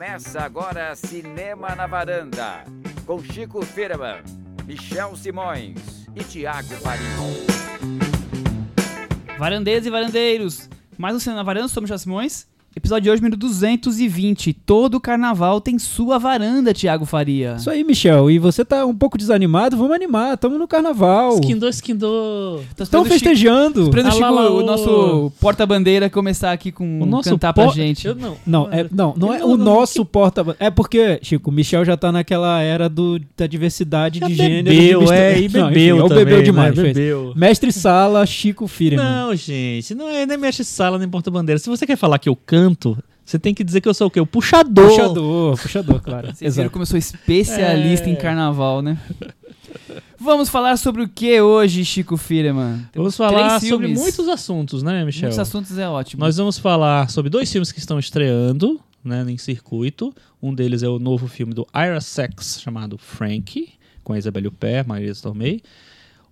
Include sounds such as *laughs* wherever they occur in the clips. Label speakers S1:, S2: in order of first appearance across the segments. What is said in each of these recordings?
S1: Começa agora Cinema na Varanda, com Chico Firman, Michel Simões e Tiago Faria.
S2: Varandeiras e varandeiros, mais um Cinema na Varanda, somos Michel Simões. Episódio de hoje, número 220. Todo carnaval tem sua varanda, Tiago Faria.
S3: Isso aí, Michel. E você tá um pouco desanimado? Vamos animar, estamos no carnaval.
S4: Esquindou, esquindou.
S3: Estão festejando.
S2: Esperando o, Chico,
S4: lá, lá,
S2: o nosso porta-bandeira começar aqui com
S4: O nosso
S2: cantar pra
S4: po-
S2: gente.
S4: Eu não.
S3: Não, é, não, não é
S4: Eu
S3: o
S4: não-
S3: nosso porta É porque, Chico, o Michel já tá naquela era do, da diversidade
S4: Já
S3: de gênero.
S4: bebeu,
S3: de mistura-
S4: é, e
S3: Não, enfim,
S4: bebeu também,
S3: bebeu demais.
S4: né? Bebeu.
S3: Mestre Sala, Chico Firman.
S4: Não, gente, não é nem mexe sala nem porta-bandeira. Se você quer falar que eu canto, você tem que dizer que eu sou o quê? O puxador.
S3: Puxador, puxador, claro.
S2: Vocês viram
S3: Exato.
S2: como eu sou especialista
S4: É.
S2: em carnaval, né? Vamos falar sobre o que hoje, Chico Firman?
S4: Vamos falar sobre muitos assuntos, né, Michel?
S2: Muitos assuntos é ótimo.
S4: Nós vamos falar sobre dois filmes que estão estreando, né, em circuito. Um deles é o novo filme do Ira Sex, chamado Frank, com a Isabelle Huppert, Maria Stormey.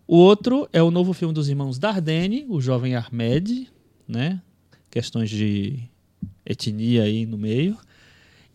S4: O outro é o novo filme dos irmãos Dardenne, o jovem Ahmed, né? Questões de etnia aí no meio.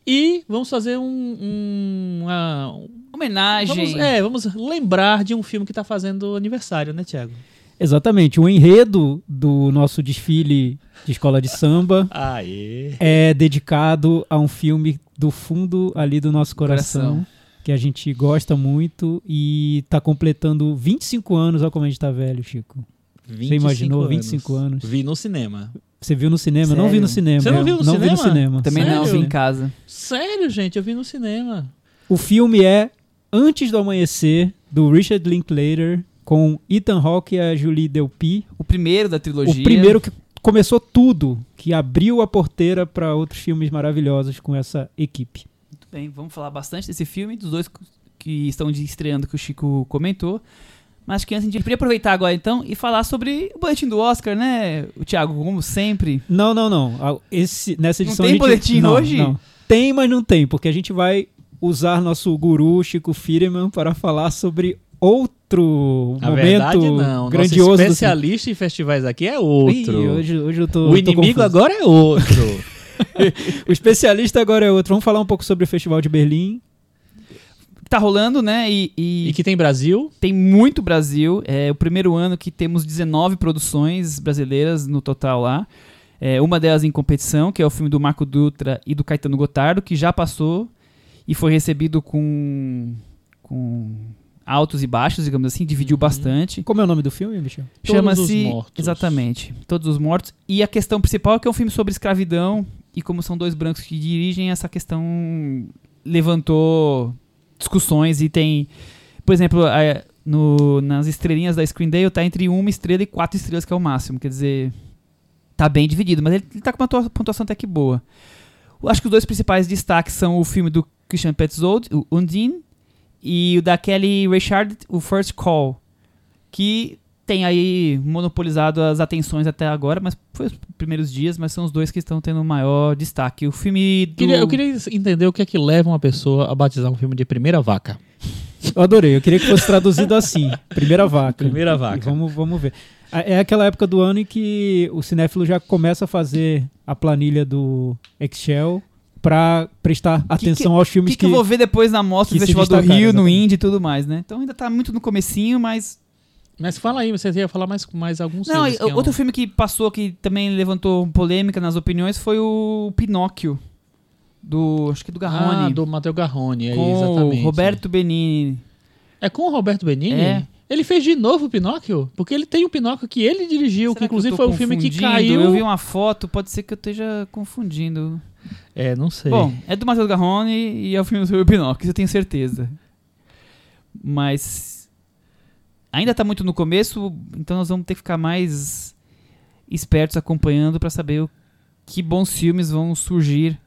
S4: E vamos fazer um, um- uma,
S2: Homenagem.
S4: Vamos, é, vamos lembrar de um filme que está fazendo aniversário, né, Tiago?
S3: Exatamente. O enredo do nosso desfile de escola de samba *laughs*
S4: Aê!
S3: é dedicado a um filme do fundo ali do nosso coração,
S2: Coração.
S3: que a gente gosta muito e tá completando 25 anos, olha como a gente tá velho, Chico. Você imaginou 25 anos?
S4: Vi no cinema.
S3: Você viu no cinema? Eu não vi no
S2: Sério?
S3: cinema.
S4: Você não
S3: eu
S4: viu no
S3: não vi no
S4: cinema?
S3: cinema.
S2: Também não,
S4: Sério?
S2: vi em casa.
S4: Sério, gente, eu vi no cinema.
S3: O filme é Antes do Amanhecer, do Richard Linklater, com Ethan Hawke e a Julie Delpy.
S2: O primeiro da trilogia.
S3: O primeiro que começou tudo, que abriu a porteira para outros filmes maravilhosos com essa equipe.
S2: Muito bem, vamos falar bastante desse filme, dos dois que estão de estreando que o Chico comentou. Mas acho que antes a gente podia aproveitar agora então e falar sobre o boletim do Oscar, né, o Thiago, como sempre.
S3: Não, não, não. Esse, nessa
S2: Não
S3: edição
S2: tem
S3: a gente-
S2: boletim
S3: não,
S2: hoje?
S3: não. Tem, mas não tem, porque a gente vai usar nosso guru Chico Firman para falar sobre outro
S4: Na
S3: momento
S4: verdade, não.
S3: grandioso
S4: Nosso
S3: do
S4: especialista em festivais aqui é
S3: Ih,
S4: outro.
S3: hoje, hoje eu tô,
S4: o
S3: tô
S4: inimigo
S3: confuso.
S4: agora é outro. *laughs*
S3: O especialista agora é outro. Vamos falar um pouco sobre o Festival de Berlim.
S2: Tá rolando, né? E, e
S4: e que tem Brasil.
S2: tem muito Brasil. É o primeiro ano que temos 19 produções brasileiras no total lá. É, uma delas em competição, que é o filme do Marco Dutra e do Caetano Gotardo, que já passou e foi recebido com, com altos e baixos, digamos assim, dividiu bastante.
S3: Como é o nome do filme, Michel?
S4: Todos
S2: Chama-se
S4: os Mortos.
S2: exatamente Todos os Mortos. E a questão principal é que é um filme sobre escravidão e como são dois brancos que dirigem essa questão levantou discussões e tem, por exemplo, a- no- nas estrelinhas da Screendale tá entre uma estrela e quatro estrelas que é o máximo, quer dizer, tá bem dividido, mas ele, ele tá com uma tua- pontuação até que boa. Eu acho que os dois principais destaques são o filme do Christian Petzold, o Undine, e o da Kelly Reichardt, o First Call, que tem aí monopolizado as atenções até agora, mas foi os primeiros dias, mas são os dois que estão tendo maior destaque. O filme do...
S4: Queria- eu queria entender o que é que leva uma pessoa a batizar um filme de primeira vaca.
S3: Eu adorei. Eu queria que fosse traduzido assim. Primeira vaca.
S4: Primeira vaca.
S3: Vamos, vamos ver. É aquela época do ano em que o cinéfilo já começa a fazer a planilha do Excel para prestar atenção aos
S2: O
S3: filmes
S2: que, que eu vou ver depois na mostra
S3: que
S2: do Festival do Rio, no
S3: exatamente.
S2: Indie e tudo mais, né? Então ainda tá muito no comecinho, mas...
S4: Mas fala aí, você ia falar mais, mais alguns
S2: Não,
S4: filmes. que é um-
S2: outro filme que passou, que também levantou polêmica nas opiniões, foi o Pinóquio, do... acho que do Garrone.
S4: Ah, do Matteo Garrone, é,
S2: com
S4: exatamente.
S2: o Roberto Benini.
S4: É com o Roberto Benini?
S2: É.
S4: Ele fez de novo o Pinóquio? Porque ele tem o Pinóquio que ele dirigiu,
S2: Será
S4: que inclusive foi um filme que caiu.
S2: Eu vi uma foto, pode ser que eu esteja confundindo.
S4: É, não sei.
S2: Bom, é do Matheus Garrone e é o filme sobre o Pinóquio, eu tenho certeza. Mas ainda tá muito no começo, então nós vamos ter que ficar mais espertos acompanhando pra saber o, que bons filmes vão surgir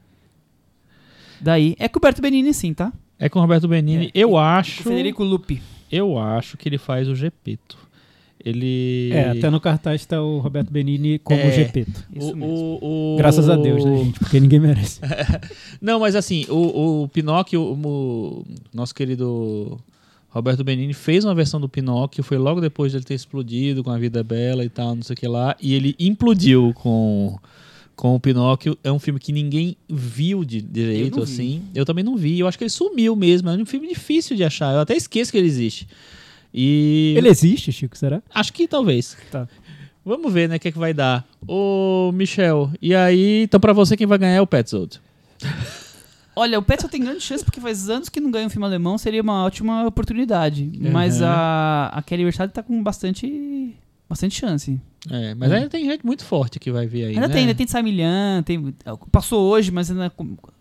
S2: daí. É com o Berto Benini sim, tá?
S4: É com o Roberto Benini.
S2: É.
S4: Eu
S2: Com
S4: acho.
S2: o Federico Lupi.
S4: Eu acho que ele faz o Gepeto. Ele.
S3: É, até no cartaz está o Roberto Benini como
S4: É.
S3: Gepeto.
S2: Isso
S4: o,
S2: mesmo.
S4: o- o-
S3: Graças a Deus, né, gente? Porque ninguém merece. *laughs*
S4: Não, mas assim, o, o Pinóquio, o, o nosso querido Roberto Benini fez uma versão do Pinóquio, foi logo depois de ele ter explodido com A Vida é Bela e tal, não sei o que lá, e ele implodiu com, com o Pinóquio. É um filme que ninguém viu de direito,
S2: Eu não vi.
S4: assim. Eu também não vi. Eu acho que ele sumiu mesmo. É um filme difícil de achar. Eu até esqueço que ele existe. E
S3: Ele existe, Chico, será?
S4: acho que talvez.
S3: Tá.
S4: Vamos ver, né, o que, é que vai dar. Ô, Michel, e aí, então pra você quem vai ganhar é o Petzold.
S2: Olha, o Petzold tem grande chance porque faz anos que não ganha um filme alemão, seria uma ótima oportunidade.
S4: Uhum.
S2: Mas a, a Kelly Richard tá com bastante, bastante chance.
S4: É, mas
S2: É.
S4: ainda tem gente muito forte que vai vir aí,
S2: ainda
S4: né?
S2: tem, ainda tem Samilhan, tem passou hoje, mas ainda,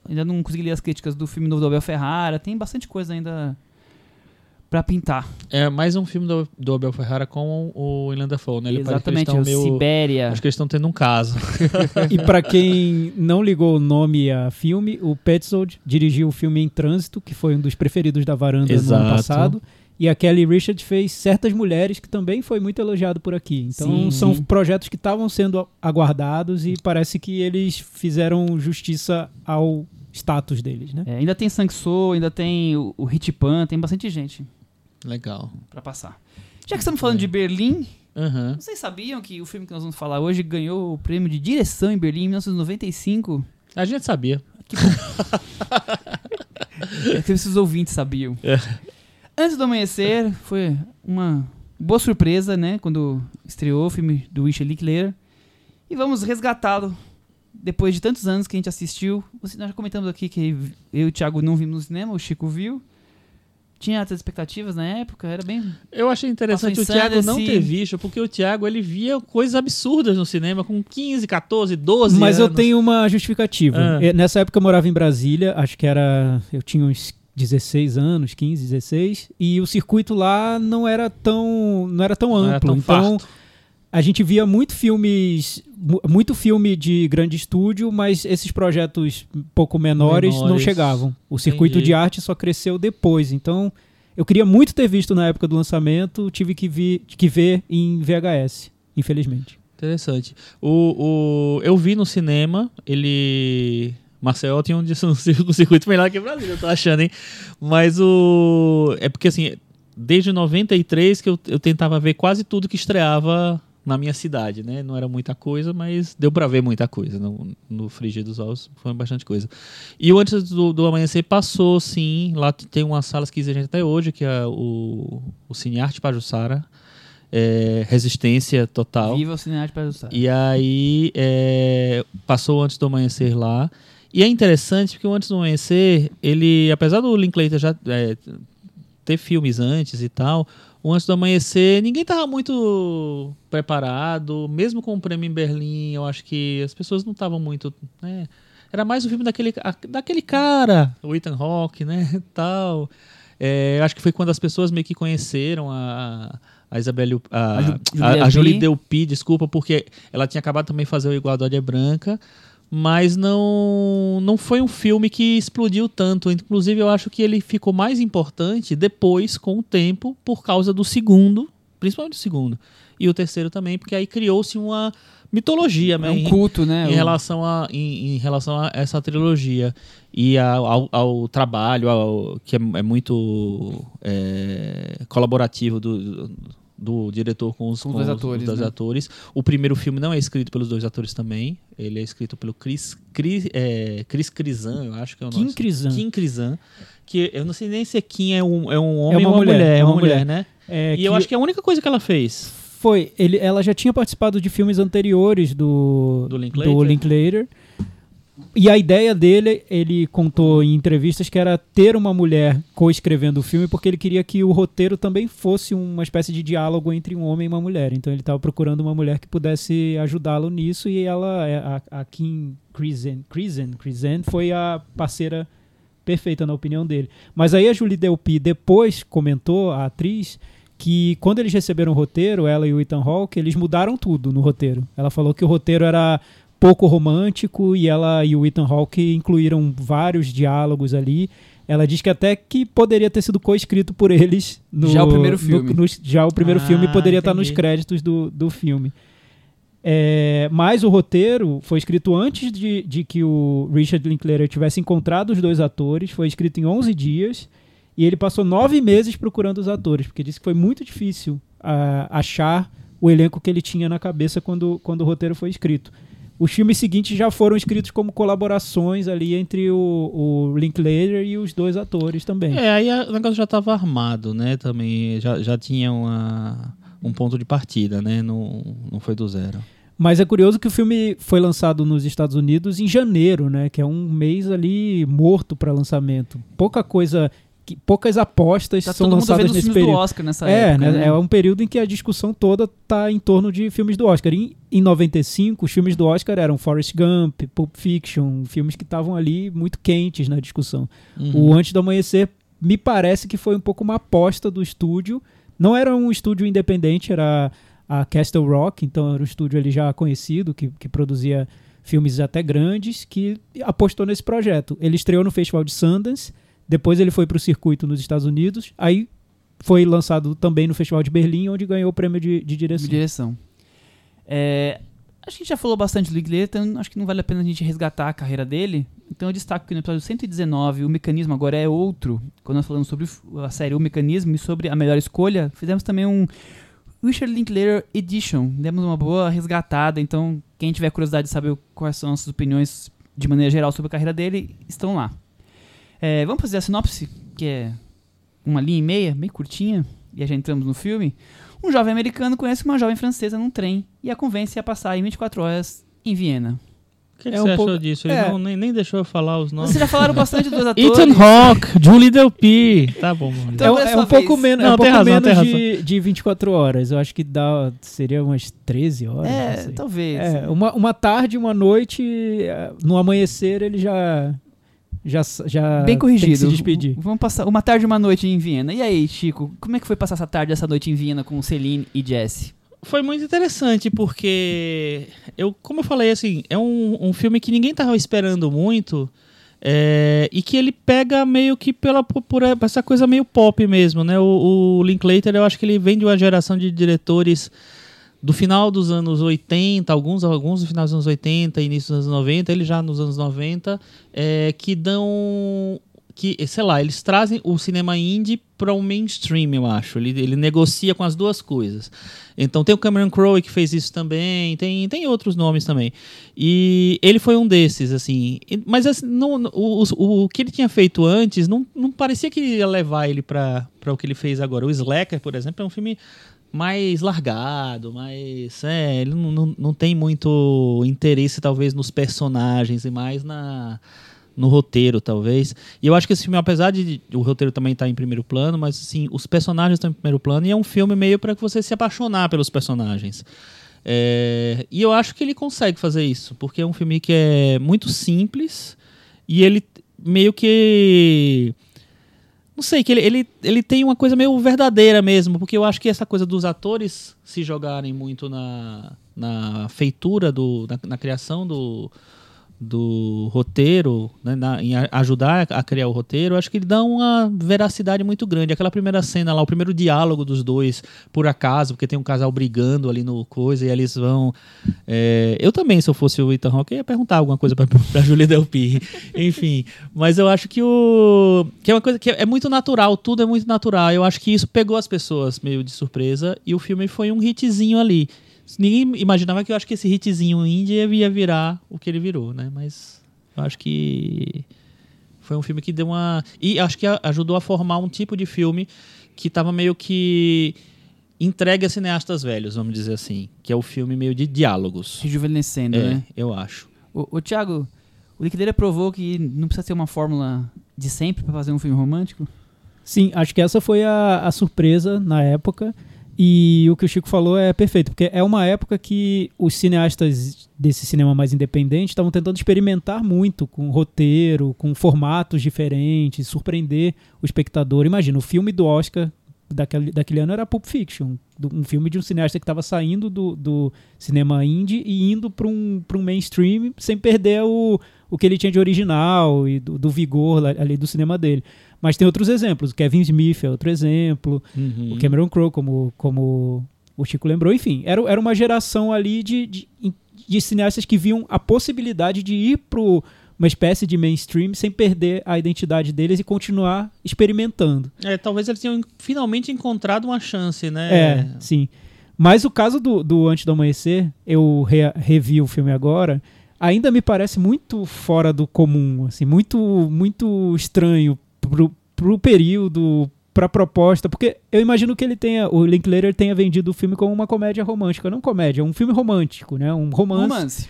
S2: ainda não consegui ler as críticas do filme novo do Abel Ferrara. Tem bastante coisa ainda pra pintar.
S4: É mais um filme do, do Abel Ferrara com o William Dafoe, né? Ele
S2: Exatamente, o
S4: meio-
S2: Sibéria.
S4: Acho que eles estão tendo um caso. *laughs*
S3: E pra quem não ligou o nome a filme, o Petzold dirigiu o filme Em Trânsito, que foi um dos preferidos da varanda no
S4: Exato.
S3: ano passado. E a Kelly Richard fez Certas Mulheres, que também foi muito elogiado por aqui. Então
S2: Sim,
S3: são projetos que estavam sendo aguardados e parece que eles fizeram justiça ao status deles, né?
S2: É, ainda tem Sangso, ainda tem o, o Hitpan, tem bastante gente
S4: Legal.
S2: pra passar. Já que estamos falando de Berlim,
S4: Aham.
S2: vocês sabiam que o filme que nós vamos falar hoje ganhou o prêmio de direção em Berlim em 1995?
S4: A gente sabia. *laughs*
S2: É que esses ouvintes sabiam.
S4: É.
S2: Antes do amanhecer, foi uma boa surpresa, né? Quando estreou o filme do Richard Linklater. E vamos resgatá-lo depois de tantos anos que a gente assistiu. Nós já comentamos aqui que eu e o Thiago não vimos no cinema, o Chico viu. Tinha altas expectativas na época, era bem.
S4: Eu achei interessante o Thiago não ter visto, porque o Thiago ele via coisas absurdas no cinema com 15, 14, 12
S3: Mas eu
S4: anos.
S3: tenho uma justificativa.
S4: Ah.
S3: Nessa época eu morava em Brasília, acho que era. Eu tinha uns 16 anos, 15, 16, e o circuito lá não era tão, não era tão
S4: Não
S3: amplo.
S4: era tão
S3: então
S4: farto.
S3: A gente via muito filmes, mu- muito filme de grande estúdio, mas esses projetos pouco menores, não
S4: Menores.
S3: chegavam. O circuito
S4: Entendi.
S3: de arte só cresceu depois. Então eu queria muito ter visto na época do lançamento, tive que, vi, que ver em VHS, infelizmente.
S4: Interessante. O, o, eu vi no cinema, ele. Marcel tinha um, um circuito melhor que o Brasil, eu tô achando, hein? Mas o. É porque assim, desde 93 que eu, eu tentava ver quase tudo que estreava na minha cidade, né? Não era muita coisa, mas deu pra ver muita coisa. No, no Frigir dos Ovos foi bastante coisa. E o Antes do, do Amanhecer passou, sim. Lá tem umas salas que existem até hoje, que é o, o Cine Arte Pajussara. É, Resistência Total.
S2: Viva o Cinearte para ajustar.
S4: E aí é, passou Antes do Amanhecer lá. E é interessante porque o Antes do Amanhecer, ele, apesar do Linklater já é, ter filmes antes e tal, o Antes do Amanhecer, ninguém tava muito preparado, mesmo com o prêmio em Berlim, eu acho que as pessoas não estavam muito, né? Era mais o filme daquele, daquele cara, o Ethan Hawke, né, *laughs* tal. É, eu acho que foi quando as pessoas meio que conheceram a, a Isabelle, a,
S2: A Ju-
S4: a, a Julie. Delpy, desculpa, porque ela tinha acabado também de fazer o Igualdade é Branca, mas não, não foi um filme que explodiu tanto. Inclusive, eu acho que ele ficou mais importante depois, com o tempo, por causa do segundo, principalmente o segundo. E o terceiro também, porque aí criou-se uma mitologia, né?
S2: É um
S4: em-
S2: culto, né?
S4: em relação a, em, em relação a essa trilogia e a- ao, ao trabalho ao- que é, é muito é, colaborativo do, do diretor com os,
S2: Com dois
S4: os-
S2: atores,
S4: os dois
S2: né?
S4: atores. O primeiro filme não é escrito pelos dois atores também, ele é escrito pelo Chris, Chris, é, Chris Crisan, eu acho que é o
S3: Kim
S4: nome.
S3: Crisan.
S4: Kim Crisan, que eu não sei nem se é Kim é um, é um homem
S3: uma
S4: ou uma mulher,
S3: mulher,
S4: é
S3: é
S4: uma,
S3: uma
S4: mulher,
S3: mulher.
S4: né?
S3: É
S4: e eu acho que é a única coisa que ela fez.
S3: Foi, ele, ela já tinha participado de filmes anteriores do,
S4: Do Linklater?
S3: do Linklater. E a ideia dele, ele contou em entrevistas que era ter uma mulher co-escrevendo o filme, porque ele queria que o roteiro também fosse uma espécie de diálogo entre um homem e uma mulher. Então ele estava procurando uma mulher que pudesse ajudá-lo nisso, e ela, é a, a Kim Krisen, Krisen, Krisen foi a parceira perfeita na opinião dele. Mas aí a Julie Delpy depois comentou, a atriz, que quando eles receberam o roteiro, ela e o Ethan Hawke, eles mudaram tudo no roteiro. Ela falou que o roteiro era pouco romântico e ela e o Ethan Hawke incluíram vários diálogos ali. Ela diz que até que poderia ter sido co-escrito por eles no
S2: Já o primeiro
S3: no-
S2: filme.
S3: no- já o primeiro
S4: Ah,
S3: filme poderia estar nos
S4: entendi.
S3: créditos do, do filme. É, mas o roteiro foi escrito antes de, de que o Richard Linklater tivesse encontrado os dois atores. Foi escrito em 11 dias. E ele passou nove meses procurando os atores, porque disse que foi muito difícil ah, achar o elenco que ele tinha na cabeça quando, quando o roteiro foi escrito. Os filmes seguintes já foram escritos como colaborações ali entre o, o Linklater e os dois atores também.
S4: É, aí o negócio já estava armado, né? Também já, já tinha uma, um ponto de partida, né? Não, não foi do zero.
S3: Mas é curioso que o filme foi lançado nos Estados Unidos em janeiro, né? Que é um mês ali morto para lançamento. Pouca coisa, que- poucas apostas
S2: Tá
S3: são lançadas nesse
S2: filmes do
S3: período.
S2: Oscar nessa
S3: É,
S2: época.
S3: né?
S2: né?
S3: é um período em que a discussão toda tá em torno de filmes do Oscar. Em, em 95, os filmes do Oscar eram Forrest Gump, Pulp Fiction, filmes que estavam ali muito quentes na discussão. O Antes do Amanhecer me parece que foi um pouco uma aposta do estúdio. Não era um estúdio independente, era a Castle Rock, então era um estúdio ali já conhecido, que, que produzia filmes até grandes, que apostou nesse projeto. Ele estreou no Festival de Sundance, depois ele foi para o circuito nos Estados Unidos, aí foi lançado também no Festival de Berlim, onde ganhou o prêmio de, de
S2: de
S3: direção.
S2: direção. É, acho que a gente já falou bastante do Linklater, então acho que não vale a pena a gente resgatar a carreira dele. Então eu destaco que no episódio 119, o mecanismo agora é outro. Quando nós falamos sobre a série O Mecanismo e sobre a melhor escolha, fizemos também um Richard Linklater Edition. Demos uma boa resgatada, então quem tiver curiosidade de saber quais são as suas opiniões de maneira geral sobre a carreira dele, estão lá. É, vamos fazer a sinopse, que é uma linha e meia, bem curtinha, e já entramos no filme. Um jovem americano conhece uma jovem francesa num trem e a convence a passar em 24 horas em Viena.
S4: O que, que
S3: É
S4: você
S3: um
S4: achou
S3: pouco-
S4: disso? Ele
S3: é.
S4: não, nem, nem deixou eu falar os nomes.
S2: Vocês já falaram bastante dos *laughs* atores.
S4: Ethan Hawke, Julie Delpy. Tá bom, mano.
S2: Então,
S3: é, um-
S2: é
S3: é um pouco,
S2: vez.
S3: menos,
S4: Não,
S3: é um pouco
S4: razão,
S3: menos de, de 24 horas. Eu acho que dá, seria umas 13 horas.
S2: É, talvez.
S3: É, uma, uma tarde, uma noite, eh, no amanhecer ele já já já
S2: Bem
S3: tem
S2: corrigido.
S3: que se despedir.
S2: Vamos passar uma tarde e uma noite em Viena. E aí, Chico, como é que foi passar essa tarde, essa noite em Viena com Celine e Jesse?
S4: Foi muito interessante porque eu, como eu falei, assim, é um, um filme que ninguém tava esperando muito é, e que ele pega meio que pela por, por essa coisa meio pop mesmo, né? O, o Linklater, eu acho que ele vem de uma geração de diretores do final dos anos 80, alguns alguns do final dos anos 80, início dos anos 90, ele já nos anos 90, é, que dão que, sei lá, eles trazem o cinema indie para o mainstream, eu acho. Ele, ele negocia com as duas coisas. Então tem o Cameron Crowe que fez isso também, tem, tem outros nomes também. E ele foi um desses, assim. Mas assim, não- o, o, o que ele tinha feito antes não, não parecia que ia levar ele para o que ele fez agora. O Slacker, por exemplo, é um filme mais largado, mais. É, ele não, não, não tem muito interesse, talvez, nos personagens e mais na no roteiro, talvez. E eu acho que esse filme, apesar de o roteiro também estar em primeiro plano, mas assim, os personagens estão em primeiro plano e é um filme meio para você se apaixonar pelos personagens. É, e eu acho que ele consegue fazer isso, porque é um filme que é muito simples e ele meio que. Não sei, que ele, ele, ele tem uma coisa meio verdadeira mesmo, porque eu acho que essa coisa dos atores se jogarem muito na, na feitura, do, na, na criação do, do roteiro, né, na- em ajudar a criar o roteiro, acho que ele dá uma veracidade muito grande. Aquela primeira cena lá, o primeiro diálogo dos dois, por acaso, porque tem um casal brigando ali no coisa e eles vão. é, eu também, se eu fosse o Ethan Hawke, ia perguntar alguma coisa pra *laughs* Julia Delpy. Enfim, mas eu acho que o. que é uma coisa que é muito natural, tudo é muito natural. Eu acho que isso pegou as pessoas meio de surpresa e o filme foi um hitzinho ali. Ninguém imaginava que eu acho que esse hitzinho indie ia virar o que ele virou, né? Mas eu acho que foi um filme que deu uma. E acho que ajudou a formar um tipo de filme que tava meio que entregue a cineastas velhos, vamos dizer assim. Que é o filme meio de diálogos.
S2: Rejuvenescendo,
S4: É,
S2: né?
S4: eu acho.
S2: O, o Thiago, o Liquideira provou que não precisa ter uma fórmula de sempre pra fazer um filme romântico?
S3: Sim, acho que essa foi a, a surpresa na época. E o que o Chico falou é perfeito, porque é uma época que os cineastas desse cinema mais independente estavam tentando experimentar muito com roteiro, com formatos diferentes, surpreender o espectador. Imagina, o filme do Oscar daquele, daquele ano era Pulp Fiction, um filme de um cineasta que estava saindo do, do cinema indie e indo para um, um mainstream sem perder o, o que ele tinha de original e do, do vigor ali do cinema dele. Mas tem outros exemplos. O Kevin Smith é outro exemplo.
S4: Uhum.
S3: O Cameron Crowe, como, como o Chico lembrou. Enfim, era, era uma geração ali de, de, de cineastas que viam a possibilidade de ir para uma espécie de mainstream sem perder a identidade deles e continuar experimentando.
S4: É, talvez eles tenham finalmente encontrado uma chance, né?
S3: É, sim. Mas o caso do, do Antes do Amanhecer, eu re- revi o filme agora, ainda me parece muito fora do comum, assim, muito, muito estranho pro, pro período, pra proposta, porque eu imagino que ele tenha, o Linklater tenha vendido o filme como uma comédia romântica, não comédia, um filme romântico, né? Um romance,
S2: Romance.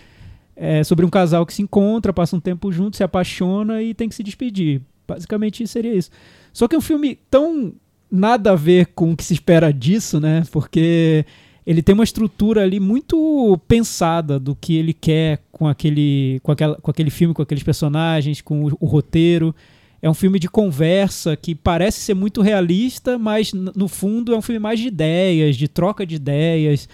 S3: é, sobre um casal que se encontra, passa um tempo junto, se apaixona e tem que se despedir. Basicamente seria isso. Só que é um filme tão nada a ver com o que se espera disso, né? Porque ele tem uma estrutura ali muito pensada do que ele quer com aquele, com aquela, com aquele filme, com aqueles personagens, com o, o roteiro. É um filme de conversa que parece ser muito realista, mas no fundo é um filme mais de ideias, de troca de ideias.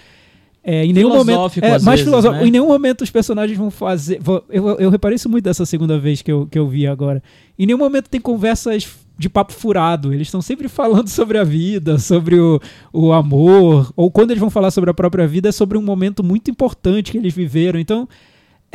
S3: É, em nenhum momento, é, mais
S4: vezes,
S3: filosófico.
S4: né?
S3: Em nenhum momento os personagens vão fazer. vão- eu, eu reparei isso muito dessa segunda vez que eu, que eu vi agora. Em nenhum momento tem conversas de papo furado. Eles estão sempre falando *laughs* sobre a vida, sobre o, o amor. Ou quando eles vão falar sobre a própria vida, é sobre um momento muito importante que eles viveram. Então,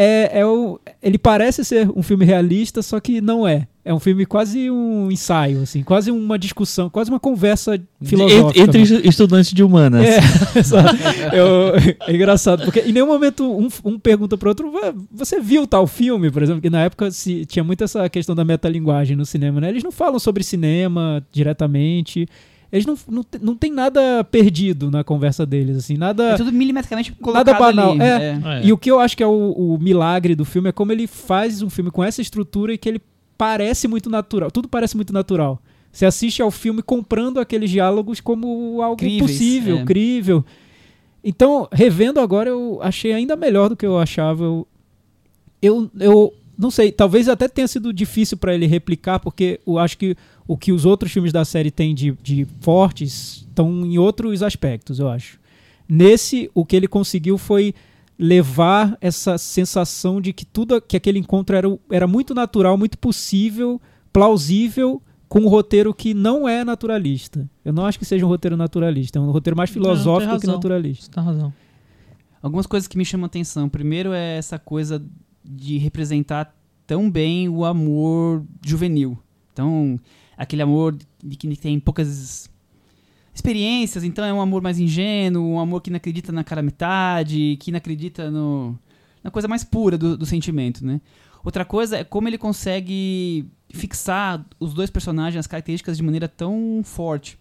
S3: é, é o, ele parece ser um filme realista, só que não é. É um filme quase um ensaio, assim, quase uma discussão, quase uma conversa filosófica.
S4: Entre, entre estudantes de humanas.
S3: É. *laughs* Eu- é engraçado, porque em nenhum momento um, um pergunta pro outro, "Vé, você viu tal filme, por exemplo, que na época se, tinha muito essa questão da metalinguagem no cinema, né? Eles não falam sobre cinema diretamente, eles não, não, não tem nada perdido na conversa deles, assim, nada...
S2: É tudo milimetricamente colocado
S3: Nada banal,
S2: ali.
S3: é.
S4: É.
S3: E o que eu acho que é o, o milagre do filme é como ele faz um filme com essa estrutura e que ele parece muito natural. Tudo parece muito natural. Você assiste ao filme comprando aqueles diálogos como algo
S2: Críveis,
S3: possível,
S2: é.
S3: crível. Então, revendo agora, eu achei ainda melhor do que eu achava. Eu, eu, eu não sei, talvez até tenha sido difícil para ele replicar, porque eu acho que o que os outros filmes da série têm de, de fortes estão em outros aspectos, eu acho. Nesse, o que ele conseguiu foi levar essa sensação de que tudo que aquele encontro era, era muito natural, muito possível, plausível, com um roteiro que não é naturalista. Eu não acho que seja um roteiro naturalista, é um roteiro mais
S4: Não,
S3: filosófico que naturalista.
S4: Você tá razão.
S2: Algumas coisas que me chamam a atenção. Primeiro é essa coisa de representar tão bem o amor juvenil. Então, aquele amor de que tem poucas experiências, então é um amor mais ingênuo, um amor que não acredita na cara metade, que não acredita no, na coisa mais pura do, do sentimento, né? Outra coisa é como ele consegue fixar os dois personagens, as características de maneira tão forte.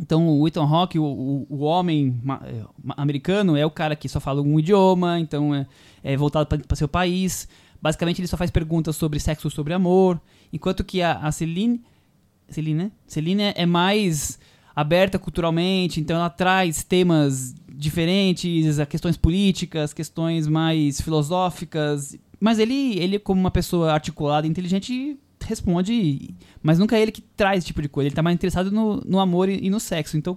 S2: Então, o Ethan Hawke, o, o, o homem é, americano, é o cara que só fala um idioma, então é, é voltado para seu país. Basicamente, ele só faz perguntas sobre sexo, sobre amor. Enquanto que a, a Celine, Celine, né? Celine é, é mais aberta culturalmente, então ela traz temas diferentes, questões políticas, questões mais filosóficas. Mas ele, ele como uma pessoa articulada e inteligente, responde, mas nunca é ele que traz esse tipo de coisa. Ele tá mais interessado no, no amor e, e no sexo. Então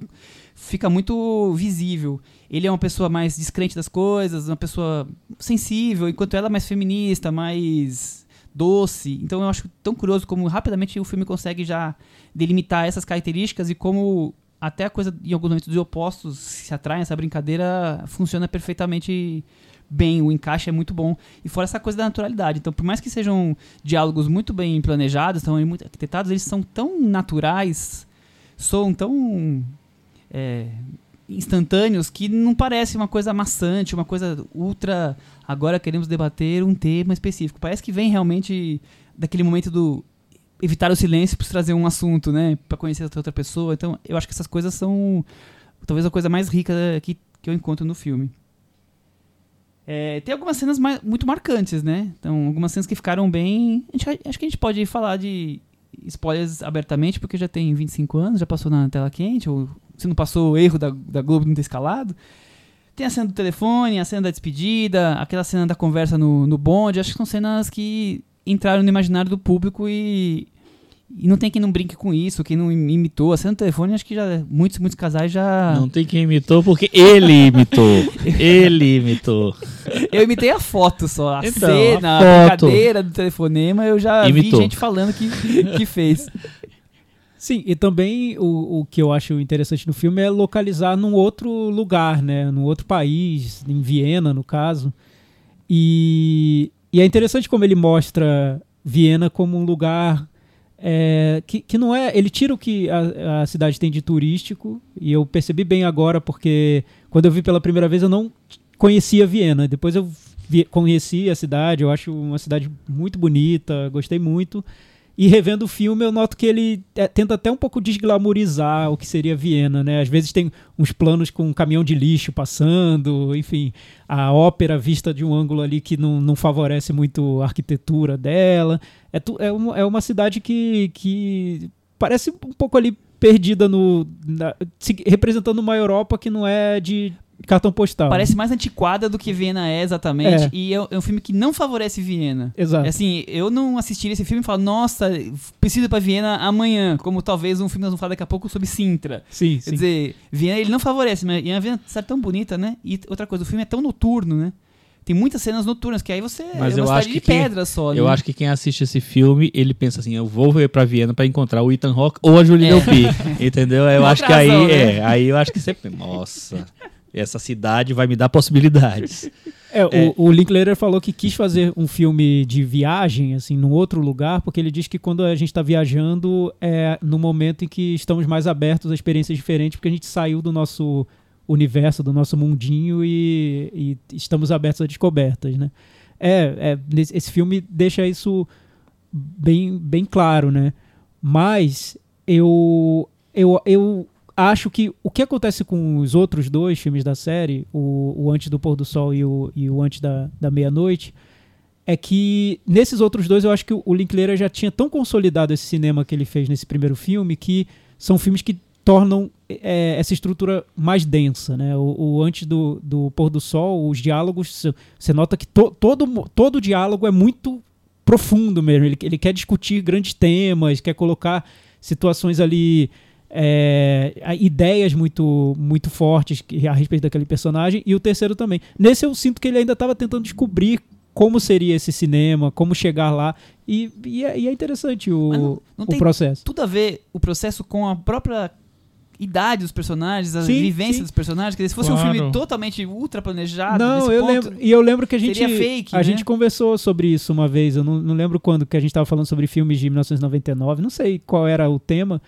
S2: fica muito visível. Ele é uma pessoa mais descrente das coisas, uma pessoa sensível, enquanto ela é mais feminista, mais doce. Então eu acho tão curioso como rapidamente o filme consegue já delimitar essas características e como até a coisa em alguns momentos de opostos se atraem, essa brincadeira funciona perfeitamente bem, o encaixe é muito bom. E fora essa coisa da naturalidade. Então, por mais que sejam diálogos muito bem planejados, estão muito arquitetados, eles são tão naturais, soam tão é, instantâneos que não parece uma coisa maçante, uma coisa ultra. Agora queremos debater um tema específico. Parece que vem realmente daquele momento do evitar o silêncio para trazer um assunto, né, para conhecer outra pessoa. Então, eu acho que essas coisas são talvez a coisa mais rica que, que eu encontro no filme. É, tem algumas cenas mai- muito marcantes, né? Então, algumas cenas que ficaram bem. gente- acho que a gente pode falar de spoilers abertamente, porque já tem 25 anos, já passou na tela quente, ou se não passou o erro da, da Globo não ter escalado. Tem a cena do telefone, a cena da despedida, aquela cena da conversa no, no bonde. Acho que são cenas que entraram no imaginário do público e, e não tem quem não brinque com isso, quem não im- imitou. A cena do telefone, acho que já muitos, muitos casais já.
S4: Não tem quem imitou porque ele imitou. *laughs* ele imitou.
S2: Eu imitei a foto só. A
S4: Então,
S2: cena,
S4: a
S2: a, brincadeira do telefonema, eu já
S4: Imitou.
S2: vi gente falando que, que fez.
S3: Sim, e também o, o que eu acho interessante no filme é localizar num outro lugar, né? Num outro país, em Viena, no caso. E, e é interessante como ele mostra Viena como um lugar é, que, que não é. Ele tira o que a, a cidade tem de turístico, e eu percebi bem agora, porque quando eu vi pela primeira vez eu não conhecia Viena. Depois eu vi- conheci a cidade, eu acho uma cidade muito bonita, gostei muito. E revendo o filme, eu noto que ele é, tenta até um pouco desglamorizar o que seria Viena, né? Às vezes tem uns planos com um caminhão de lixo passando, enfim, a ópera vista de um ângulo ali que não, não favorece muito a arquitetura dela. É, tu- é, uma, é uma cidade que, que parece um pouco ali perdida no. na- se- representando uma Europa que não é de cartão postal.
S2: Parece mais antiquada do que Viena é exatamente.
S3: É.
S2: E é, é um filme que não favorece Viena.
S3: Exato.
S2: É Assim, eu não assistiria esse filme e falo, nossa, preciso ir pra Viena amanhã. Como talvez um filme que nós vamos falar daqui a pouco sobre Sintra.
S3: Sim,
S2: Quer
S3: sim.
S2: dizer, Viena ele não favorece, mas a Viena está tão bonita, né? E outra coisa, o filme é tão noturno, né? Tem muitas cenas noturnas, que aí você
S4: Mas
S2: é
S4: eu
S2: uma
S4: acho
S2: cidade de
S4: que quem-
S2: pedra só,
S4: Eu
S2: né?
S4: acho que quem assiste esse filme, ele pensa assim, eu vou ver pra Viena pra encontrar o Ethan Hawke ou a Julie
S2: É.
S4: Delpy, entendeu? Eu acho que aí,
S2: razão, né?
S4: é, aí eu acho que você, nossa, essa cidade vai me dar possibilidades.
S3: É, *laughs*
S4: É.
S3: O, o Linklater falou que quis fazer um filme de viagem, assim, num outro lugar, porque ele diz que quando a gente está viajando é no momento em que estamos mais abertos a experiências diferentes, porque a gente saiu do nosso universo, do nosso mundinho e, e estamos abertos a descobertas, né? É, é, esse filme deixa isso bem, bem claro, né? Mas eu, eu, eu acho que o que acontece com os outros dois filmes da série, o, o Antes do Pôr do Sol e o, e o Antes da, da Meia-Noite, é que nesses outros dois eu acho que o Linklater já tinha tão consolidado esse cinema que ele fez nesse primeiro filme que são filmes que tornam é, essa estrutura mais densa, né? O, o Antes do, do Pôr do Sol, os diálogos, você nota que to, todo, todo diálogo é muito profundo mesmo. Ele, ele quer discutir grandes temas, quer colocar situações ali, é, ideias muito, muito fortes que- a respeito daquele personagem. E o terceiro também. Nesse eu sinto que ele ainda estava tentando descobrir como seria esse cinema, como chegar lá. E, e, é, e é interessante o,
S2: não- não
S3: o
S2: tem
S3: processo.
S2: Tudo a ver o processo com a própria idade dos personagens, a
S3: Sim,
S2: vivência
S3: sim.
S2: dos personagens. Quer dizer, se fosse um
S4: Claro.
S2: filme totalmente ultra planejado,
S3: Não,
S2: nesse
S3: eu
S2: ponto,
S3: lembro. E eu lembro que a gente.
S2: seria fake,
S3: a
S2: né?
S3: gente conversou sobre isso uma vez. Eu não, não lembro quando, que a gente estava falando sobre filmes de 1999. Não sei qual era o tema.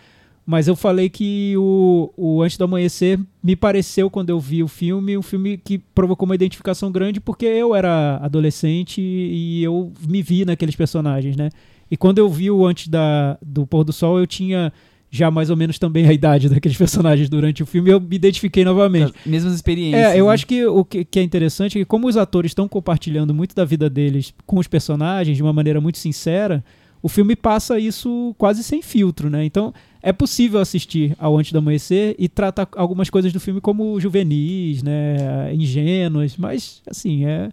S3: Mas eu falei que o, o Antes do Amanhecer me pareceu, quando eu vi o filme, um filme que provocou uma identificação grande porque eu era adolescente e eu me vi naqueles personagens, né? E quando eu vi o Antes da, do Pôr do Sol, eu tinha já mais ou menos também a idade daqueles *laughs* personagens durante o filme e eu me identifiquei novamente.
S2: as mesmas experiências.
S3: É, eu
S2: né?
S3: acho que o que, que é interessante é que como os atores estão compartilhando muito da vida deles com os personagens de uma maneira muito sincera, o filme passa isso quase sem filtro, né? Então é possível assistir ao Antes do Amanhecer e tratar algumas coisas do filme como juvenis, né, ingênuas, mas assim, é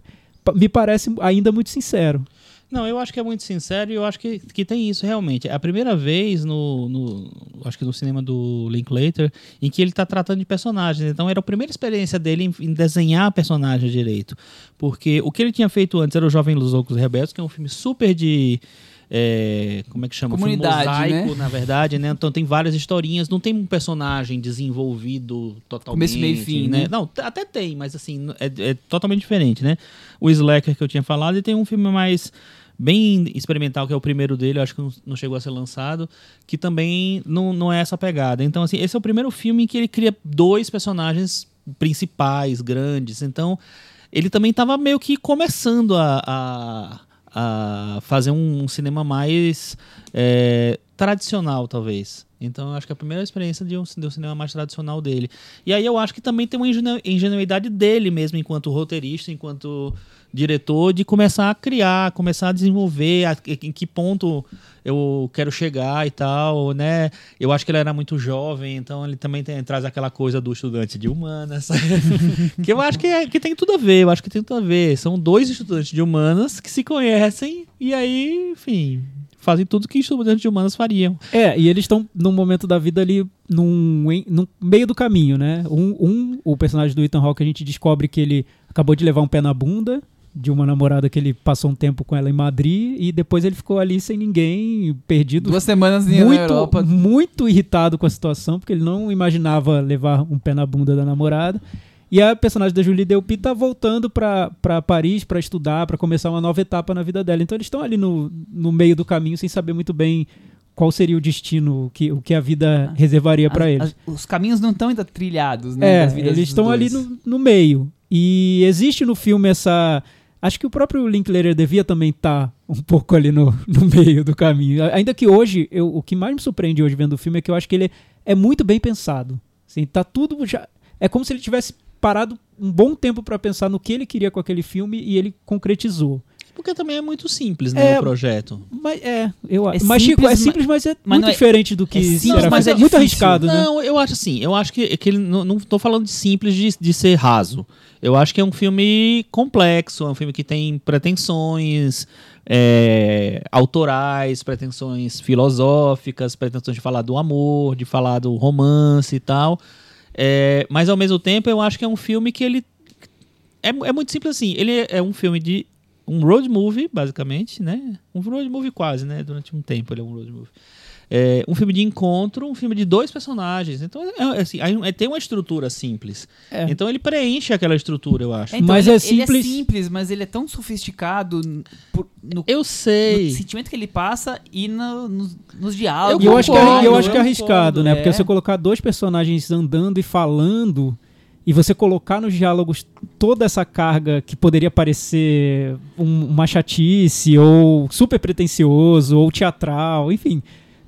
S3: me parece ainda muito sincero.
S4: Não, eu acho que é muito sincero e eu acho que, que tem isso realmente. É a primeira vez no, no- acho que no cinema do Linklater em que ele está tratando de personagens. Então era a primeira experiência dele em, em desenhar personagens direito. Porque o que ele tinha feito antes era o Jovem Los Loucos Rebeldes, que é um filme super de é, como é que chama? Um filme
S2: Comunidade,
S4: mosaico,
S2: né?
S4: na verdade, né? Então tem várias historinhas, não tem um personagem desenvolvido totalmente,
S2: Começo, meio e fim, né?
S4: Não, t- até tem, mas assim, é, é totalmente diferente, né? O Slacker que eu tinha falado, e tem um filme mais bem experimental, que é o primeiro dele, eu acho que não, não chegou a ser lançado, que também não, não é essa pegada. Então, assim, esse é o primeiro filme em que ele cria dois personagens principais, grandes. Então, ele também estava meio que começando a, a, a fazer um cinema mais é, tradicional, talvez. Então, eu acho que é a primeira experiência de um, de um cinema mais tradicional dele. E aí eu acho que também tem uma ingenu- ingenuidade dele mesmo, enquanto roteirista, enquanto diretor, de começar a criar, começar a desenvolver, a- em que ponto eu quero chegar e tal, né? Eu acho que ele era muito jovem, então ele também tem- traz aquela coisa do estudante de humanas, *laughs* que eu acho que, é- que tem tudo a ver, eu acho que tem tudo a ver. São dois estudantes de humanas que se conhecem e aí, enfim, fazem tudo que estudantes de humanas fariam.
S3: É, e eles estão num momento da vida ali, num meio do caminho, né? Um, um, o personagem do Ethan Hawke, a gente descobre que ele acabou de levar um pé na bunda de uma namorada que ele passou um tempo com ela em Madrid e depois ele ficou ali sem ninguém, perdido.
S2: Duas semanas na
S3: muito,
S2: Europa.
S3: muito irritado com a situação, porque ele não imaginava levar um pé na bunda da namorada. E a personagem da Julie Delpy tá voltando pra pra Paris pra estudar, pra começar uma nova etapa na vida dela. Então eles estão ali no, no meio do caminho sem saber muito bem qual seria o destino, o que, o que a vida reservaria para eles.
S2: as- os caminhos não estão ainda trilhados, né?
S3: É,
S2: das vidas
S3: eles estão ali no, no meio. E existe no filme essa. Acho que o próprio Linklater devia também estar um *laughs* pouco ali no, no meio do caminho. Ainda que hoje, eu- o que mais me surpreende hoje vendo o filme é que eu acho que ele é muito bem pensado. Assim, tá tudo já. É como se ele tivesse parado um bom tempo para pensar no que ele queria com aquele filme e ele concretizou.
S4: Porque também é muito simples, né,
S3: É,
S4: o projeto.
S3: Mas é, eu
S2: É
S3: mas Chico, é
S2: simples,
S3: simples, mas é
S2: mas
S3: muito
S2: não é-
S3: diferente do que
S2: é
S3: se
S2: simples,
S3: era
S2: mas é
S3: muito arriscado, né?
S4: Não, eu acho assim, eu acho que, que ele não, não tô falando de simples de, de ser raso. Eu acho que é um filme complexo, é um filme que tem pretensões é, autorais, pretensões filosóficas, pretensões de falar do amor, de falar do romance e tal. É, mas ao mesmo tempo eu acho que é um filme que ele é, é muito simples assim. Ele é, é um filme de um road movie, basicamente, né? Um road movie quase, né? Durante um tempo ele é um road movie. É, um filme de encontro, um filme de dois personagens. Então, é, é assim, é- tem uma estrutura simples.
S3: É.
S4: Então ele preenche aquela estrutura, eu acho.
S2: É, então,
S3: Mas
S2: ele,
S3: é
S2: ele
S3: simples-
S2: simples, mas ele é tão sofisticado n- por- no,
S4: Eu
S2: no
S4: sei.
S2: sentimento que ele passa e no- nos, nos diálogos.
S3: E eu, acho que, é-
S4: concordo,
S3: eu acho que é
S4: eu
S3: arriscado,
S4: concordo,
S3: né? Porque
S2: é.
S3: você colocar dois personagens andando e falando e você colocar nos diálogos toda essa carga que poderia parecer um- uma chatice ou super pretencioso ou teatral, enfim.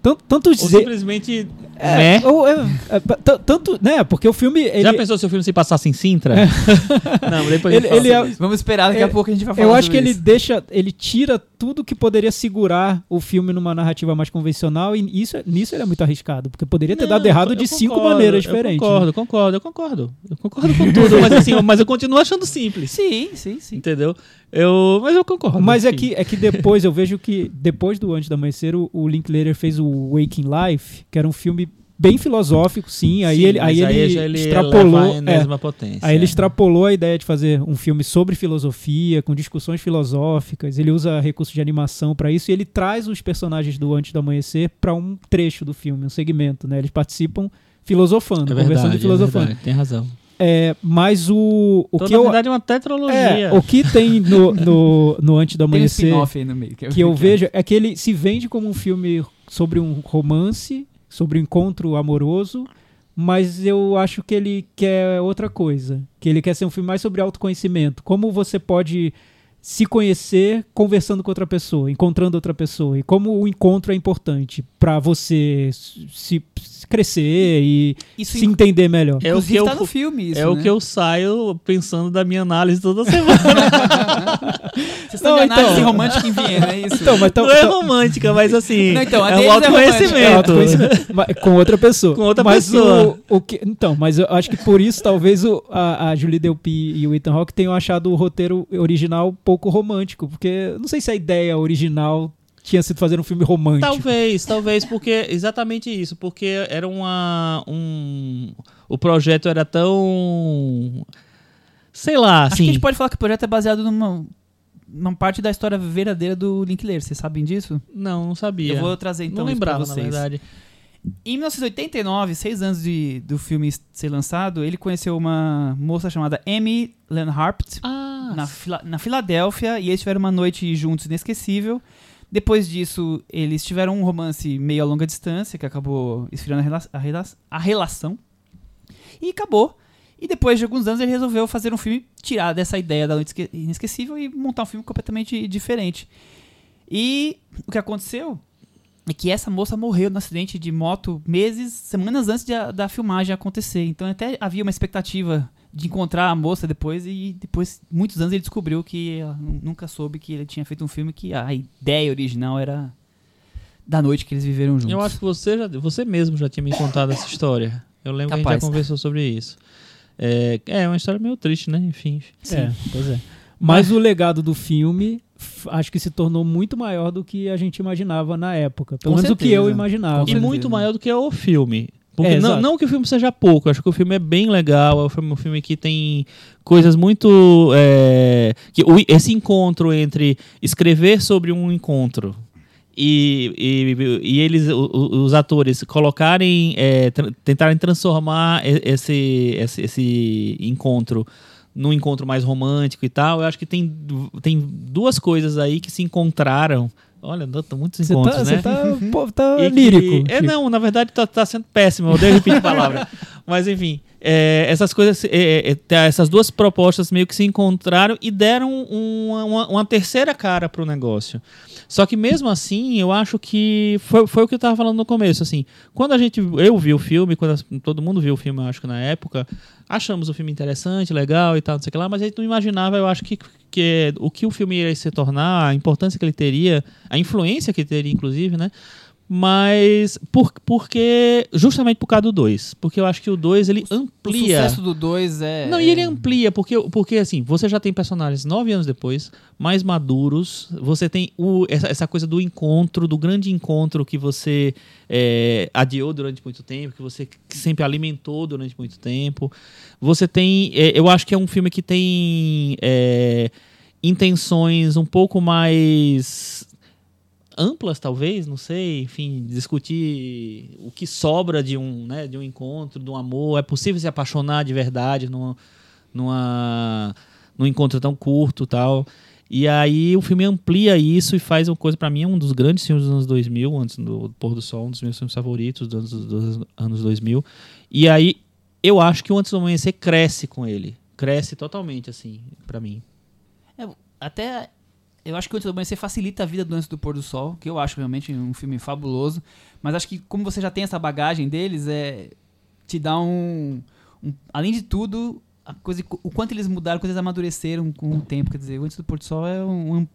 S3: Tanto, tanto
S4: Ou
S3: dizer.
S4: simplesmente.
S3: É,
S4: né?
S3: ou, é, é, tanto, né? Porque o filme. Ele,
S4: Já pensou se o filme se passasse em Sintra? *laughs* Não, depois
S3: Ele- ele é-
S4: isso.
S2: Vamos esperar, daqui
S3: É,
S2: a pouco a gente vai falar
S3: Eu acho que
S2: sobre
S3: ele
S2: isso.
S3: deixa, ele tira tudo que poderia segurar o filme numa narrativa mais convencional e isso, nisso ele é muito arriscado, porque poderia ter
S4: Não,
S3: dado errado
S4: eu
S3: de cinco
S4: concordo,
S3: maneiras diferentes.
S4: Eu concordo, concordo, eu concordo. Eu concordo com tudo, mas assim, mas eu continuo achando simples.
S2: Sim, sim, sim.
S4: Entendeu? Eu, mas eu concordo.
S3: Mas é que, é que depois eu vejo que, depois do Antes do Amanhecer, o, o Linklater fez o Waking Life, que era um filme bem filosófico, sim. Aí
S4: Sim,
S3: ele, aí
S4: mas
S3: ele,
S4: ele
S3: extrapolou. é,
S4: potência.
S3: aí ele
S4: é.
S3: extrapolou a ideia de fazer um filme sobre filosofia, com discussões filosóficas. Ele usa recursos de animação para isso e ele traz os personagens do Antes do Amanhecer para um trecho do filme, um segmento, né? Eles participam filosofando,
S4: É
S3: conversando
S4: verdade,
S3: e filosofando.
S4: é verdade, tem razão.
S3: É, mas o, o
S4: Então,
S3: que
S4: na
S3: eu
S4: verdade, é uma tetralogia.
S3: é, o que tem no, no, no Antes *laughs* do
S2: Tem um
S3: Amanhecer
S2: spin-off aí no meio.
S3: que eu vejo é que ele se vende como um filme sobre um romance, sobre um encontro amoroso, mas eu acho que ele quer outra coisa. Que ele quer ser um filme mais sobre autoconhecimento. Como você pode se conhecer conversando com outra pessoa, encontrando outra pessoa. E como o encontro é importante para você se, se crescer e
S2: Isso
S3: se entender melhor.
S4: É o
S2: inclusive
S4: que eu
S2: tá no filme isso,
S4: é o
S2: né?
S4: que eu saio pensando da minha análise toda semana. *laughs*
S2: Vocês estão
S3: Não,
S2: de análise
S3: então-
S2: romântica em Viena, é isso?
S3: Então, mas então-
S4: não é
S3: então-
S4: romântica, mas assim.
S2: Não, então, a
S4: é um
S2: é
S4: autoconhecimento.
S3: É, autoconhecimento. *laughs* Mas com outra pessoa.
S4: Com outra
S3: mas
S4: pessoa.
S3: O, o que, então, mas eu acho que por isso talvez o, a, a Julie Delpy e o Ethan Hawke tenham achado o roteiro original pouco romântico, porque não sei se a ideia original tinha sido fazer um filme romântico.
S4: Talvez, talvez, porque exatamente isso, porque era uma. Um, o projeto era tão. Sei lá,
S2: Acho que a
S4: assim.
S2: gente pode falar que o projeto é baseado numa, numa parte da história verdadeira do Linklater. Vocês sabem disso?
S4: Não, não sabia.
S2: Eu vou trazer então
S4: não
S2: isso pra
S4: lembrava, na
S2: vocês.
S4: verdade.
S2: Em 1989, seis anos de, do filme ser lançado, ele conheceu uma moça chamada Amy Lenharpt
S4: Ah,
S2: na, Fila- na Filadélfia e eles tiveram uma noite juntos inesquecível. Depois disso, eles tiveram um romance meio a longa distância, que acabou esfriando a, rela- a rela- a relação. E acabou. E depois de alguns anos, ele resolveu fazer um filme, tirar dessa ideia da noite esque- inesquecível e montar um filme completamente diferente. E o que aconteceu é que essa moça morreu no acidente de moto meses, semanas antes de a- da filmagem acontecer. Então até havia uma expectativa de encontrar a moça depois e depois, muitos anos, ele descobriu que nunca soube que ele tinha feito um filme que a ideia original era da noite que eles viveram juntos.
S4: eu acho que você, já, você mesmo já tinha me contado essa história. Eu lembro que a
S2: Capaz.
S4: gente já conversou sobre isso. É, é uma história meio triste, né? Enfim.
S3: É, pois é. Mas o legado do filme acho que se tornou muito maior do que a gente imaginava na época. Pelo
S2: Com
S3: menos o que eu
S2: certeza.
S3: imaginava.
S4: E
S2: certeza.
S4: muito maior do que o filme. Porque
S3: É,
S4: não, não que o filme seja pouco, acho que o filme é bem legal, é um filme, um filme que tem coisas muito. é, que o- esse encontro entre escrever sobre um encontro e, e, e eles, os atores, colocarem, é, tra- tentarem transformar esse, esse, esse encontro num encontro mais romântico e tal, eu acho que tem, tem duas coisas aí que se encontraram Olha, tá muitos
S3: Você
S4: encontros,
S3: tá,
S4: né?
S3: você tá, pô, tá
S4: E que-
S3: lírico.
S4: É, não, na verdade tá, tá sendo péssimo, eu odeio repetir a palavra. *laughs* Mas enfim, é, essas coisas, é, é, tá, essas duas propostas meio que se encontraram e deram uma, uma, uma terceira cara pro negócio. Só que mesmo assim, eu acho que foi, foi o que eu tava falando no começo, assim, quando a gente, eu vi o filme, quando todo mundo viu o filme, eu acho que na época, achamos o filme interessante, legal e tal, não sei o que lá, mas a gente não imaginava, eu acho que, que o que o filme iria se tornar, a importância que ele teria, a influência que teria, inclusive, né? Mas por, porque justamente por causa do 2, porque eu acho que o 2 ele
S2: O
S4: amplia
S2: sucesso do 2 é.
S4: não, e ele amplia, porque, porque assim, você já tem personagens nove anos depois, mais maduros, você tem o, essa, essa coisa do encontro, do grande encontro que você é, adiou durante muito tempo, que você sempre alimentou durante muito tempo. Você tem. é, eu acho que é um filme que tem é, intenções um pouco mais amplas talvez não sei enfim discutir o que sobra de um né de um encontro de um amor. É possível se apaixonar de verdade numa numa num encontro tão curto tal. E aí o filme amplia isso e faz uma coisa pra mim é um dos grandes filmes dos anos 2000 antes do pôr do sol um dos meus filmes favoritos dos anos, dos anos 2000 e aí eu acho que o antes do amanhecer cresce com ele. Cresce totalmente assim pra mim.
S2: É, até. Eu acho que o Antes do Amanhecer facilita a vida do Antes do Pôr do Sol, que eu acho realmente um filme fabuloso. Mas acho que, como você já tem essa bagagem deles, é. Te dá um. um- além de tudo, a coisa, o quanto eles mudaram, quanto eles amadureceram com o tempo. Quer dizer, o Antes do Pôr do Sol é uma am-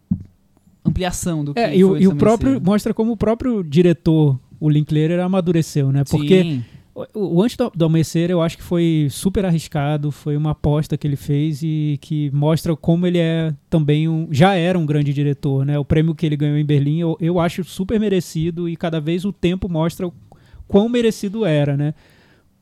S2: ampliação do que
S3: É, e o, e o próprio mostra como o próprio diretor, o Linklater, amadureceu, né? Porque
S2: Sim.
S3: O, Antes do, Amanhecer eu acho que foi super arriscado, foi uma aposta que ele fez e que mostra como ele é também um. Já era um grande diretor, né? O prêmio que ele ganhou em Berlim eu, eu acho super merecido e cada vez o tempo mostra o quão merecido era, né?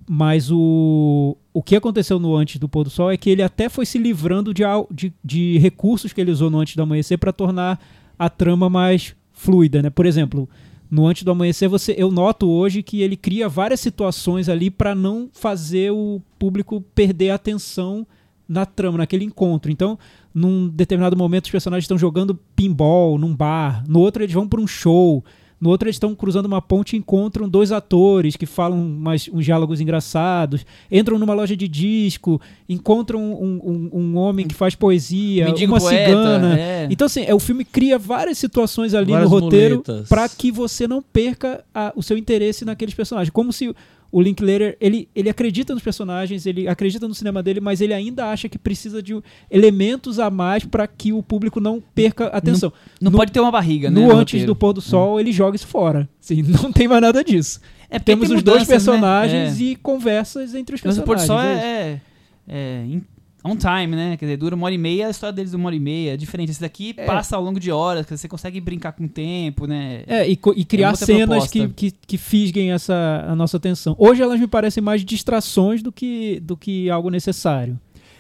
S3: Mas o, o que aconteceu no Antes do Pôr do Sol é que ele até foi se livrando de, de, de recursos que ele usou no Antes do Amanhecer para tornar a trama mais fluida, né? Por exemplo, no Antes do Amanhecer, você, eu noto hoje que ele cria várias situações ali para não fazer o público perder a atenção na trama, naquele encontro. Então, num determinado momento, os personagens estão jogando pinball num bar, no outro, eles vão para um show. No outro, eles estão cruzando uma ponte e encontram dois atores que falam mais, uns diálogos engraçados. Entram numa loja de disco, encontram um, um- um homem que faz poesia,
S2: Mendigo
S3: uma
S2: poeta,
S3: cigana.
S2: é.
S3: Então, assim, é, o filme cria várias situações ali
S4: Várias
S3: no roteiro para que você não perca a- o seu interesse naqueles personagens. Como se o Linklater, ele, ele acredita nos personagens, ele acredita no cinema dele, mas ele ainda acha que precisa de elementos a mais para que o público não perca atenção.
S2: Não
S3: no-
S2: pode ter uma barriga, né?
S3: No Antes
S2: roteiro.
S3: do Pôr do Sol, ele joga isso fora. Assim, *laughs* não tem mais nada disso.
S2: É
S3: Temos
S2: tem
S3: os dois
S2: mudanças, né?
S3: personagens
S2: É.
S3: e conversas entre os
S2: Mas o
S3: personagens.
S2: Pôr do Sol
S3: é
S2: é, é, é on time, né? Quer dizer, dura uma hora e meia, a história deles dura uma hora e meia. É diferente. Esse daqui
S3: É.
S2: passa ao longo de horas, dizer, você consegue brincar com o tempo, né?
S3: É, e, e criar
S2: outra
S3: cenas
S2: proposta.
S3: que, que, que fisguem essa, a nossa atenção. Hoje elas me parecem mais distrações do que, do que algo necessário.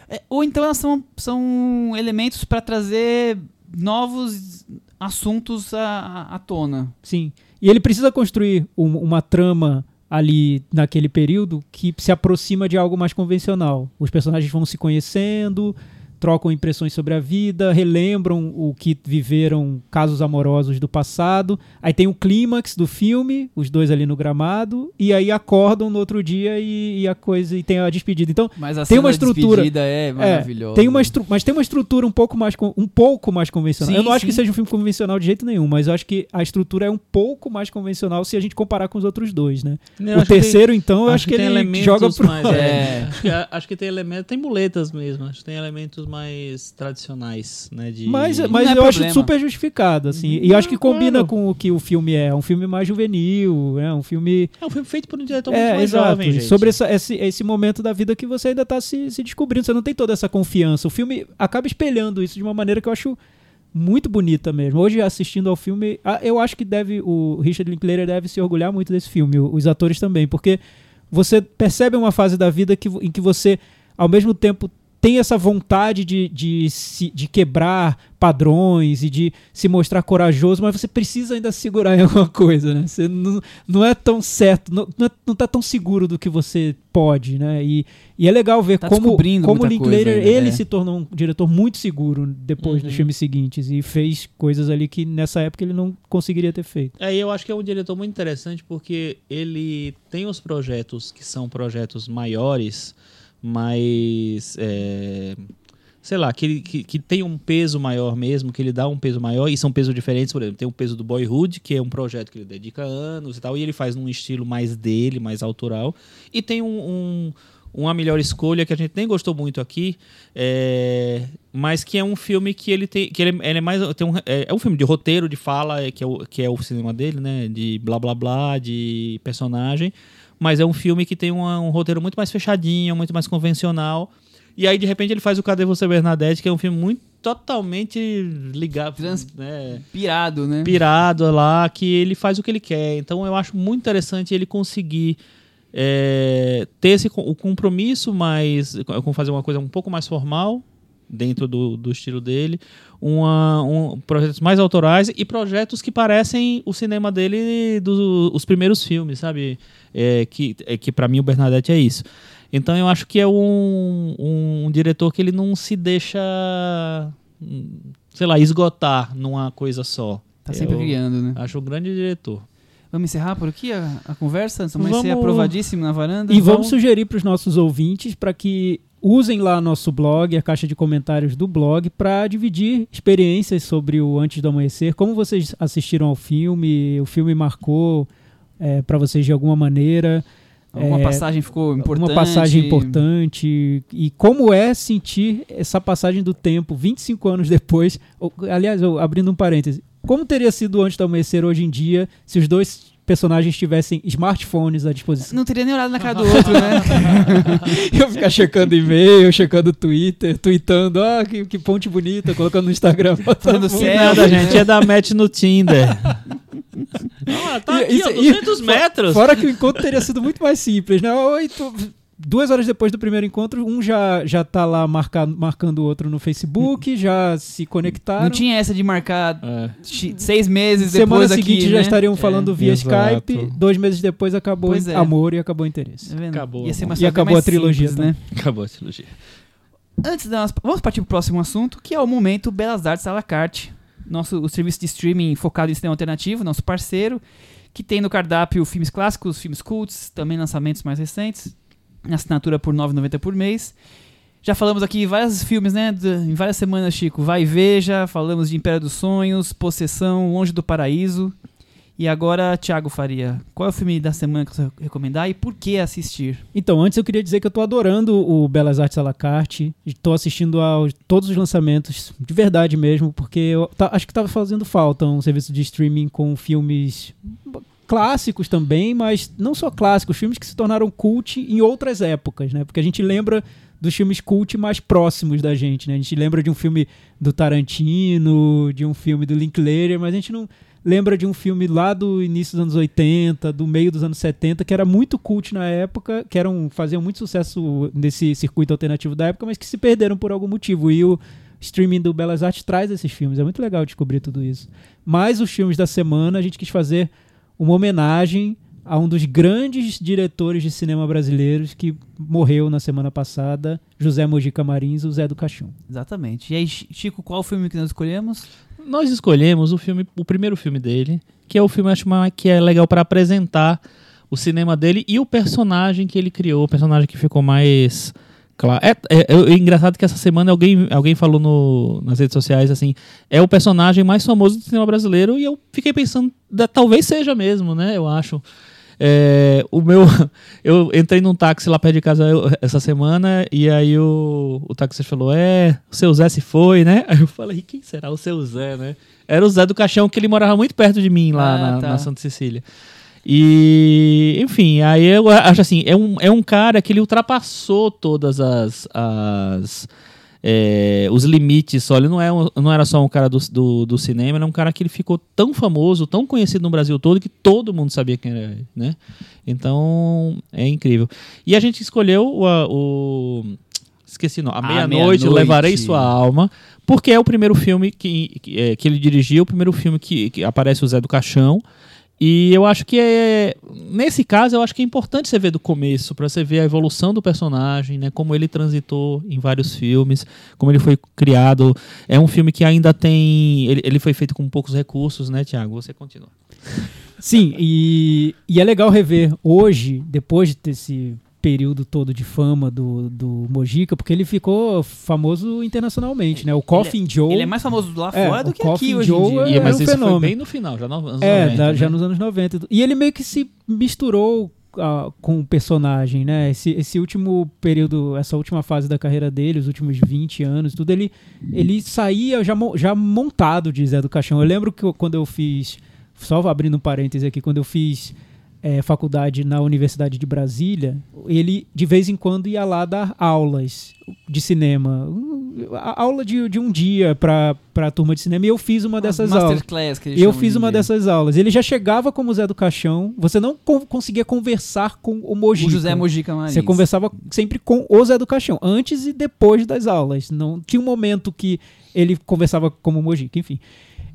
S2: É, ou então elas são, são elementos para trazer novos assuntos à, à- à tona.
S3: Sim. E ele precisa construir um- uma trama ali naquele período que se aproxima de algo mais convencional. Os personagens vão se conhecendo, trocam impressões sobre a vida, relembram o que viveram casos amorosos do passado. Aí tem o clímax do filme, os dois ali no gramado, e aí acordam no outro dia e, e a coisa e tem a despedida. Então,
S2: Mas a
S3: Tem
S2: cena
S3: uma
S2: da
S3: estrutura.
S2: despedida é maravilhosa.
S3: tem uma estru- mas tem uma estrutura um pouco mais um pouco mais convencional.
S2: Sim,
S3: eu não acho que
S2: sim.
S3: seja um filme convencional de jeito nenhum, mas eu acho que a estrutura é um pouco mais convencional se a gente comparar com os outros dois, né?
S4: Eu
S3: o
S4: acho que
S3: terceiro, então, eu acho, que,
S4: tem
S3: ele joga pro
S4: mais,
S2: É.
S4: é, acho, que, acho que tem elementos, tem muletas mesmo, acho que tem elementos mais tradicionais, né, de
S3: Mas, mas
S2: é
S3: eu acho
S2: problema.
S3: super justificado, assim. E
S4: Não,
S3: acho que combina
S4: claro.
S3: com o que o filme é. Um filme mais juvenil, é um filme.
S4: é um filme feito por um diretor muito
S3: É,
S4: mais
S3: exato.
S4: jovem, gente.
S3: Sobre essa- esse, esse momento da vida que você ainda tá se, se descobrindo. Você não tem toda essa confiança. O filme acaba espelhando isso de uma maneira que eu acho muito bonita mesmo. Hoje, assistindo ao filme, eu acho que deve o Richard Linklater deve se orgulhar muito desse filme, os atores também, porque você percebe uma fase da vida que, em que você, ao mesmo tempo, tem essa vontade de, de, se, de quebrar padrões e de se mostrar corajoso, mas você precisa ainda segurar em alguma coisa, né? Você não, não é tão certo, não, não, é, não tá tão seguro do que você pode, né? E, e é legal ver
S2: Tá
S3: como, como Linklater,
S2: ainda,
S3: ele
S2: é.
S3: se tornou um diretor muito seguro depois dos
S4: Uhum.
S3: filmes seguintes e fez coisas ali que nessa época ele não conseguiria ter feito.
S4: É, e eu acho que é um diretor muito interessante porque ele tem os projetos que são projetos maiores, mas. é, sei lá, que, que, que tem um peso maior mesmo, que ele dá um peso maior, e são pesos diferentes, por exemplo, tem o peso do Boyhood, que é um projeto que ele dedica anos e tal, e ele faz num estilo mais dele, mais autoral, e tem um, um- uma melhor escolha que a gente nem gostou muito aqui, é, mas que é um filme que ele tem, que ele, ele é mais, tem um, é, é um filme de roteiro, de fala, é, que, é o, que é o cinema dele, né, de blá blá blá, de personagem, mas é um filme que tem uma- um roteiro muito mais fechadinho, muito mais convencional, e aí, de repente, ele faz o Cadê Você, Bernadette, que é um filme muito totalmente ligado,
S2: Trans-
S4: né,
S2: Pirado, né?
S4: pirado lá, que ele faz o que ele quer. Então, eu acho muito interessante ele conseguir é, ter esse o compromisso mais com fazer uma coisa um pouco mais formal dentro do, do estilo dele, uma, um, projetos mais autorais e projetos que parecem o cinema dele dos os primeiros filmes, sabe? É, que é, que para mim o Bernadette é isso. Então eu acho que é um, um diretor que ele não se deixa, sei lá, esgotar numa coisa só.
S2: Tá sempre
S4: Eu
S2: criando, né?
S4: Acho um grande diretor.
S2: Vamos encerrar por aqui a, a conversa? Vai
S4: Vamos-
S2: ser aprovadíssimo na varanda?
S3: E vamos sugerir para os nossos ouvintes para que usem lá nosso blog, a caixa de comentários do blog, para dividir experiências sobre o Antes do Amanhecer, como vocês assistiram ao filme, o filme marcou para vocês de alguma maneira.
S2: Alguma
S3: é,
S2: passagem ficou importante?
S3: Uma passagem importante. E como é sentir essa passagem do tempo 25 anos depois. Aliás, abrindo um parêntese. Como teria sido antes do amanhecer hoje em dia se os dois personagens tivessem smartphones à disposição?
S2: Não teria nem olhado na cara do *laughs* outro, né?
S3: Eu ficar checando e-mail, checando Twitter, tweetando, ah, que, que ponte bonita, colocando no Instagram. *laughs*
S2: Selfie.
S4: Nada, gente, é dar match no Tinder. Ah, tá
S3: E-
S4: aqui,
S3: isso-
S4: ó,
S3: e-
S4: 200 metros.
S3: Fora que o encontro teria sido muito mais simples, né? Oi, tô- Duas horas depois do primeiro encontro, um já, já tá lá marcado, marcando o outro no Facebook, já se conectaram.
S2: Não tinha essa de marcar
S4: É.
S2: seis meses
S3: Semana
S2: depois
S3: seguinte
S2: aqui,
S3: já
S2: né?
S3: estariam falando via
S4: exato.
S3: Skype. Dois meses depois acabou o
S2: é.
S3: amor e acabou o interesse.
S2: Tá?
S4: Acabou,
S2: Ia ser
S4: amor.
S2: uma
S3: E acabou
S2: mais
S3: a trilogia
S2: simples, né?
S4: Acabou a trilogia.
S2: Antes da nossa... Vamos partir pro próximo assunto, que é o momento Belas Artes à la carte. Nosso, o serviço de streaming focado em cinema alternativo, nosso parceiro, que tem no cardápio filmes clássicos, filmes cults, também lançamentos mais recentes, assinatura por R$ 9,90 por mês. Já falamos aqui vários filmes, né? Em várias semanas, Chico. Vai e Veja, falamos de Império dos Sonhos, Possessão, Longe do Paraíso. E agora, Thiago Faria, qual é o filme da semana que você recomendar e por que assistir?
S3: Então, antes eu queria dizer que eu tô adorando o Belas Artes à la carte. Estou assistindo a todos os lançamentos, de verdade mesmo, porque eu tá- acho que tava fazendo falta um serviço de streaming com filmes clássicos também, mas não só clássicos, filmes que se tornaram cult em outras épocas, né? Porque a gente lembra dos filmes cult mais próximos da gente, né? A gente lembra de um filme do Tarantino, de um filme do Linklater, mas a gente não lembra de um filme lá do início dos anos 80, do meio dos anos 70, que era muito cult na época, que eram, faziam muito sucesso nesse circuito alternativo da época, mas que se perderam por algum motivo. E o streaming do Belas Artes traz esses filmes. É muito legal descobrir tudo isso. Mas os filmes da semana, a gente quis fazer uma homenagem a um dos grandes diretores de cinema brasileiros que morreu na semana passada, José Mojica Marins, o Zé do Caixão.
S2: Exatamente. E aí, Chi- Chico, qual o filme que nós escolhemos?
S4: Nós escolhemos o filme, o primeiro filme dele, que é o filme acho que é legal para apresentar o cinema dele e o personagem que ele criou, o personagem que ficou mais claro. É, é- é engraçado que essa semana alguém, alguém falou no- nas redes sociais assim, é o personagem mais famoso do cinema brasileiro e eu fiquei pensando, da- talvez seja mesmo, né? Eu acho. É, o meu, *laughs* eu entrei num táxi lá perto de casa eu- essa semana e aí o, o taxista falou: É, o seu Zé se foi, né? *laughs* Aí eu falei: Quem será o seu Zé, né? Era o Zé do Caixão, que ele morava muito perto de mim lá
S2: Ah,
S4: na,
S2: tá.
S4: na Santa Cecília. E, enfim, aí eu acho assim: é um, é um cara que ele ultrapassou todas as. as é, os limites só. Ele não, é um- não era só um cara do, do, do cinema, ele é um cara que ele ficou tão famoso, tão conhecido no Brasil todo, que todo mundo sabia quem era ele, né? Então, é incrível. E a gente escolheu o, a- o- Esqueci não. A
S2: A
S4: meia-noite
S2: Meia-Noite.
S4: levarei sua alma. Porque é o primeiro filme que, que, é, que ele dirigiu, o primeiro filme que, que aparece o Zé do Caixão. E eu acho que é. Nesse caso, eu acho que é importante você ver do começo, pra você ver a evolução do personagem, né? Como ele transitou em vários filmes, como ele foi criado. É um filme que ainda tem. Ele, ele foi feito com poucos recursos, né, Tiago? Você continua.
S3: Sim, e, e é legal rever hoje, depois desse período todo de fama do, do Mojica, porque ele ficou famoso internacionalmente, né? O Coffin Joe.
S2: Ele é mais famoso lá
S3: É,
S2: fora
S3: o
S2: do que
S3: Coffin
S2: aqui hoje
S3: Joe
S2: em dia.
S3: É,
S4: mas
S3: um
S4: isso
S3: fenômeno.
S4: foi bem no final, já nos anos
S3: É,
S4: 90.
S3: da- já
S4: né?
S3: nos anos 90. E ele meio que se misturou ah, com o personagem, né? Esse, esse último período, essa última fase da carreira dele, os últimos 20 anos, tudo, ele, ele saía já, já montado de Zé do Caixão. Eu lembro que eu- quando eu fiz, só abrindo um parêntese aqui, quando eu fiz eh, faculdade na Universidade de Brasília, ele de vez em quando ia lá dar aulas de cinema. A- Aula de, de um dia para a turma de cinema. E eu fiz uma dessas aulas.
S2: Masterclass que
S3: Eu fiz uma
S2: dia.
S3: dessas aulas. Ele já chegava como Zé do Caixão. Você não con- conseguia conversar com o Mojica.
S2: O José Mojica Marins.
S3: Você conversava sempre com o Zé do Caixão, antes e depois das aulas. Não tinha um momento que ele conversava como Mojica, enfim.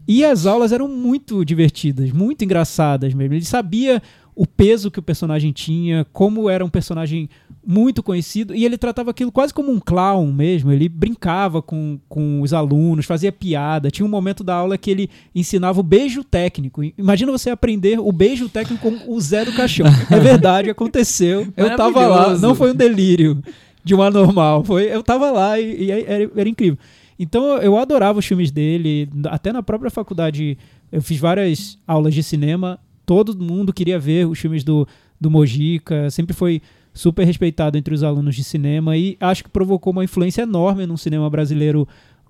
S3: E as aulas eram muito divertidas, muito engraçadas mesmo. Ele sabia o peso que o personagem tinha, como era um personagem muito conhecido, e ele tratava aquilo quase como um clown mesmo. Ele brincava com, com os alunos, fazia piada. Tinha um momento da aula que ele ensinava o beijo técnico. Imagina você aprender o beijo técnico com o Zé do Caixão. É verdade, aconteceu. Eu tava lá, não foi um delírio de um anormal. Foi, eu tava lá e, e era, era incrível. Então eu adorava os filmes dele, até na própria faculdade eu fiz várias aulas de cinema, todo mundo queria ver os filmes do, do Mojica, sempre foi super respeitado entre os alunos de cinema e acho que provocou uma influência enorme no cinema brasileiro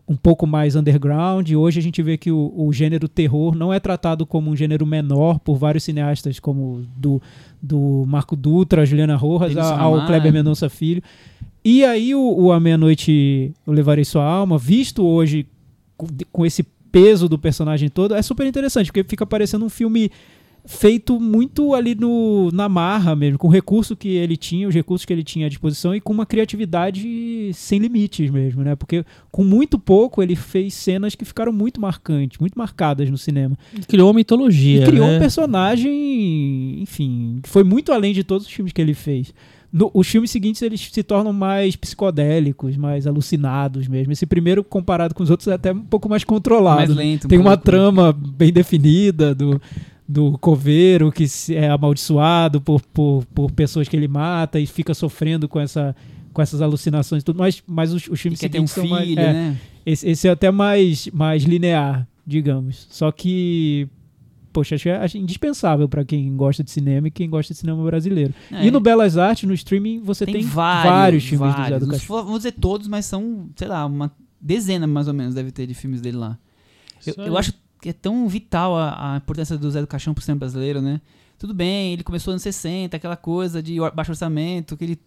S3: um pouco mais underground. Hoje a gente vê que o, o gênero terror não é tratado como um gênero menor por vários cineastas, como do, do Marco Dutra, Juliana Rojas, a- ao. Kleber Mendonça Filho. E aí o, o A Meia-Noite Eu Levarei Sua Alma, visto hoje com, com esse peso do personagem todo, é super interessante, porque fica parecendo um filme feito muito ali no, na marra mesmo, com o recurso que ele tinha, os recursos que ele tinha à disposição e com uma criatividade sem limites mesmo, né? Porque com muito pouco ele fez cenas que ficaram muito marcantes, muito marcadas no cinema.
S4: Criou uma mitologia.
S3: E criou
S4: né?
S3: um personagem, enfim, que foi muito além de todos os filmes que ele fez. No- os filmes seguintes eles se tornam mais psicodélicos, mais alucinados mesmo. Esse primeiro, comparado com os outros, é até um pouco mais controlado.
S2: Mais lento. um
S3: Tem uma
S2: pouco.
S3: trama bem definida do, do coveiro que é amaldiçoado por, por, por pessoas que ele mata e fica sofrendo com, essa, com essas alucinações e tudo. Mas, mas os, os filmes
S2: quer ter um filho,
S3: mais. é,
S2: né?
S3: esse, esse é até mais, mais linear, digamos. Só que, poxa, acho que é acho indispensável para quem gosta de cinema e quem gosta de cinema brasileiro.
S2: É.
S3: E no Belas Artes, no streaming, você tem,
S2: tem, vários,
S3: filmes do Zé
S2: vários.
S3: do
S2: Não
S3: Caixão.
S2: vou dizer todos, mas são, sei lá, uma dezena mais ou menos deve ter de filmes dele lá. Eu, eu
S4: aí.
S2: acho que é tão vital a, a importância do Zé do Caixão pro cinema brasileiro, né? Tudo bem, ele começou nos 60, aquela coisa de baixo orçamento, aquele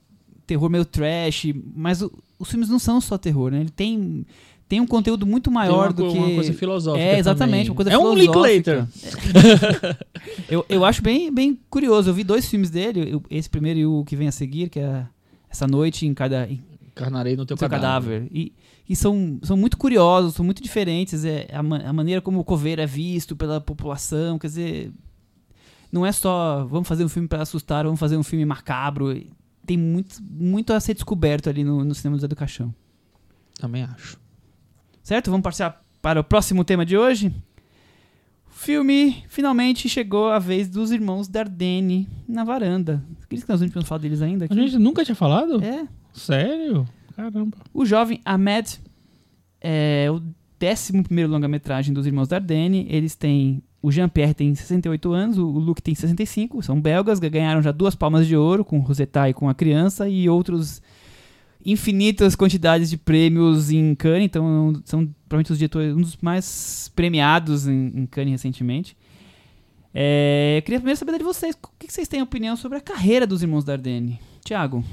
S2: terror meio trash, mas o- os filmes não são só terror, né? Ele tem, tem um conteúdo muito maior
S4: uma,
S2: do que...
S4: uma coisa filosófica.
S2: É, exatamente, uma coisa
S4: É um. Linklater. *laughs*
S2: eu, eu acho bem, bem curioso. Eu vi dois filmes dele, eu- esse primeiro e o que vem a seguir, que é Essa Noite em Cada, em
S4: Encarnarei no teu cadáver.
S2: cadáver. E, e são, são muito curiosos, são muito diferentes. É, a, ma- a maneira como o coveiro é visto pela população, quer dizer. Não é só vamos fazer um filme para assustar, vamos fazer um filme macabro. Tem muito, muito a ser descoberto ali no, no cinema do Zé do Caixão.
S4: Também acho.
S2: Certo? Vamos passar para o próximo tema de hoje. O filme finalmente chegou a vez dos irmãos Dardenne na varanda. Eles que nós não tínhamos falado deles ainda.
S4: A
S2: aqui.
S4: gente nunca tinha falado?
S2: É.
S4: Sério? Caramba.
S2: O jovem Ahmed é o 11 longa-metragem dos Irmãos Dardenne. Eles têm. O Jean-Pierre tem 68 anos, o Luc tem 65, são belgas, ganharam já duas palmas de ouro com Rosetta e com a criança e outros infinitas quantidades de prêmios em Cannes, então são provavelmente os diretores, um dos mais premiados em, em Cannes recentemente. É, queria primeiro saber de vocês, o que vocês têm opinião sobre a carreira dos Irmãos Dardenne? Tiago,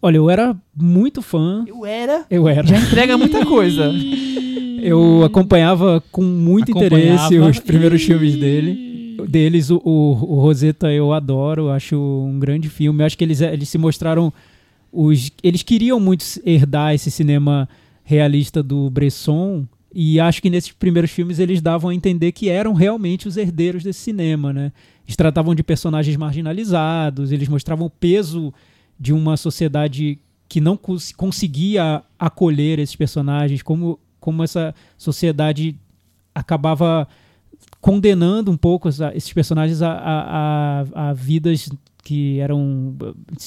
S3: Olha, eu era muito fã.
S2: eu era,
S3: Eu era.
S2: já entrega muita coisa. *laughs*
S3: Eu acompanhava com muito interesse
S4: Acompanhava.
S3: os primeiros filmes dele. Deles, o, o, o Rosetta eu adoro, acho um grande filme. Acho que eles, eles se mostraram os, eles queriam muito herdar esse cinema realista do Bresson e acho que nesses primeiros filmes eles davam a entender que eram realmente os herdeiros desse cinema, né? Eles tratavam de personagens marginalizados, eles mostravam o peso de uma sociedade que não cons conseguia acolher esses personagens, como, como essa sociedade acabava condenando um pouco essa, esses personagens a, a, a, a vidas que eram,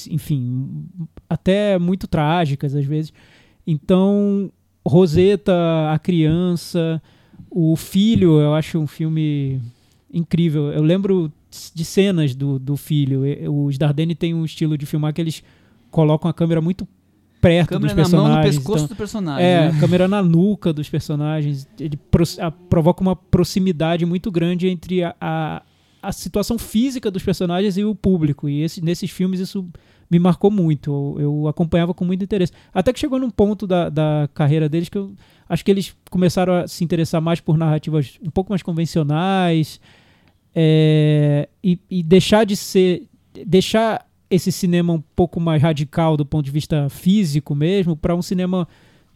S3: enfim, até muito trágicas às vezes. Então, Roseta, a criança, o filho, eu acho um filme incrível. Eu lembro de cenas do, do filho. Os Dardenne têm um estilo de filmar que eles colocam a câmera muito perto
S2: Câmera
S3: dos
S2: na
S3: personagens.
S2: mão no pescoço
S3: então-
S2: do personagem.
S3: é,
S2: né?
S3: câmera na nuca dos personagens. Ele pro- a- provoca uma proximidade muito grande entre a, a, a situação física dos personagens e o público. E esse, nesses filmes isso me marcou muito. Eu, eu acompanhava com muito interesse. Até que chegou num ponto da, da carreira deles que eu acho que eles começaram a se interessar mais por narrativas um pouco mais convencionais é, e, e deixar de ser. deixar esse cinema um pouco mais radical do ponto de vista físico mesmo para um cinema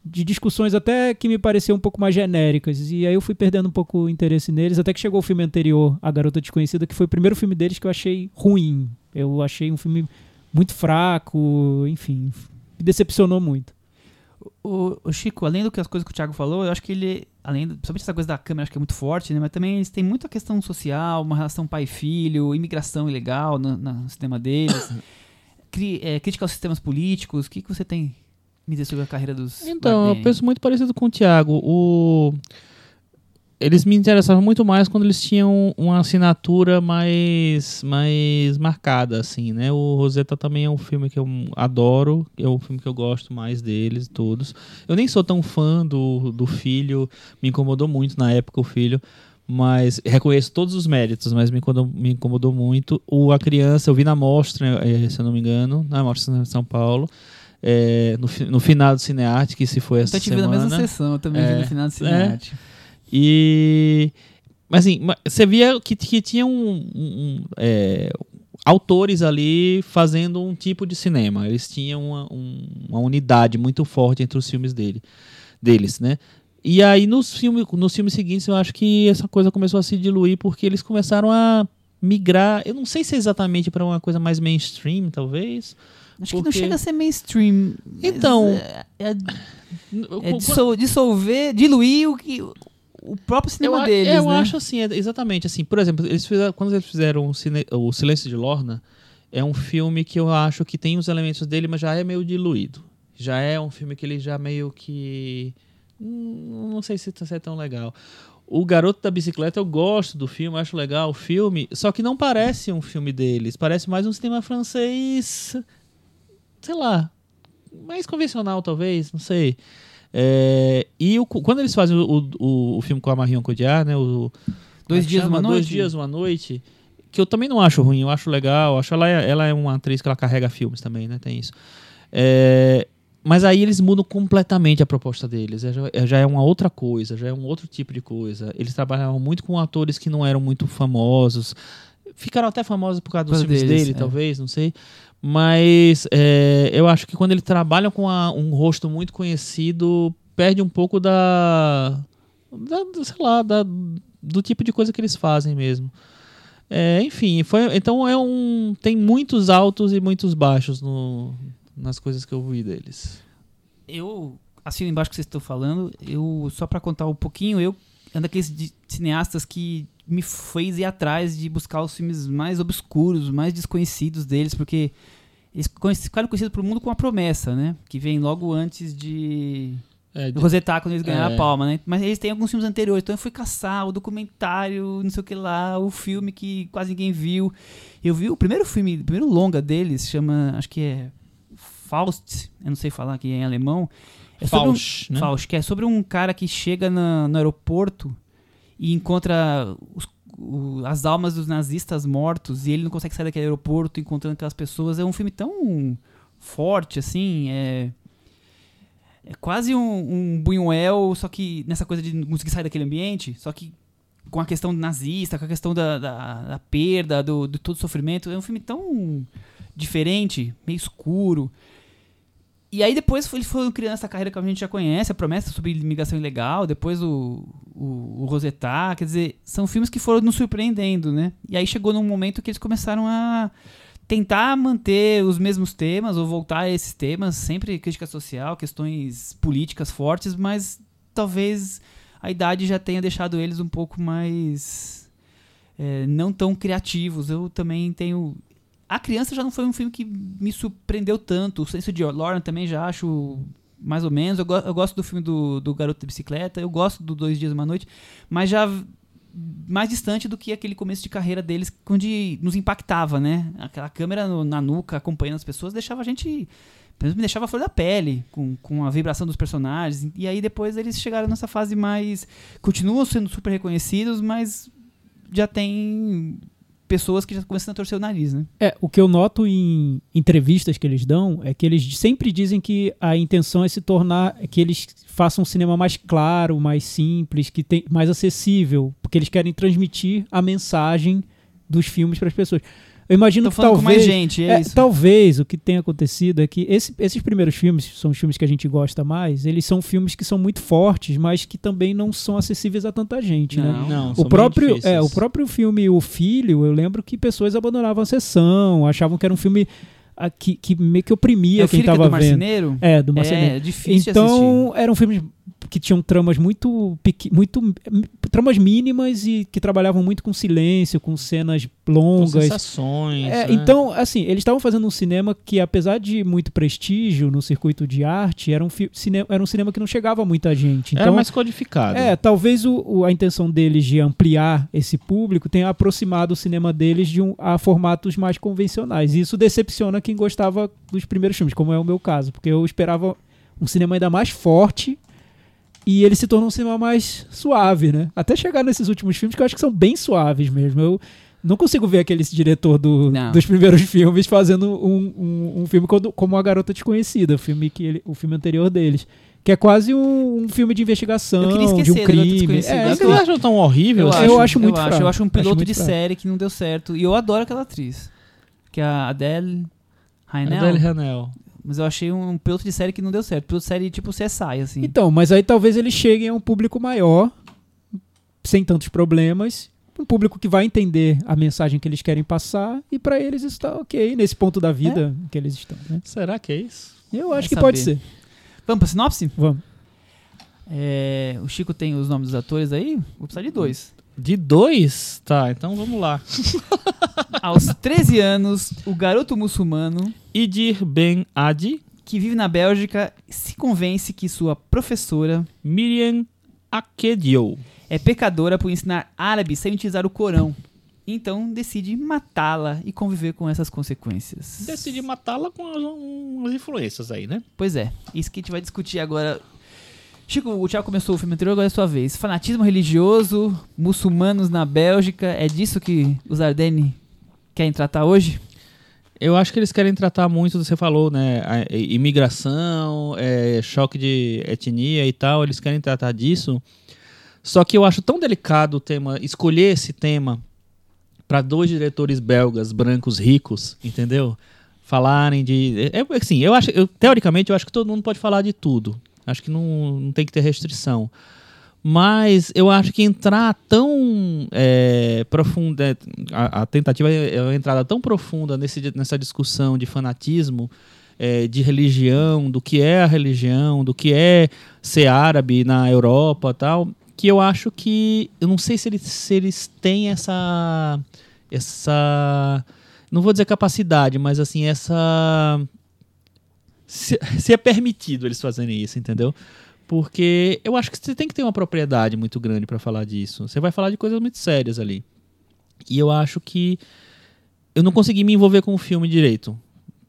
S3: de discussões até que me pareciam um pouco mais genéricas. E aí eu fui perdendo um pouco o interesse neles, até que chegou o filme anterior, A Garota Desconhecida, que foi o primeiro filme deles que eu achei ruim. Eu achei um filme muito fraco, enfim, me decepcionou muito.
S2: O, o Chico, além do que as coisas que o Thiago falou, eu acho que ele, além, principalmente essa coisa da câmera, acho que é muito forte, né? Mas também eles têm muita questão social, uma relação pai-filho, imigração ilegal no, no sistema deles, *coughs* cri, é, crítica aos sistemas políticos. O que, que você tem me dizer sobre a carreira dos
S4: Então, eu
S2: Bardem?
S4: penso muito parecido com o Thiago. O... Eles me interessavam muito mais quando eles tinham uma assinatura mais, mais marcada, assim, né? O Rosetta também é um filme que eu adoro, é um filme que eu gosto mais deles, todos. Eu nem sou tão fã do, do filho, me incomodou muito na época o filho, mas reconheço todos os méritos, mas me incomodou, me incomodou muito. O A Criança, eu vi na mostra, eh, se eu não me engano, na mostra em São Paulo, eh, no, no final do Cinearte, que se foi
S2: Eu
S4: essa
S2: tô te vendo na
S4: semana.
S2: mesma sessão, eu também vi
S4: É,
S2: no final do
S4: é. E. Mas assim, você via que, que tinha um, um- é, autores ali fazendo um tipo de cinema. Eles tinham uma, um- uma unidade muito forte entre os filmes dele, deles, né? E aí nos filmes, nos filmes seguintes eu acho que essa coisa começou a se diluir porque eles começaram a migrar. Eu não sei se é exatamente para uma coisa mais mainstream, talvez.
S2: Acho que não
S4: Porque-
S2: chega a ser mainstream.
S4: Então,
S2: É, é, é dissol- dissolver, diluir o que. O próprio cinema
S4: eu,
S2: deles,
S4: eu
S2: né?
S4: acho assim, exatamente assim. Por exemplo, eles fizeram, quando eles fizeram o, Silêncio de Lorna, é um filme que eu acho que tem os elementos dele, mas já é meio diluído. Já é um filme que ele já meio que. hum, Não sei se tá- se é tão legal. O Garoto da Bicicleta, eu gosto do filme, acho legal o filme, só que não parece um filme deles. Parece mais um cinema francês. Sei lá. Mais convencional, talvez, não sei. É, e o- quando eles fazem o, o, o filme com a Marion Cotillard, né? O,
S2: Dois
S4: é
S2: dias,
S4: chama?
S2: uma noite.
S4: Dois dias, uma noite. Que eu também não acho ruim, eu acho legal. Acho ela, é- ela é uma atriz que ela carrega filmes também, né? Tem isso. É, mas aí eles mudam completamente a proposta deles. É, Já, é- já é uma outra coisa, já é um outro tipo de coisa. Eles trabalhavam muito com atores que não eram muito famosos. Ficaram até famosos por causa dos
S2: Por
S4: filmes
S2: deles,
S4: dele,
S2: é.
S4: talvez, não sei. Mas é, eu acho que quando eles trabalham com a- um rosto muito conhecido, perde um pouco da, da- sei lá, da- do tipo de coisa que eles fazem mesmo. É, enfim, foi, então é um tem muitos altos e muitos baixos no, nas coisas que eu vi deles.
S2: Eu assino embaixo que vocês estão falando. Eu, só pra contar um pouquinho, eu é um daqueles cineastas que me fez ir atrás de buscar os filmes mais obscuros, mais desconhecidos deles, porque eles ficaram conhecidos pro mundo com a promessa, né? Que vem logo antes de
S4: É,
S2: do Rosetá quando eles ganharam
S4: É.
S2: a palma, né? Mas eles têm alguns filmes anteriores, então eu fui caçar o documentário, não sei o que lá, o filme que quase ninguém viu. Eu vi o primeiro filme, o primeiro longa deles, chama, acho que é Faust, eu não sei falar aqui em alemão. É sobre um-
S4: Faust, né?
S2: Faust, que é sobre um cara que chega na- no aeroporto e encontra os- o- as almas dos nazistas mortos e ele não consegue sair daquele aeroporto encontrando aquelas pessoas. É um filme tão forte, assim, é... É quase um, um Buñuel, só que nessa coisa de não conseguir sair daquele ambiente, só que com a questão nazista, com a questão da, da, da perda, do, todo o sofrimento. É um filme tão diferente, meio escuro. E aí depois eles foram criando essa carreira que a gente já conhece, a promessa sobre imigração ilegal, depois o, o, o quer dizer, são filmes que foram nos surpreendendo, né? E aí chegou num momento que eles começaram a tentar manter os mesmos temas ou voltar a esses temas, sempre crítica social, questões políticas fortes, mas talvez a idade já tenha deixado eles um pouco mais é, não tão criativos. Eu também tenho a Criança já não foi um filme que me surpreendeu tanto. O Senso de Lauren também já acho mais ou menos. Eu, go eu gosto do filme do, do Garoto de Bicicleta, eu gosto do Dois Dias Uma Noite, mas já mais distante do que aquele começo de carreira deles, onde nos impactava, né? Aquela câmera no, na nuca acompanhando as pessoas deixava a gente. Me deixava a flor da pele, com, com a vibração dos personagens. E aí depois eles chegaram nessa fase mais. Continuam sendo super reconhecidos, mas já tem pessoas que já começam a torcer o nariz, né?
S3: É, o que eu noto em entrevistas que eles dão é que eles sempre dizem que a intenção é se tornar que eles façam um cinema mais claro, mais simples, que tem mais acessível, porque eles querem transmitir a mensagem dos filmes para as pessoas. Eu imagino que talvez,
S2: mais gente, é
S3: é, talvez o que tenha acontecido é que esse, esses primeiros filmes são os filmes que a gente gosta mais. Eles são filmes que são muito fortes, mas que também não são acessíveis a tanta gente,
S4: não,
S3: né?
S4: Não,
S3: o próprio, é, o próprio filme O Filho, eu lembro que pessoas abandonavam a sessão, achavam que era um filme a, que, que meio que oprimia
S2: é
S3: quem estava
S2: é
S3: vendo.
S2: Marceneiro?
S3: É, do Marceneiro.
S2: É difícil
S3: Então, eram filmes que tinham tramas muito, muito tramas mínimas e que trabalhavam muito com silêncio, com cenas longas. Com
S4: sensações.
S3: É,
S4: né?
S3: Então, assim, eles estavam fazendo um cinema que, apesar de muito prestígio no circuito de arte, era um, cinema, era um cinema que não chegava a muita gente. Então,
S4: era mais codificado.
S3: É, talvez o, o, a intenção deles de ampliar esse público tenha aproximado o cinema deles de um, a formatos mais convencionais. E isso decepciona quem gostava dos primeiros filmes, como é o meu caso, porque eu esperava um cinema ainda mais forte e ele se tornou um cinema mais suave, né? Até chegar nesses últimos filmes que eu acho que são bem suaves mesmo. Eu não consigo ver aquele diretor do, dos primeiros filmes fazendo um, um, um filme como A Garota Desconhecida, o filme, que ele, o filme anterior deles. Que é quase um, um filme de investigação, de um crime.
S4: É, você acha tão horrível?
S3: Eu,
S4: assim?
S3: acho, eu acho muito
S2: eu
S3: acho,
S2: eu acho um piloto
S3: acho
S2: de
S3: fraco.
S2: série que não deu certo. E eu adoro aquela atriz. Que é a Adele Rainel.
S4: Adele Hanel.
S2: Mas eu achei um piloto de série que não deu certo. Piloto de série tipo CSI, assim.
S3: Então, mas aí talvez eles cheguem a um público maior, sem tantos problemas. Um público que vai entender a mensagem que eles querem passar. E para eles isso tá ok, nesse ponto da vida
S2: É.
S3: que eles estão. Né?
S4: Será que é isso?
S3: Eu acho
S2: Vai
S3: que pode
S2: saber.
S3: ser.
S2: Vamos pra sinopse?
S3: Vamos.
S2: É, o Chico tem os nomes dos atores aí? Vou precisar de dois.
S4: De dois? Tá, então vamos lá. *laughs*
S2: Aos 13 anos, o garoto muçulmano
S4: Idir Ben Adi,
S2: que vive na Bélgica se convence que sua professora
S4: Miriam Akedio.
S2: é pecadora por ensinar árabe sem utilizar o Corão. Então decide matá-la e conviver com essas consequências.
S4: Decidi matá-la com as- umas influências aí, né?
S2: Pois é, isso que a gente vai discutir agora. Chico, o Thiago começou o filme anterior, agora é sua vez. Fanatismo religioso, muçulmanos na Bélgica, é disso que os Ardennes querem tratar hoje?
S4: Eu acho que eles querem tratar muito, você falou, né? a- imigração, é, choque de etnia e tal. Eles querem tratar disso. Só que eu acho tão delicado o tema, escolher esse tema para dois diretores belgas brancos ricos, entendeu? Falarem de, é é assim, eu acho, eu, teoricamente eu acho que todo mundo pode falar de tudo. Acho que não, não tem que ter restrição. Mas eu acho que entrar tão é, profunda. A, a tentativa é uma entrada tão profunda nesse, nessa discussão de fanatismo, é, de religião, do que é a religião, do que é ser árabe na Europa tal, que eu acho que. Eu não sei se eles, se eles têm essa. Essa. Não vou dizer capacidade, mas assim, essa. Se, se é permitido eles fazerem isso, entendeu? Porque eu acho que você tem que ter uma propriedade muito grande para falar disso. Você vai falar de coisas muito sérias ali. E eu acho que eu não consegui me envolver com o filme direito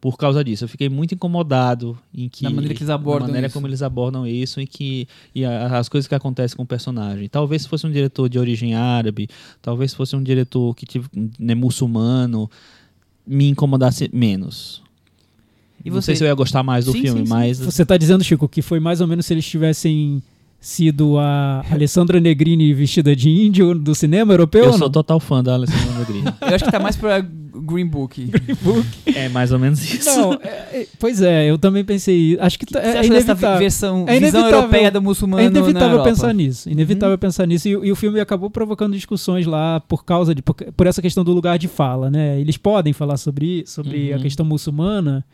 S4: por causa disso. Eu fiquei muito incomodado em que
S2: Da maneira que eles abordam
S4: da maneira
S2: isso.
S4: como eles abordam isso e que e a- as coisas que acontecem com o personagem. Talvez se fosse um diretor de origem árabe, talvez fosse um diretor que tive, né, muçulmano, me incomodasse menos.
S2: E
S4: não sei
S2: você?
S4: se eu ia gostar mais do
S2: Sim,
S4: filme,
S2: sim, sim.
S4: mas
S3: Você tá dizendo, Chico, que foi mais ou menos se eles tivessem sido a Alessandra Negrini vestida de índio do cinema europeu?
S4: eu
S3: ou
S4: sou total fã da Alessandra Negrini. *laughs*
S2: Eu acho que tá mais pra *laughs* Green Book.
S4: É mais ou menos isso.
S3: Não, é- é- pois é, eu também pensei. Acho que,
S2: que
S3: tá-
S2: você
S3: é, inevitável.
S2: versão,
S3: É inevitável.
S2: europeia do muçulmano
S3: É inevitável pensar nisso. Inevitável pensar nisso. E, e o filme acabou provocando discussões lá por causa de. Por, por essa questão do lugar de fala, né? Eles podem falar sobre, sobre a
S4: Uhum.
S3: questão muçulmana.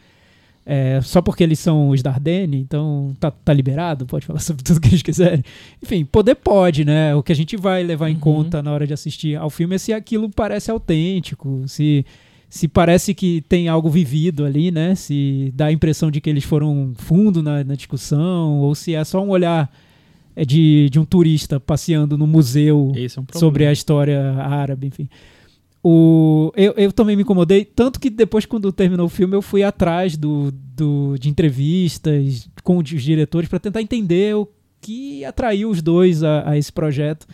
S3: É, só porque eles são os Dardenne, então tá, tá liberado, pode falar *laughs* sobre tudo que eles quiserem. Enfim, poder pode, né? O que a gente vai levar em
S4: Uhum.
S3: conta na hora de assistir ao filme é se aquilo parece autêntico, se, se parece que tem algo vivido ali, né? Se dá a impressão de que eles foram fundo na, na discussão, ou se é só um olhar é, de, de um turista passeando no museu
S4: é um
S3: sobre a história árabe, enfim. O, eu, eu também me incomodei, tanto que depois, quando terminou o filme, eu fui atrás do, do, de entrevistas com os diretores para tentar entender o que atraiu os dois a, a esse projeto.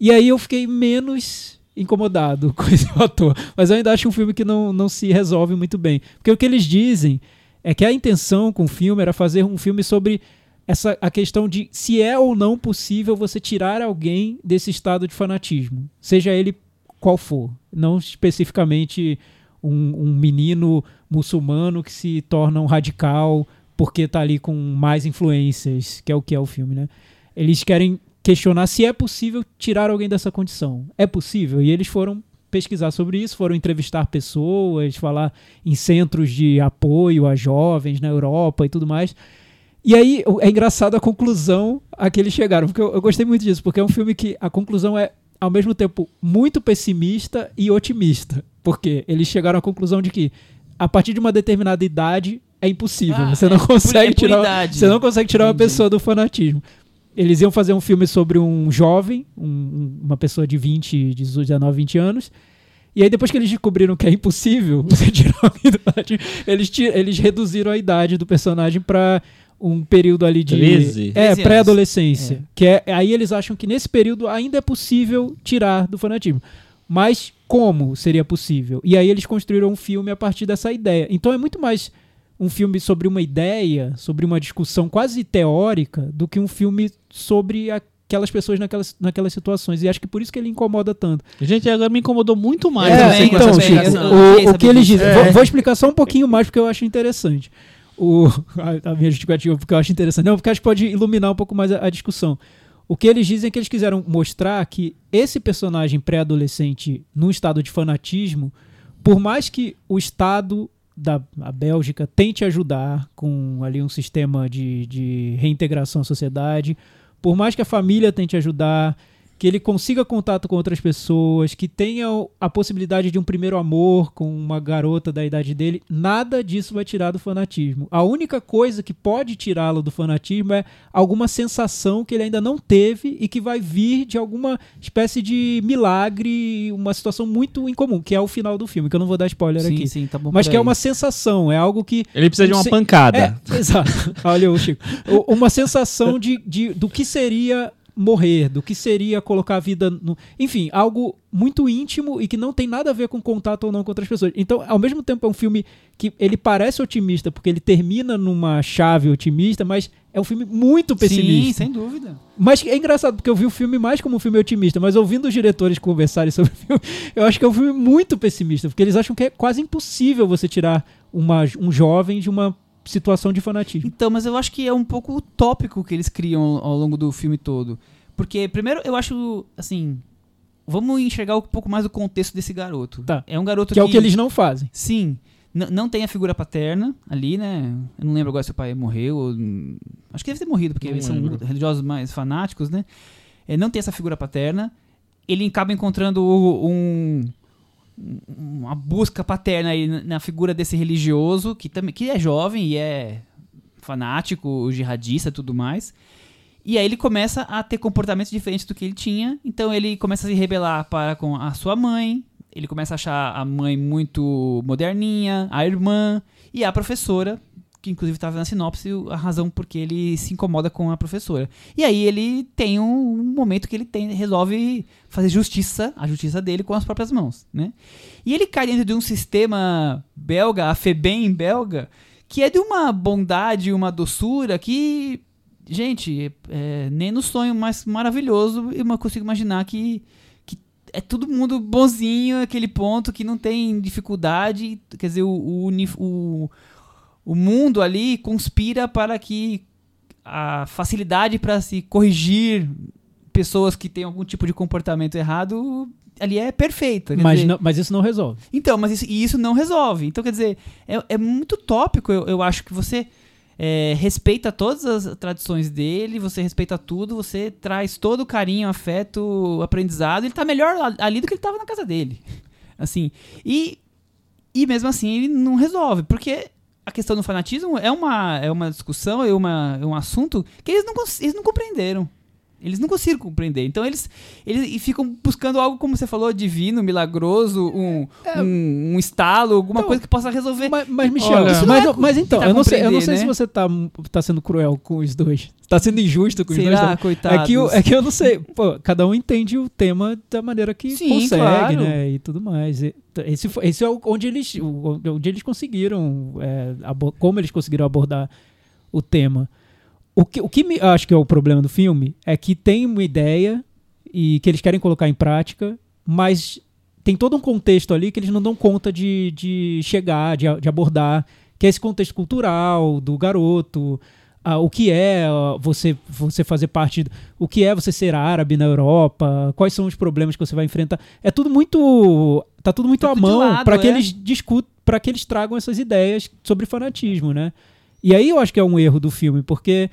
S3: E aí eu fiquei menos incomodado *laughs* com esse ator. Mas eu ainda acho um filme que não, não se resolve muito bem. Porque o que eles dizem é que a intenção com o filme era fazer um filme sobre essa a questão de se é ou não possível você tirar alguém desse estado de fanatismo, seja ele qual for, não especificamente um, um menino muçulmano que se torna um radical porque tá ali com mais influências, que é o que é o filme, né? Eles querem questionar se é possível tirar alguém dessa condição. É possível? E eles foram pesquisar sobre isso, foram entrevistar pessoas, falar em centros de apoio a jovens na Europa e tudo mais. E aí é engraçado a conclusão a que eles chegaram, porque eu, eu gostei muito disso, porque é um filme que a conclusão é ao mesmo tempo muito pessimista e otimista. Porque eles chegaram à conclusão de que a partir de uma determinada idade é impossível.
S2: Ah,
S3: você
S2: é
S3: não consegue
S2: é
S3: tirar,
S2: idade.
S3: você não consegue tirar uma pessoa do fanatismo. Eles iam fazer um filme sobre um jovem, um- um- uma pessoa de 20, 18, 19, 20 anos. E aí, depois que eles descobriram que é impossível *laughs* você tirar a idade, eles, eles reduziram a idade do personagem para um período ali de.
S4: 13?
S3: É,
S2: 13 anos.
S3: pré-adolescência. Que é, aí eles acham que nesse período ainda é possível tirar do fanatismo. Mas como seria possível? E aí eles construíram um filme a partir dessa ideia. Então é muito mais um filme sobre uma ideia, sobre uma discussão quase teórica, do que um filme sobre aquelas pessoas naquelas, naquelas situações. E acho que por isso que ele incomoda tanto.
S4: Gente, agora me incomodou muito mais.
S3: É, então, Chico, o, o que eles dizem.
S4: É.
S3: Vou, vou explicar só um pouquinho mais porque eu acho interessante. O, *laughs* a, a minha justificativa, porque eu acho interessante. Não, porque acho que pode iluminar um pouco mais a, a discussão. O que eles dizem é que eles quiseram mostrar que esse personagem pré-adolescente num estado de fanatismo, por mais que o Estado da Bélgica tente ajudar com ali um sistema de, de reintegração à sociedade, por mais que a família tente ajudar, que ele consiga contato com outras pessoas, que tenha a possibilidade de um primeiro amor com uma garota da idade dele, nada disso vai tirar do fanatismo. A única coisa que pode tirá-lo do fanatismo é alguma sensação que ele ainda não teve e que vai vir de alguma espécie de milagre, uma situação muito incomum, que é o final do filme, que eu não vou dar spoiler
S2: Sim,
S3: aqui.
S2: sim, tá bom
S3: Mas que é
S2: aí.
S3: uma sensação, é algo que
S4: Ele precisa de uma
S3: Sim.
S4: pancada.
S3: é, exato. Olha o Chico. Uma sensação de, de- do que seria morrer, do que seria colocar a vida no. Enfim, algo muito íntimo e que não tem nada a ver com contato ou não com outras pessoas. Então, ao mesmo tempo, é um filme que ele parece otimista, porque ele termina numa chave otimista, mas é um filme muito
S2: Sim,
S3: pessimista.
S2: sem dúvida.
S3: Mas é engraçado, porque eu vi o filme mais como um filme otimista, mas ouvindo os diretores conversarem sobre o filme, *laughs* eu acho que é um filme muito pessimista, porque eles acham que é quase impossível você tirar uma, um jovem de uma situação de fanatismo.
S2: Então, mas eu acho que é um pouco utópico que eles criam ao longo do filme todo. Porque, primeiro, eu acho, assim... Vamos enxergar um pouco mais o contexto desse garoto.
S3: Tá.
S2: É um garoto
S3: Que é o que eles não fazem.
S2: Sim. Não tem a figura paterna ali, né? Eu não lembro agora se o pai morreu. ou- Acho que deve ter morrido, porque
S4: Não
S2: eles
S4: lembro.
S2: são religiosos mais fanáticos, né? É, não tem essa figura paterna. Ele acaba encontrando um- uma busca paterna aí na- figura desse religioso, que, também, que é jovem e é fanático, jihadista tudo mais. E aí ele começa a ter comportamentos diferentes do que ele tinha. Então ele começa a se rebelar para com a sua mãe. Ele começa a achar a mãe muito moderninha, a irmã e a professora, que inclusive estava na sinopse a razão porque ele se incomoda com a professora. E aí ele tem um, um momento que ele tem, resolve fazer justiça, a justiça dele com as próprias mãos, né? E ele cai dentro de um sistema belga, a FEBEM belga, que é de uma bondade, uma doçura que, gente, é, nem no sonho mais maravilhoso eu consigo imaginar que, que é todo mundo bonzinho, aquele ponto que não tem dificuldade. Quer dizer, o, o, o, o mundo ali conspira para que a facilidade para se corrigir pessoas que têm algum tipo de comportamento errado ali é perfeita.
S3: Mas,
S2: dizer-
S3: mas isso não resolve.
S2: então, mas isso, e isso não resolve. Então, quer dizer, é, é muito tópico. Eu, eu acho que você é, respeita todas as tradições dele, você respeita tudo, você traz todo o carinho, afeto, aprendizado. Ele tá melhor ali do que ele tava na casa dele. *laughs* Assim. E, e mesmo assim, ele não resolve. Porque a questão do fanatismo é uma, é uma discussão, é, uma, é um assunto que eles não, eles não compreenderam. Eles não conseguiram compreender. Então eles, eles ficam buscando algo, como você falou, divino, milagroso, um, um, um estalo, alguma
S3: Então,
S2: coisa que possa resolver.
S3: Mas, mas Michel,
S4: Olha-
S3: mas,
S2: Isso não é
S3: mas então,
S2: tentar
S3: eu não sei, eu não sei se
S2: né?
S3: você tá, tá sendo cruel com os dois. Tá sendo injusto com os dois.
S2: Será,
S3: também.
S2: coitados?
S3: É que, eu, é que eu não sei. Pô, cada um entende o tema da maneira que
S2: Sim,
S3: consegue,
S2: claro.
S3: né? E tudo mais. E Esse, foi- esse é onde eles, onde eles conseguiram, é, como eles conseguiram abordar o tema. O que, o que me acho que é o problema do filme é que tem uma ideia e que eles querem colocar em prática, mas tem todo um contexto ali que eles não dão conta de, de chegar, de, de abordar, que é esse contexto cultural do garoto, ah, o que é ah, você você fazer parte, o que é você ser árabe na Europa, quais são os problemas que você vai enfrentar. É tudo muito tá tudo muito
S2: Tá
S3: à
S2: tudo
S3: mão para que
S2: é.
S3: eles discutam, para que eles tragam essas ideias sobre fanatismo, né? E aí eu acho que é um erro do filme, porque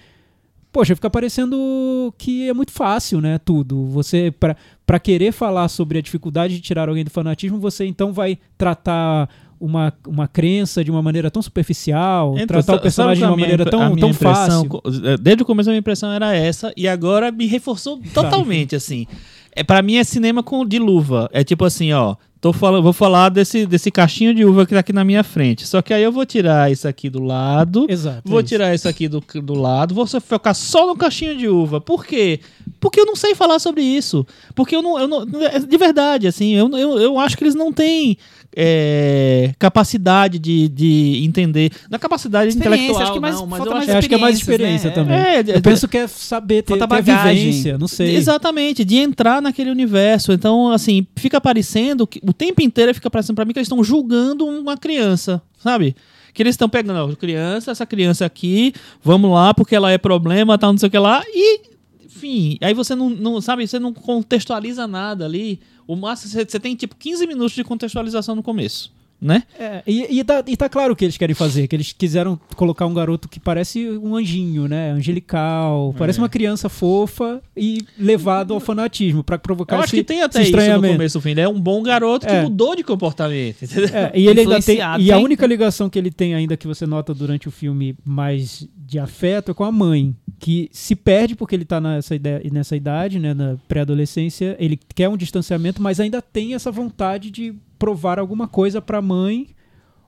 S3: poxa, fica parecendo que é muito fácil, né, tudo. Você pra para querer falar sobre a dificuldade de tirar alguém do fanatismo, você então vai tratar uma, uma crença de uma maneira tão superficial,
S4: Então,
S3: tratar o personagem de uma maneira tão, tão fácil.
S4: co- Desde o começo a minha impressão era essa e agora me reforçou totalmente assim. É para mim é cinema com de luva. É tipo assim, ó, tô falando, vou falar desse desse cachinho de uva que tá aqui na minha frente. Só que aí eu vou tirar isso aqui do lado,
S3: Exato.
S4: vou
S3: é isso.
S4: tirar isso aqui do, do lado, vou focar só no cachinho de uva. Por quê? Porque eu não sei falar sobre isso. Porque eu não. Eu não de verdade, assim, eu, eu, eu acho que eles não têm é, capacidade de, de entender. Na capacidade
S2: Experiência,
S4: intelectual,
S2: acho que mais-
S4: não, mas
S2: falta
S4: eu
S2: mais
S4: acho
S3: que é mais experiência
S2: né?
S3: também.
S4: É,
S3: eu penso que é saber ter,
S2: Falta
S3: ter
S2: bagagem.
S3: vivência, não sei.
S4: Exatamente, de entrar naquele universo. Então, assim, fica parecendo que o tempo inteiro fica parecendo pra mim que eles estão julgando uma criança, sabe? Que eles estão pegando, ó, criança, essa criança aqui, vamos lá, porque ela é problema, tal, não sei o que lá, e, enfim, aí você não, não sabe, você não contextualiza nada ali. O máximo, você, tem tipo 15 minutos de contextualização no começo, né?
S3: É, e, e, tá, e tá claro o que eles querem fazer, que eles quiseram colocar um garoto que parece um anjinho, né? Angelical, parece
S4: É.
S3: uma criança fofa e levado ao fanatismo pra provocar
S4: Eu acho
S3: esse,
S4: que tem até isso no começo, no fim. Ele é um bom garoto que
S3: É.
S4: mudou de comportamento, entendeu?
S3: É, e ele ainda tem. E a única ligação que ele tem ainda que você nota durante o filme mais de afeto é com a mãe, que se perde porque ele tá nessa, ideia, nessa idade, né, na pré-adolescência, ele quer um distanciamento, mas ainda tem essa vontade de provar alguma coisa pra mãe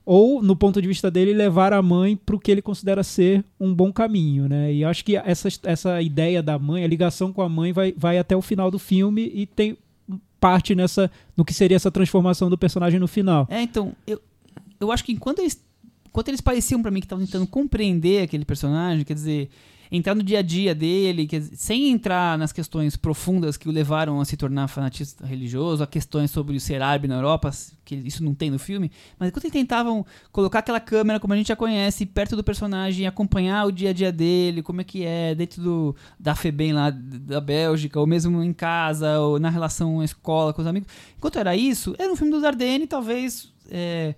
S3: ou no ponto de vista dele levar a mãe para o que ele considera ser um bom caminho, né? E acho que essa, essa ideia da mãe, a ligação com a mãe vai, vai até o final do filme e tem parte nessa no que seria essa transformação do personagem no final.
S2: É, então, eu, eu acho que enquanto eles, enquanto eles pareciam pra mim que estavam tentando compreender aquele personagem, quer dizer, entrar no dia a dia dele, dizer, sem entrar nas questões profundas que o levaram a se tornar fanatista religioso, a questões sobre o ser árabe na Europa, que isso não tem no filme, mas enquanto eles tentavam colocar aquela câmera, como a gente já conhece, perto do personagem, acompanhar o dia a dia dele, como é que é, dentro do, da FEBEM lá da Bélgica, ou mesmo em casa, ou na relação à escola com os amigos, enquanto era isso, era um filme do Dardenne, talvez... é,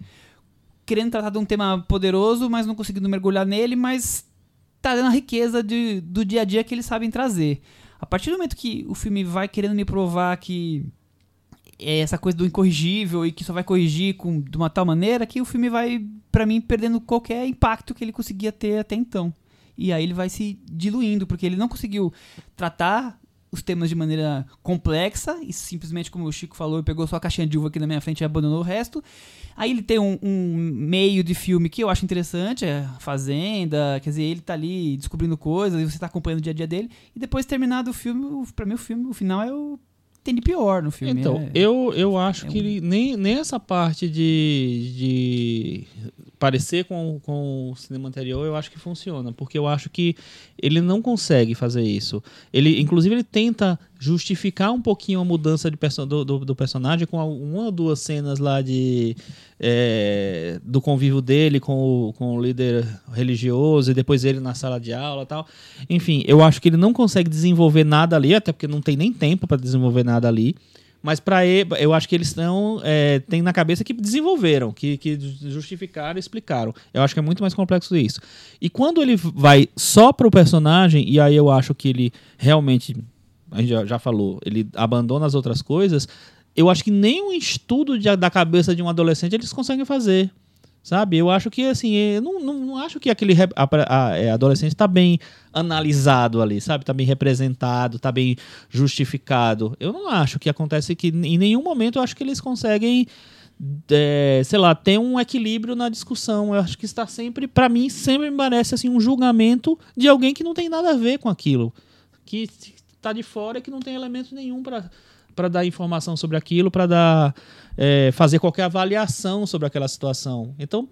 S2: querendo tratar de um tema poderoso, mas não conseguindo mergulhar nele, mas dando a riqueza de, do dia a dia que eles sabem trazer. A partir do momento que o filme vai querendo me provar que é essa coisa do incorrigível e que só vai corrigir com, de uma tal maneira que o filme vai, pra mim, perdendo qualquer impacto que ele conseguia ter até então. E aí ele vai se diluindo, porque ele não conseguiu tratar os temas de maneira complexa e simplesmente, como o Chico falou, pegou só a caixinha de uva aqui na minha frente e abandonou o resto. Aí ele tem um, um meio de filme que eu acho interessante, é a Fazenda, quer dizer, ele tá ali descobrindo coisas e você tá acompanhando o dia a dia dele. E depois terminado o filme, pra mim o filme, o final é o tem de pior no filme.
S4: Então,
S2: é-
S4: eu, eu acho
S2: é
S4: que
S2: um-
S4: ele, nem, nem essa parte de, de parecer com, com o cinema anterior, eu acho que funciona, porque eu acho que ele não consegue fazer isso. Ele, inclusive, ele tenta justificar um pouquinho a mudança de perso do, do, do personagem com uma ou duas cenas lá de é, do convívio dele com o, com o líder religioso e depois ele na sala de aula, tal. Enfim, eu acho que ele não consegue desenvolver nada ali, até porque não tem nem tempo para desenvolver nada ali. Mas para eu acho que eles estão é, tem na cabeça que desenvolveram, que, que justificaram, explicaram. Eu acho que é muito mais complexo isso. E quando ele vai só pro personagem e aí eu acho que ele realmente a gente já, já falou, ele abandona as outras coisas. Eu acho que nem um estudo de, da cabeça de um adolescente eles conseguem fazer. Sabe? Eu acho que, assim, eu não, não, não acho que aquele a, a, é, adolescente está bem analisado ali, sabe? Está bem representado, está bem justificado. Eu não acho que acontece que, em nenhum momento, eu acho que eles conseguem, é, sei lá, ter um equilíbrio na discussão. Eu acho que está sempre, para mim, sempre me parece, assim, um julgamento de alguém que não tem nada a ver com aquilo. Que está de fora e que não tem elemento nenhum para dar informação sobre aquilo, para dar é, fazer qualquer avaliação sobre aquela situação. Então,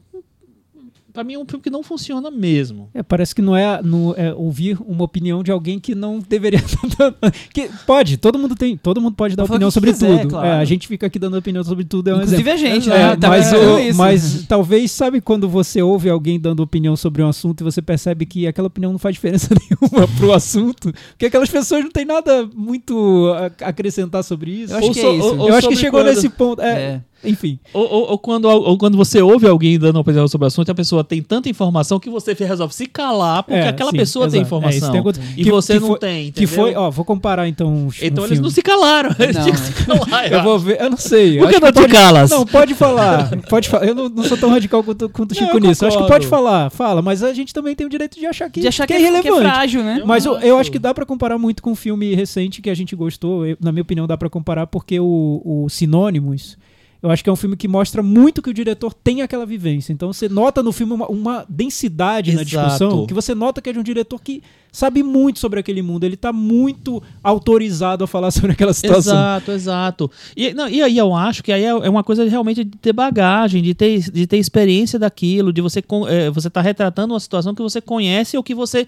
S4: para mim é um filme que não funciona mesmo.
S3: É, parece que não é, não é ouvir uma opinião de alguém que não deveria *laughs* que pode, todo mundo tem, todo mundo pode dar opinião sobre quiser, tudo. Claro. É, a gente fica aqui dando opinião sobre tudo, é um
S2: Inclusive
S3: exemplo.
S2: a gente,
S3: é,
S2: né?
S3: Tá mas, o, mas talvez sabe quando você ouve alguém dando opinião sobre um assunto e você percebe que aquela opinião não faz diferença *laughs* nenhuma pro assunto, porque aquelas pessoas não têm nada muito a acrescentar sobre isso.
S2: Eu acho ou que, so, é isso.
S3: Ou, Eu acho que chegou quando... nesse ponto. É, é. Enfim.
S4: Ou, ou, ou, quando, ou quando você ouve alguém dando uma opinião sobre o assunto a pessoa tem tanta informação que você resolve se calar porque é, aquela sim, pessoa exato. tem informação. É, tem e que, você que não
S3: foi,
S4: tem, entendeu?
S3: Que foi, ó, vou comparar então. Um,
S4: então
S3: um
S4: eles
S3: filme.
S4: não se calaram. *laughs* Eles não. tinham que se calar.
S3: eu vou ver, eu não sei.
S4: Por que não
S3: te
S4: calas?
S3: Não, pode falar. *laughs* Pode falar. Eu não, não sou tão radical quanto, quanto o Chico não, nisso. Eu acho que pode falar, fala, mas a gente também tem o direito de achar que,
S2: de achar
S3: que,
S2: que
S3: é irrelevante.
S2: Que é frágil, né?
S3: Mas eu, eu, acho que dá pra comparar muito com um filme recente que a gente gostou. Eu, na minha opinião, dá pra comparar porque o, o Sinônimos eu acho que é um filme que mostra muito que o diretor tem aquela vivência. Então você nota no filme uma, uma densidade Exato. na discussão que você nota que é de um diretor que sabe muito sobre aquele mundo. Ele está muito autorizado a falar *laughs* sobre aquela situação.
S4: Exato, exato. E, não, e aí eu acho que aí é, é uma coisa realmente de ter bagagem, de ter, de ter experiência daquilo, de você é, você tá retratando uma situação que você conhece ou que você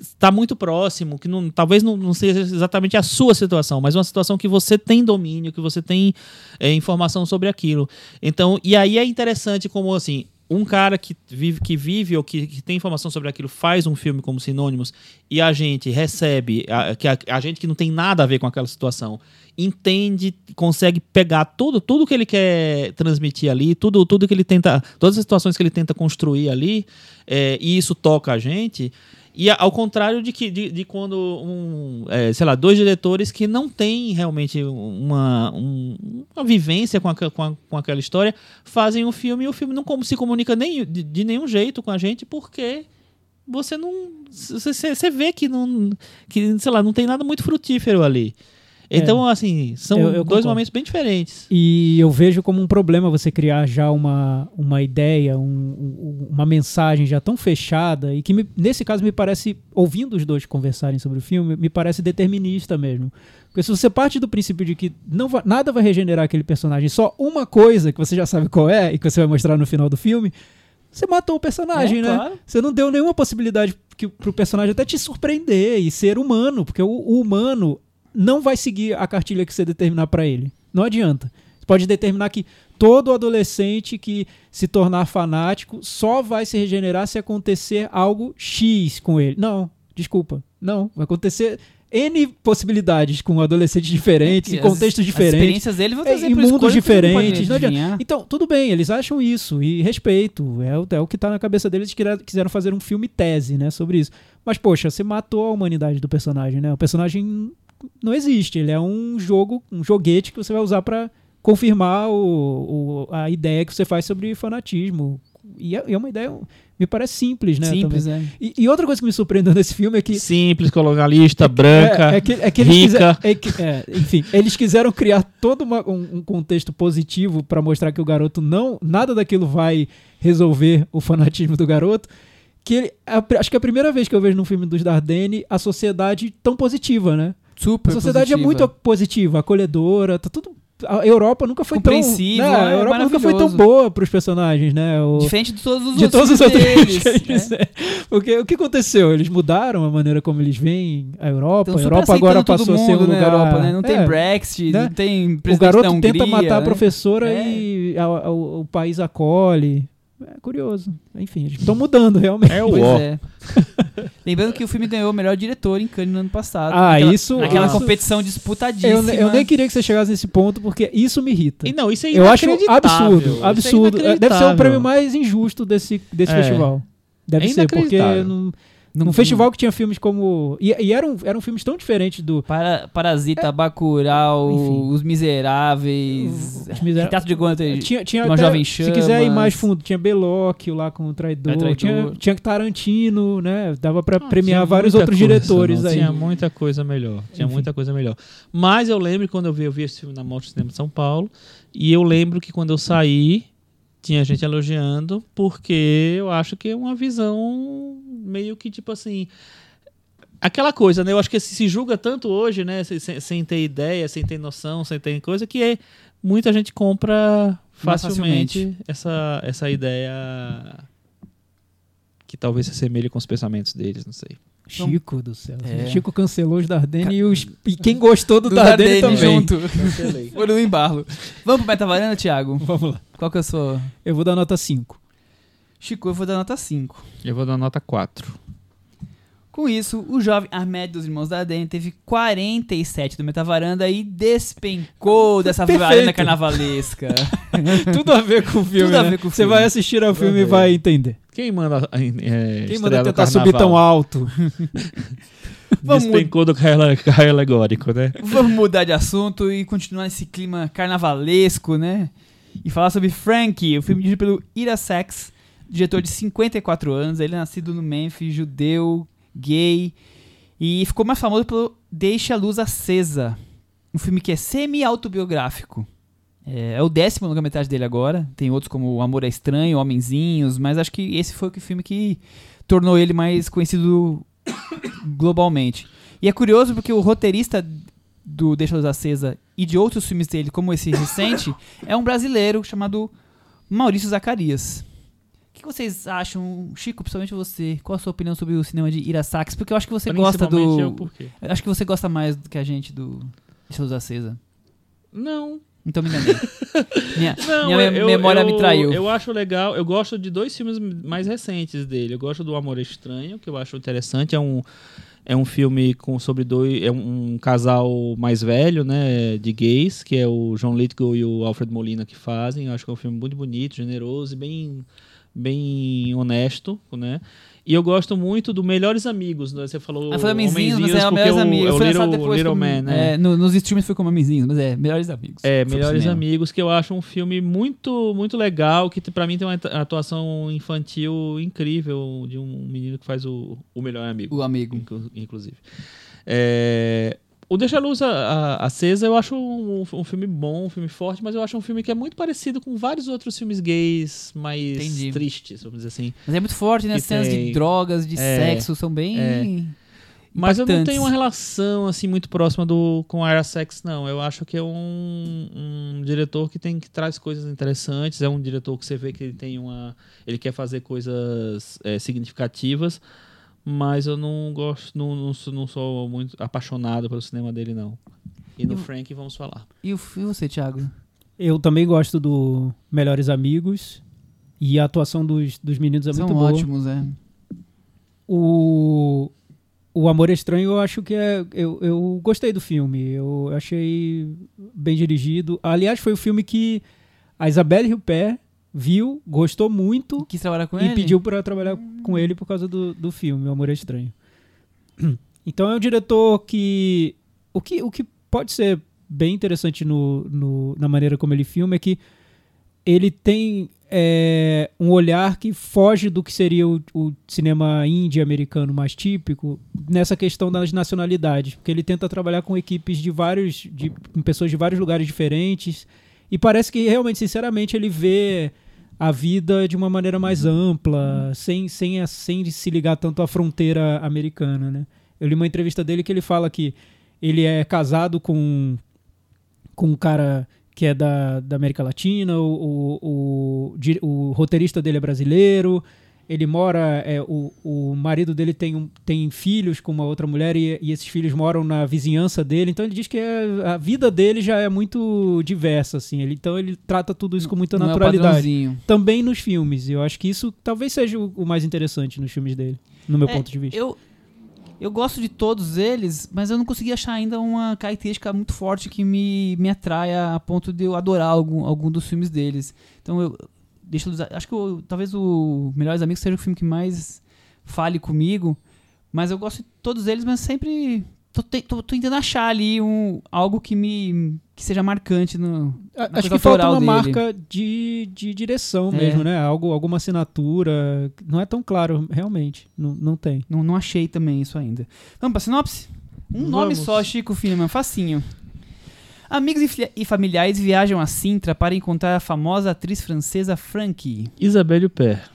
S4: está muito próximo, que não, talvez não, não, seja exatamente a sua situação, mas uma situação que você tem domínio, que você tem é, informação sobre aquilo. Então, e aí é interessante como assim, um cara que vive, que vive ou que, que, tem informação sobre aquilo faz um filme como Sinônimos e a gente recebe, a, que a, a, gente que não tem nada a ver com aquela situação, entende, consegue pegar tudo, tudo que ele quer transmitir ali, tudo, tudo que ele tenta, todas as situações que ele tenta construir ali, é, e isso toca a gente. E ao contrário de que de, de quando um, é, sei lá, dois diretores que não têm realmente uma, um, uma vivência com, a, com, a, com, aquela história fazem um filme e o filme não se comunica nem, de, de nenhum jeito com a gente porque você não você, você vê que não que sei lá não tem nada muito frutífero ali então, é. assim, são eu, eu dois momentos bem diferentes.
S3: E eu vejo como um problema você criar já uma, uma ideia, um, uma mensagem já tão fechada e que, me, nesse caso, me parece, ouvindo os dois conversarem sobre o filme, me parece determinista mesmo. Porque se você parte do princípio de que não vai, nada vai regenerar aquele personagem, só uma coisa que você já sabe qual é e que você vai mostrar no final do filme, você matou o personagem, é, né? Claro. Você não deu nenhuma possibilidade que, pro personagem até te surpreender e ser humano, porque o, o humano não vai seguir a cartilha que você determinar para ele. Não adianta. Você pode determinar que todo adolescente que se tornar fanático só vai se regenerar se acontecer algo X com ele. Não, desculpa. Não, vai acontecer N possibilidades com adolescentes diferentes, é em contextos as, diferentes. As
S2: experiências dele vão trazer
S3: em mundos diferentes. então, tudo bem, eles acham isso e respeito. É, o, é o que está na cabeça deles que quiseram fazer um filme tese, né, sobre isso. Mas, poxa, você matou a humanidade do personagem, né? O personagem não existe. Ele é um jogo, um joguete que você vai usar para confirmar o, o, a ideia que você faz sobre fanatismo. E é, é uma ideia, me parece simples, né?
S2: Simples,
S3: é. E, e, outra coisa que me surpreendeu nesse filme é que.
S4: Simples, colonialista, é, branca. É, é, que, é que eles rica.
S3: Quiser, é que, enfim, eles quiseram criar todo uma, um, um contexto positivo para mostrar que o garoto não. Nada daquilo vai resolver o fanatismo do garoto que ele, acho que é a primeira vez que eu vejo num filme dos Dardenne a sociedade tão positiva, né?
S2: Super
S3: A sociedade
S2: positiva.
S3: é muito positiva, acolhedora, tá tudo a Europa nunca foi tão. Né, a
S2: é
S3: Europa nunca foi tão boa pros personagens, né? O-
S2: Diferente de todos os
S3: de
S2: outros
S3: todos os outros
S2: deles,
S3: filmes *laughs*
S2: né?
S3: fizer. Porque o que aconteceu? Eles mudaram a maneira como eles veem a Europa.
S2: Tão
S3: a Europa agora passou a ser um
S2: na
S3: lugar.
S2: Europa, né? Não tem
S3: É,
S2: Brexit,
S3: né?
S2: não tem
S3: O
S2: presidente
S3: garoto
S2: da Hungria,
S3: tenta matar a
S2: né?
S3: professora
S2: É.
S3: e a- a- o, o país acolhe. É curioso. Enfim, eles estão mudando realmente.
S4: É o
S2: Pois
S4: ó.
S2: é. *laughs* Lembrando que o filme ganhou o melhor diretor em Cannes no ano passado.
S3: Ah,
S2: Naquela-
S3: isso-
S2: Naquela
S3: isso-
S2: competição disputadíssima.
S3: Eu, eu nem queria que você chegasse nesse ponto, porque isso me irrita.
S4: E não, isso é
S3: Eu acho absurdo,
S4: é
S3: absurdo. É, Deve ser o prêmio mais injusto desse, desse
S4: É.
S3: festival. Deve
S4: É
S3: ser, porque
S2: Não-
S3: num festival que tinha filmes como. E, e eram, eram filmes tão diferentes do.
S2: Para, Parasita, Bacurau,
S3: Enfim.
S2: Os Miseráveis,
S3: Os Misera-
S2: Retrato de Guanta.
S3: Tinha, tinha
S2: Uma
S3: até-
S2: Jovem
S3: Se quiser ir mais fundo, tinha Belóquio lá com o Traidor.
S2: É, Traidor.
S3: Tinha, tinha Tarantino, né? Dava pra
S4: Ah,
S3: premiar vários outros
S4: coisa,
S3: diretores
S4: não,
S3: aí.
S4: Tinha muita coisa melhor. Tinha
S3: Enfim.
S4: muita coisa melhor. Mas eu lembro quando eu vi, eu vi esse filme na Monte Cinema de São Paulo. E eu lembro que quando eu saí, tinha gente elogiando, porque eu acho que é uma visão meio que tipo assim. Aquela coisa, né? Eu acho que se, julga tanto hoje, né? Sem, sem- ter ideia, sem ter noção, sem ter coisa, que é, muita gente compra facilmente,
S2: facilmente.
S4: Essa, essa ideia que talvez se assemelhe com os pensamentos deles, não sei.
S3: Chico do céu.
S2: É.
S3: Chico cancelou os Dardenne e, os, e quem gostou do,
S2: Do
S3: Dardenne,
S2: Dardenne
S3: também.
S2: junto. Foram no embalo. Vamos pro Metavaranda, Thiago?
S3: Vamos lá.
S2: Qual que é a sua...
S3: Eu vou dar nota 5.
S2: Chico, eu vou dar nota 5.
S4: Eu vou dar nota 4.
S2: Com isso, o jovem Ahmed dos Irmãos da Ardenha teve 47 do Metavaranda e despencou *laughs* dessa
S3: Perfeito.
S2: varanda carnavalesca. *laughs*
S3: Tudo a ver com o filme.
S2: Tudo a
S3: né?
S2: ver com o
S3: Você
S2: filme.
S3: vai assistir ao filme e vai entender.
S4: Quem manda é,
S3: Quem manda tentar subir tão alto? *laughs*
S4: Despencou do carro, carro alegórico, né?
S2: Vamos mudar de assunto e continuar esse clima carnavalesco, né? E falar sobre Frankie, o filme dirigido pelo Ira Sachs, diretor de 54 anos. Ele é nascido no Memphis, judeu, gay. E ficou mais famoso pelo Deixa a Luz Acesa, um filme que é semi-autobiográfico. É, é o décimo longa-metragem dele agora. Tem outros como O Amor é Estranho, Homenzinhos, mas acho que esse foi o filme que tornou ele mais conhecido globalmente. E é curioso porque o roteirista do Deixa a Luz Acesa e de outros filmes dele, como esse recente, é um brasileiro chamado Maurício Zacarias. O que vocês acham, Chico, principalmente você? Qual a sua opinião sobre o cinema de Irasax? Porque eu acho que você gosta
S4: eu,
S2: do.
S4: por quê?
S2: eu Acho que você gosta mais do que a gente do a Luz Acesa.
S4: Não.
S2: Então me enganei. *laughs* minha
S4: Não,
S2: minha
S4: eu-
S2: memória
S4: eu-
S2: me traiu.
S4: Eu acho legal, eu gosto de dois filmes mais recentes dele. Eu gosto do Amor Estranho, que eu acho interessante. É um, é um filme com, sobre dois. É um, casal mais velho, né? De gays, que é o John Lithgow e o Alfred Molina que fazem. Eu acho que é um filme muito bonito, generoso e bem, bem honesto, né? E eu gosto muito do Melhores Amigos, né? Você falou
S2: Ah, foi Homenzinhos, mas é o Melhores Amigos.
S4: É o Little,
S2: como-
S4: Man, né?
S2: é, no- nos streams foi como Homenzinhos, mas é Melhores Amigos.
S4: É, Melhores. Amigos, que eu acho um filme muito muito legal, que pra mim tem uma atu- atuação infantil incrível de um menino que faz o, o melhor amigo,
S2: O amigo.
S4: inclu- inclusive. É, o Deixa a Luz Acesa eu acho um, um filme bom, um filme forte, mas eu acho um filme que é muito parecido com vários outros filmes gays mais
S2: Entendi.
S4: tristes, vamos dizer assim.
S2: Mas é muito forte, né? As cenas de
S4: tem-
S2: drogas, de
S4: É,
S2: sexo, são bem.
S4: é. Mas eu não tenho uma relação assim muito próxima do com a Sex, não. Eu acho que é um, um diretor que tem que traz coisas interessantes. É um diretor que você vê que ele tem uma, ele quer fazer coisas é, significativas, mas eu não gosto, não, não, sou, não sou muito apaixonado pelo cinema dele não. E no
S2: Eu-
S4: Frank vamos falar.
S2: E, o, e você, Thiago?
S3: Eu também gosto do Melhores Amigos. E a atuação dos, dos meninos é
S2: São
S3: muito boa.
S2: ótimos, é.
S3: O, o Amor Estranho, eu acho que é. Eu, eu gostei do filme. Eu achei bem dirigido. Aliás, foi o filme que a Isabelle Huppert viu, gostou muito
S2: Quis trabalhar com
S3: e
S2: ele?
S3: pediu pra trabalhar com ele por causa do, do filme, O Amor é Estranho. *clears throat* Então é um diretor que. O que, o que pode ser bem interessante no, no- na maneira como ele filma é que ele tem é, um olhar que foge do que seria o, o cinema indie americano mais típico nessa questão das nacionalidades, porque ele tenta trabalhar com equipes de vários, de, com pessoas de vários lugares diferentes e parece que realmente, sinceramente, ele vê a vida de uma maneira mais ampla, sem, sem, a- sem se ligar tanto à fronteira americana, né? Eu li uma entrevista dele que ele fala que ele é casado com, com um cara que é da, da América Latina, o, o, o, o roteirista dele é brasileiro, ele mora, é, o, o marido dele tem, um, tem filhos com uma outra mulher e, e esses filhos moram na vizinhança dele, então ele diz que é- a vida dele já é muito diversa, assim, ele, então ele trata tudo isso com muita
S2: Não é
S3: naturalidade.
S2: padrãozinho.
S3: Também nos filmes, e eu acho que isso talvez seja o, o mais interessante nos filmes dele, no meu
S2: É,
S3: ponto de vista.
S2: Eu, eu gosto de todos eles, mas eu não consegui achar ainda uma característica muito forte que me, me atraia a ponto de eu adorar algum, algum dos filmes deles. Então eu. Deixa Acho que eu- talvez o Melhores Amigos seja o filme que mais fale comigo. Mas eu gosto de todos eles, mas sempre. Tô, te- tô- tô tentando achar ali um, algo que me. que seja marcante no. Na
S3: Acho que falta uma
S2: dele.
S3: marca de, de direção
S2: É.
S3: mesmo, né? Algo, alguma assinatura. Não é tão claro, realmente. Não, não tem.
S2: Não, não achei também isso ainda. Vamos pra sinopse? Um nome
S4: Vamos.
S2: só, Chico Firman, facinho. Amigos e, e familiares viajam a Sintra para encontrar a famosa atriz francesa Frankie.
S4: Isabelle Huppert.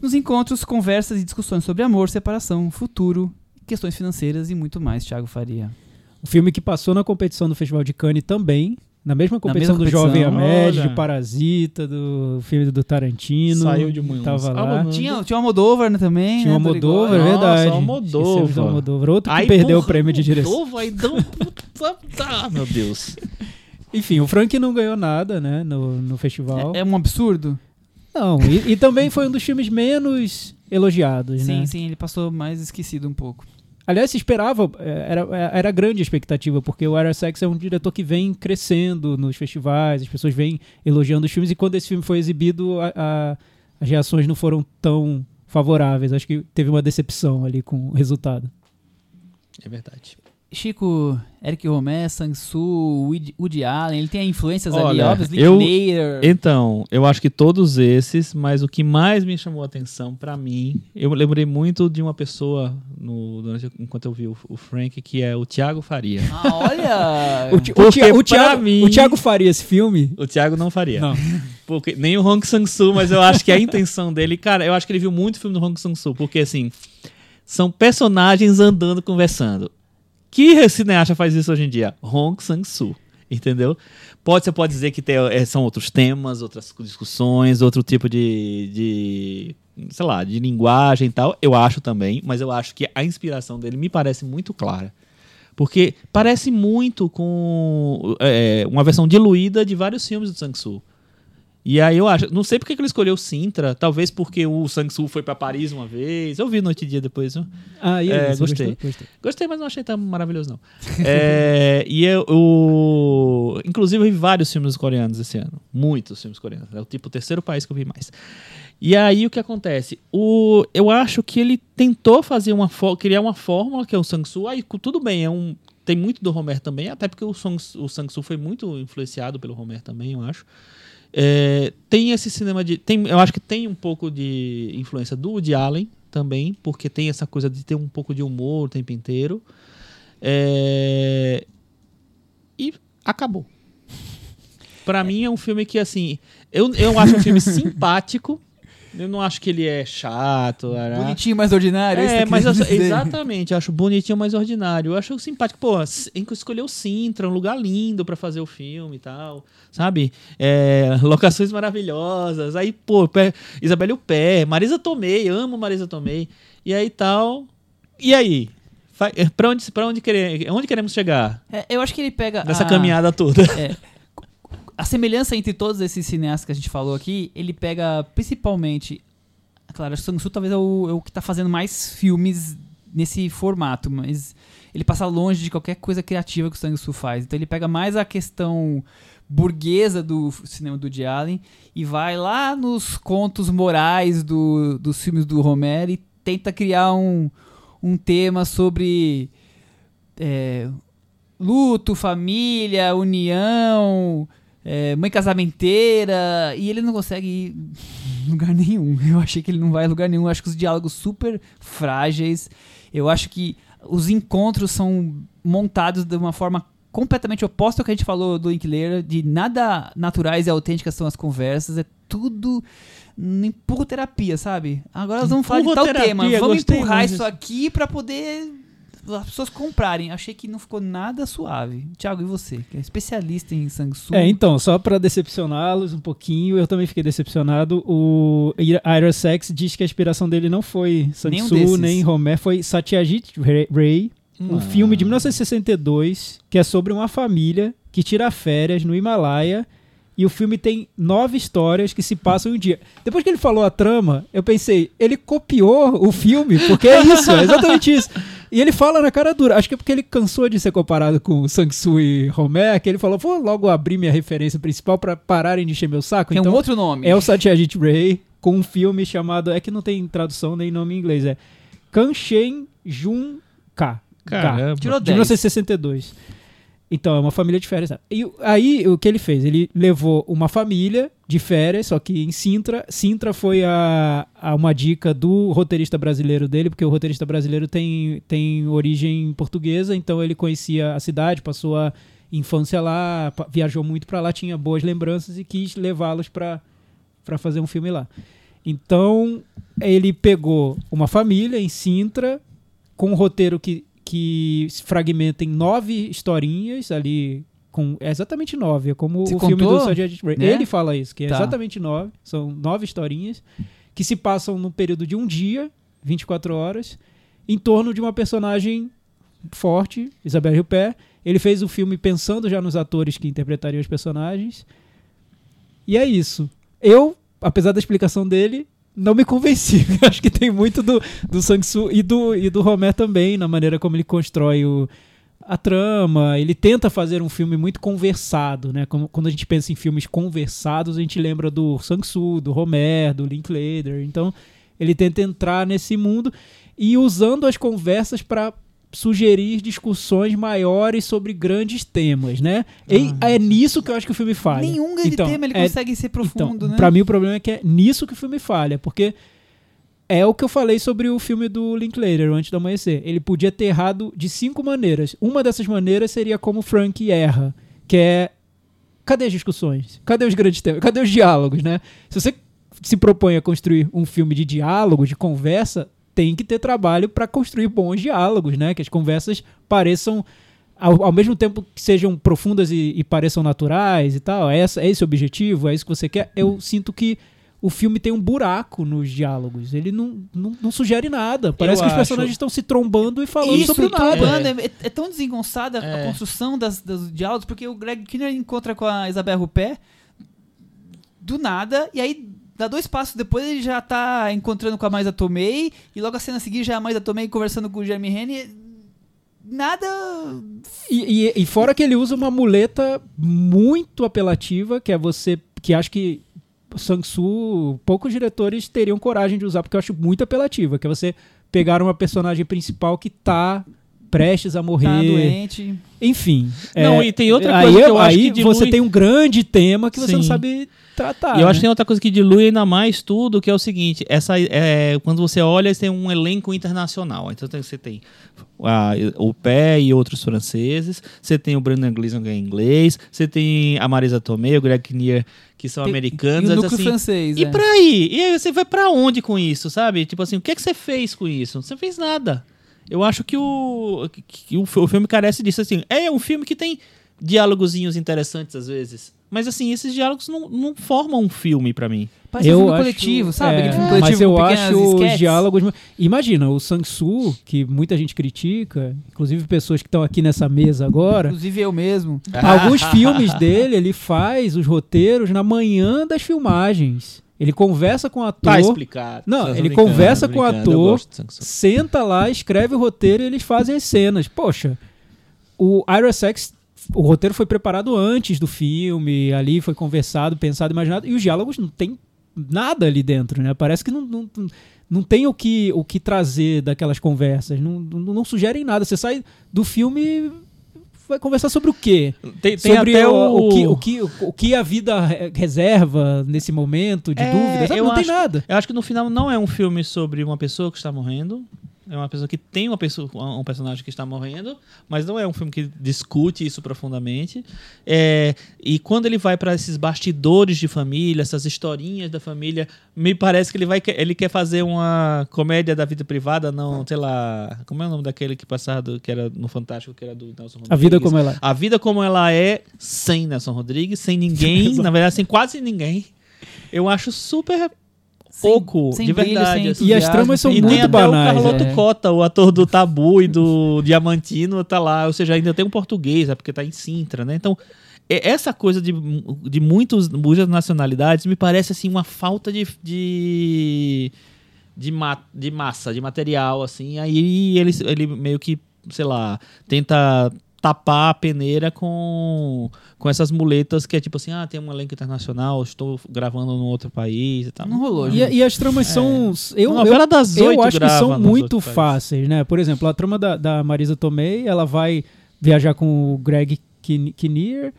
S2: Nos encontros, conversas e discussões sobre amor, separação, futuro, questões financeiras e muito mais, Thiago Faria.
S3: O filme que passou na competição do Festival de Cannes também. Na mesma competição
S2: mesma
S3: do Jovem. Amédio, de Parasita, do filme do Tarantino.
S4: Saiu de um
S3: Tava lá.
S4: Almodóvar.
S2: Tinha, tinha o Almodóvar né, também.
S3: Tinha o
S2: né,
S3: Almodóvar, é
S2: Rigoli.
S4: Nossa,
S3: verdade.
S4: Almodóvar.
S3: Outro que
S4: Aí,
S3: perdeu o
S4: porra,
S3: prêmio de direção.
S4: Almodóvar, puta- Ah, meu Deus. *laughs*
S3: Enfim, o Frank não ganhou nada, né, no, no festival.
S2: É, é um absurdo?
S3: Não, e, e também foi um dos filmes menos elogiados,
S2: Sim,
S3: né?
S2: sim, ele passou mais esquecido um pouco.
S3: Aliás, se esperava, eh, era, era grande a expectativa, porque o Sachs é um diretor que vem crescendo nos festivais, as pessoas vêm elogiando os filmes, e quando esse filme foi exibido, a- a- as reações não foram tão favoráveis. Acho que teve uma decepção ali com o resultado.
S4: É verdade.
S2: Chico, Eric Romé, Sang-Soo, Woody, Woody Allen, ele tem influências ali,
S4: Olha,
S2: óbvias,
S4: eu-. Então, eu acho que todos esses, mas o que mais me chamou a atenção pra mim, eu lembrei muito de uma pessoa no, durante- enquanto eu vi o, o Frank, que é o Thiago Faria.
S2: Ah, olha! *laughs*
S3: O, Ti- o, Thiago,
S4: mim-
S3: o Thiago faria esse filme?
S4: O Thiago não faria.
S3: Não. *laughs*
S4: Porque, nem o Hong Sang-soo, mas eu acho que a intenção dele, cara, eu acho que ele viu muito filme do Hong Sang-soo, porque assim, são personagens andando conversando. Que cineasta faz isso hoje em dia? Hong Sang-soo, entendeu? Pode, você pode dizer que tem, é, são outros temas, outras discussões, outro tipo de, de, sei lá, de linguagem e tal. Eu acho também, mas eu acho que a inspiração dele me parece muito clara. Porque parece muito com é, uma versão diluída de vários filmes do Sang-soo. E aí eu acho, não sei porque que ele escolheu Sintra, talvez porque o Sang-soo foi pra Paris uma vez. Eu vi Noite e Dia depois, viu?
S3: Ah, e aí,
S4: É, gostei.
S3: gostou? Gostei.
S4: Gostei, mas não achei tão maravilhoso, não. *laughs* É, e eu, eu- Inclusive, eu vi vários filmes coreanos esse ano. Muitos filmes coreanos. É o tipo o terceiro país que eu vi mais. E aí o que acontece? O, eu acho que ele tentou fazer uma criar uma fórmula que é o Sang-soo. Aí cu- tudo bem, é um, tem muito do Homer também, até porque o, Song, o Sang-soo foi muito influenciado pelo Homer também, eu acho. É, tem esse cinema de. Tem, eu acho que tem um pouco de influência do Woody Allen também, porque tem essa coisa de ter um pouco de humor o tempo inteiro. É, e acabou. Pra mim é um filme que, assim, eu, eu acho um filme *laughs* simpático. Eu não acho que ele é chato. ará.
S2: Bonitinho, mais ordinário. isso
S4: É,
S2: que
S4: mas eu, exatamente, eu acho bonitinho, mas ordinário. Eu acho simpático. Pô, escolheu Sintra, um lugar lindo pra fazer o filme e tal, sabe? É, locações maravilhosas. Aí, pô, pé, Isabelle Pé, Marisa Tomei, amo Marisa Tomei. E aí tal. E aí? É, Pra onde, pra onde, querer, onde queremos chegar
S2: É, eu acho que ele pega.
S4: nessa
S2: a-
S4: caminhada toda?
S2: É, *laughs* a semelhança entre todos esses cineastas que a gente falou aqui, ele pega principalmente. Claro, o Sang-Soo talvez é o, é o que está fazendo mais filmes nesse formato, mas ele passa longe de qualquer coisa criativa que o Sang-Soo faz. Então ele pega mais a questão burguesa do cinema do Woody Allen e vai lá nos contos morais do, dos filmes do Romero e tenta criar um, um tema sobre é, luto, família, união, é, mãe casamenteira, e ele não consegue ir em *laughs* lugar nenhum. Eu achei que ele não vai em lugar nenhum. Eu acho que os diálogos super frágeis. Eu acho que os encontros são montados de uma forma completamente oposta ao que a gente falou do Linklater, de nada naturais e autênticas são as conversas, é tudo em empurro terapia, sabe? Agora nós vamos falar de tal tema, vamos empurrar isso aqui pra poder as pessoas comprarem. Achei que não ficou nada suave. Thiago, e você? Que é especialista em sanguessuga.
S3: É, então, só pra decepcioná-los um pouquinho, eu também fiquei decepcionado. O Ira Sex diz que a inspiração dele não foi
S2: desses.
S3: nem Homer, foi Satyajit Ray- Ray, um
S4: Ah.
S3: filme de 1962 que é sobre uma família que tira férias no Himalaia e o filme tem nove histórias que se passam em um dia. Depois que ele falou a trama, eu pensei, ele copiou o filme, porque é isso, é exatamente isso. *laughs* E ele fala na cara dura. Acho que é porque ele cansou de ser comparado com Sang-Soo e Homer, que ele falou, vou logo abrir minha referência principal pra pararem de encher meu saco.
S2: Tem
S3: então,
S2: um outro nome.
S3: é o Satyajit Ray com um filme chamado. É que não tem tradução nem nome em inglês. É Kanshen Jun Ka.
S4: Caramba.
S2: Tirou
S3: De
S2: 10.
S3: 1962. Então, é uma família de férias. E o- aí, o que ele fez? Ele levou uma família de férias, só que em Sintra. Sintra foi a, a uma dica do roteirista brasileiro dele, porque o roteirista brasileiro tem, tem origem portuguesa, então ele conhecia a cidade, passou a infância lá, viajou muito pra lá, tinha boas lembranças e quis levá-los para fazer um filme lá. Então, ele pegou uma família em Sintra, com um roteiro que, que se fragmenta em nove historinhas ali. Com, é exatamente nove, é como
S2: Você
S3: o filme
S2: contou?
S3: do Satyajit Ray.
S2: Né?
S3: Ele fala isso, que é
S2: Tá.
S3: exatamente nove. São nove historinhas que se passam no período de um dia, 24 horas, em torno de uma personagem forte, Isabelle Huppert. Ele fez o filme pensando já nos atores que interpretariam os personagens. E é isso. Eu, apesar da explicação dele, não me convenci. *laughs* Acho que tem muito do, do Sang-Soo e do, e do Homer também, na maneira como ele constrói o, a trama. Ele tenta fazer um filme muito conversado, né? Como- Quando a gente pensa em filmes conversados, a gente lembra do Sang-Soo, do Homer, do Linklater. Então, ele tenta entrar nesse mundo e usando as conversas para sugerir discussões maiores sobre grandes temas, né? E é nisso que eu acho que o filme falha.
S2: Nenhum grande
S3: Então,
S2: tema ele
S3: é-
S2: consegue ser profundo,
S3: então,
S2: né?
S3: Pra mim o problema é que é nisso que o filme falha, porque é o que eu falei sobre o filme do Linklater, Antes do Amanhecer. Ele podia ter errado de cinco maneiras. Uma dessas maneiras seria como o Frank erra, que é cadê as discussões? Cadê os grandes temas? Cadê os diálogos, né? Se você se propõe a construir um filme de diálogo, de conversa, tem que ter trabalho para construir bons diálogos, né? Que as conversas pareçam ao, ao mesmo tempo que sejam profundas e, e pareçam naturais e tal, é, essa, é esse o objetivo, é isso que você quer. Eu sinto que o filme tem um buraco nos diálogos. Ele não, não, não sugere nada. Parece que os
S4: acho-
S3: personagens estão se trombando e falando
S2: Isso,
S3: sobre nada.
S2: trombando, é, é tão desengonçada a
S4: É.
S2: construção das, dos diálogos, porque o Greg Kinnear encontra com a Isabelle Huppert do nada, e aí dá dois passos depois ele já tá encontrando com a Maisa Tomei, e logo a cena a seguir já é a Maisa Tomei conversando com o Jeremy Renner. Nada.
S3: E, e- e fora que ele usa uma muleta muito apelativa, que é você. que acho que Sang-Soo, poucos diretores teriam coragem de usar, porque eu acho muito apelativa, que é você pegar uma personagem principal que tá prestes a morrer.
S2: Tá doente.
S3: Enfim.
S4: Não,
S3: é,
S4: e tem outra
S3: aí,
S4: coisa que eu acho
S3: aí
S4: que
S3: você
S4: dilui-
S3: tem um grande tema que você não
S4: Sim.
S3: sabe tratar.
S4: E eu
S3: né?
S4: acho que tem outra coisa que dilui ainda mais tudo, que é o seguinte, essa, é, quando você olha, você tem um elenco internacional. Então você tem a- o Pé e outros franceses, você tem o Brandon Gleeson que é inglês, você tem a Marisa Tomei, o Greg Kinnear, que são
S2: Tem-
S4: americanos.
S2: e o
S4: assim,
S2: francês.
S4: E
S2: é.
S4: pra aí? E aí você vai pra onde com isso, sabe? Tipo assim, o que é que você fez com isso? Você fez nada. Eu acho que o, que- que o, o filme carece disso, assim. É um filme que tem diálogozinhos interessantes às vezes. Mas assim, esses diálogos não, não formam um filme pra mim.
S2: Parece um filme
S3: acho-
S2: coletivo, sabe?
S3: é,
S2: Aquele filme coletivo
S3: mas eu acho os
S2: sketches.
S3: diálogos. Imagina, o Sang-Soo, que muita gente critica, inclusive pessoas que estão aqui nessa mesa agora.
S2: Inclusive eu mesmo. *laughs*
S3: Alguns filmes dele, ele faz os roteiros na manhã das filmagens. Ele conversa com o ator,
S4: Tá explicado.
S3: Não, ele conversa com o
S4: eu
S3: ator, senta lá, escreve o roteiro e eles fazem as cenas. Poxa, o Ira Sex, o roteiro foi preparado antes do filme, ali foi conversado, pensado, imaginado, e os diálogos não tem nada ali dentro, né? Parece que não, não, não tem o que, o que trazer daquelas conversas, não, não, não sugerem nada. Você sai do filme vai conversar sobre o quê?
S4: Tem, tem
S3: sobre
S4: até
S3: o,
S4: o,
S3: o que, o, que, o que a vida re- reserva nesse momento de
S4: É,
S3: dúvida. sabe?
S4: eu
S3: Não tem
S4: acho-
S3: nada.
S4: Eu acho que no final não é um filme sobre uma pessoa que está morrendo. É uma pessoa que tem uma pessoa, um personagem que está morrendo, mas não é um filme que discute isso profundamente. É, e quando ele vai para esses bastidores de família, essas historinhas da família, me parece que ele vai ele quer fazer uma comédia da vida privada, não, sei lá, como é o nome daquele que passado que era no Fantástico, que era do Nelson Rodrigues.
S3: A vida como ela é.
S4: A vida como ela é sem Nelson Rodrigues, sem ninguém, *laughs* na verdade, sem quase ninguém. Eu acho super pouco,
S2: sem
S4: de
S2: brilho,
S4: verdade.
S2: sem
S4: assim.
S3: E as tramas são
S4: E
S3: muito
S4: tem até
S3: banais,
S4: o Carloto
S2: é.
S4: Cota, o ator do Tabu e do Diamantino, tá lá. Ou seja, ainda tem um português, é porque tá em Sintra, né? Então, é- essa coisa de, de muitos, muitas nacionalidades me parece, assim, uma falta de... de de, ma de massa, de material, assim. Aí ele, ele meio que, sei lá, tenta tapar a peneira com, com essas muletas que é tipo assim, ah, tem um elenco internacional, estou gravando num outro país e tal.
S2: Não rolou,
S3: E, e as tramas são. Eu,
S4: A novela das
S3: eu, eu
S4: oito
S3: acho que são muito fáceis, né? Por exemplo, a trama da, da Marisa Tomei, ela vai viajar com o Greg Kin- Kinnear.